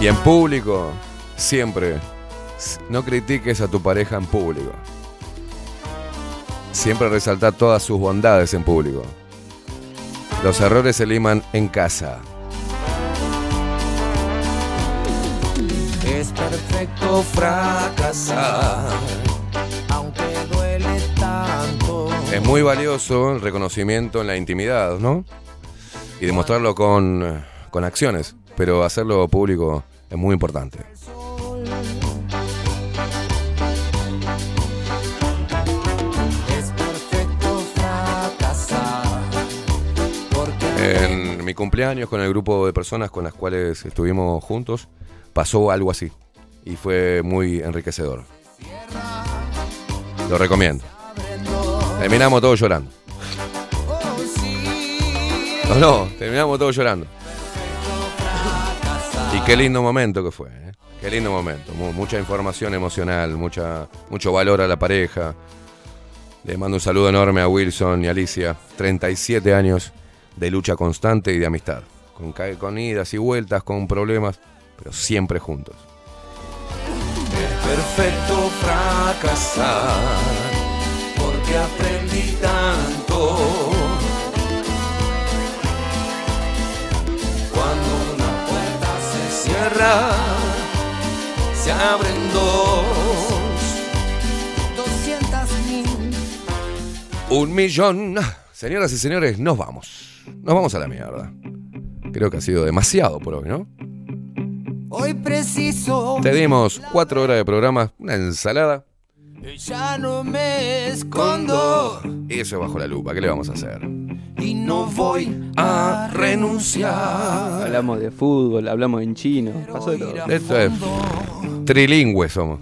Y en público, siempre, no critiques a tu pareja en público. Siempre resalta todas sus bondades en público. Los errores se liman en casa. Es perfecto fracasar, aunque duele tanto. Es muy valioso el reconocimiento en la intimidad, ¿no? Y demostrarlo con, con acciones, pero hacerlo público es muy importante. Es perfecto fracasar, porque En mi cumpleaños con el grupo de personas con las cuales estuvimos juntos, pasó algo así. Y fue muy enriquecedor. Lo recomiendo. Terminamos todos llorando. No, no, terminamos todos llorando. Y qué lindo momento que fue. ¿eh? Qué lindo momento. Mu- mucha información emocional, mucha, mucho valor a la pareja. Le mando un saludo enorme a Wilson y Alicia. 37 años de lucha constante y de amistad. Con, con idas y vueltas, con problemas, pero siempre juntos. perfecto fracasar, porque aprendí tanto. Cuando una puerta se cierra, se abren dos. Mil. Un millón. Señoras y señores, nos vamos. Nos vamos a la mierda. Creo que ha sido demasiado por hoy, ¿no? Hoy preciso. Te dimos cuatro horas de programa, una ensalada. Ya no me escondo Y eso es bajo la lupa. ¿Qué le vamos a hacer? y no voy a renunciar. Hablamos de fútbol, hablamos en chino, pasó de todo. Esto es trilingües somos.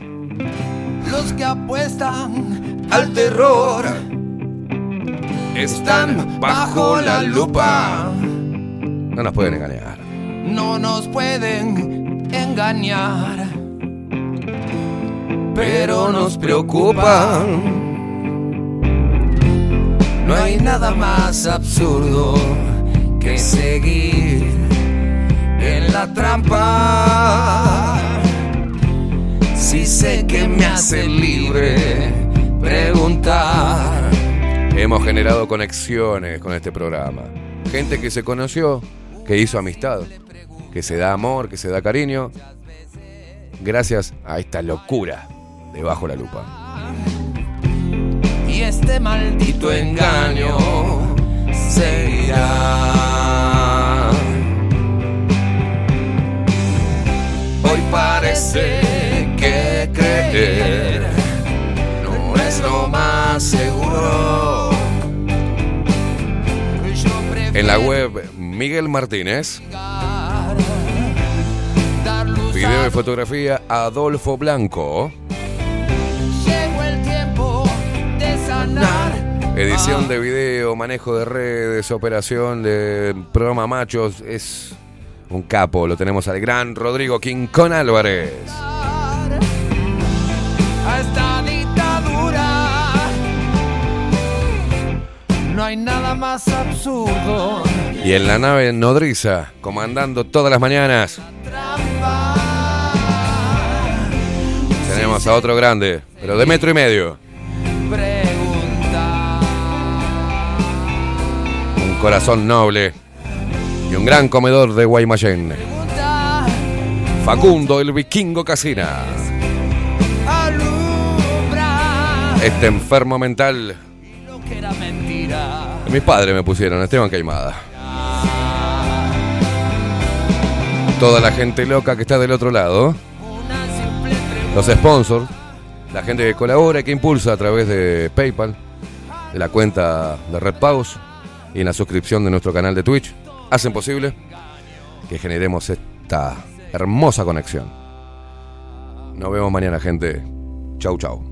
Los que apuestan al terror están bajo la lupa. No nos pueden engañar. No nos pueden engañar. Pero nos preocupa. No hay nada más absurdo que seguir en la trampa. Si sé que me hace libre preguntar. Hemos generado conexiones con este programa. Gente que se conoció, que hizo amistad, que se da amor, que se da cariño. gracias a esta locura de Bajo la Lupa. y este maldito engaño seguirá. Hoy parece que creer no es lo más seguro. En la web Miguel Martínez, video y fotografía Adolfo Blanco, Llegó el tiempo de sanar. edición de video, manejo de redes, operación de programa Machos, es un capo, lo tenemos al gran Rodrigo Quincón Álvarez. a esta dictadura. No hay nada más absurdo. Y en la nave nodriza, comandando todas las mañanas, tenemos a otro grande, pero de metro y medio. Un corazón noble y un gran comedor de Guaymallén. Facundo el vikingo Casina. Este enfermo mental. Mis padres me pusieron, Esteban Caimada. Toda la gente loca que está del otro lado. Los sponsors. La gente que colabora y que impulsa a través de PayPal. La cuenta de Red Pagos. Y en la suscripción de nuestro canal de Twitch. Hacen posible que generemos esta hermosa conexión. Nos vemos mañana, gente. Chau, chau.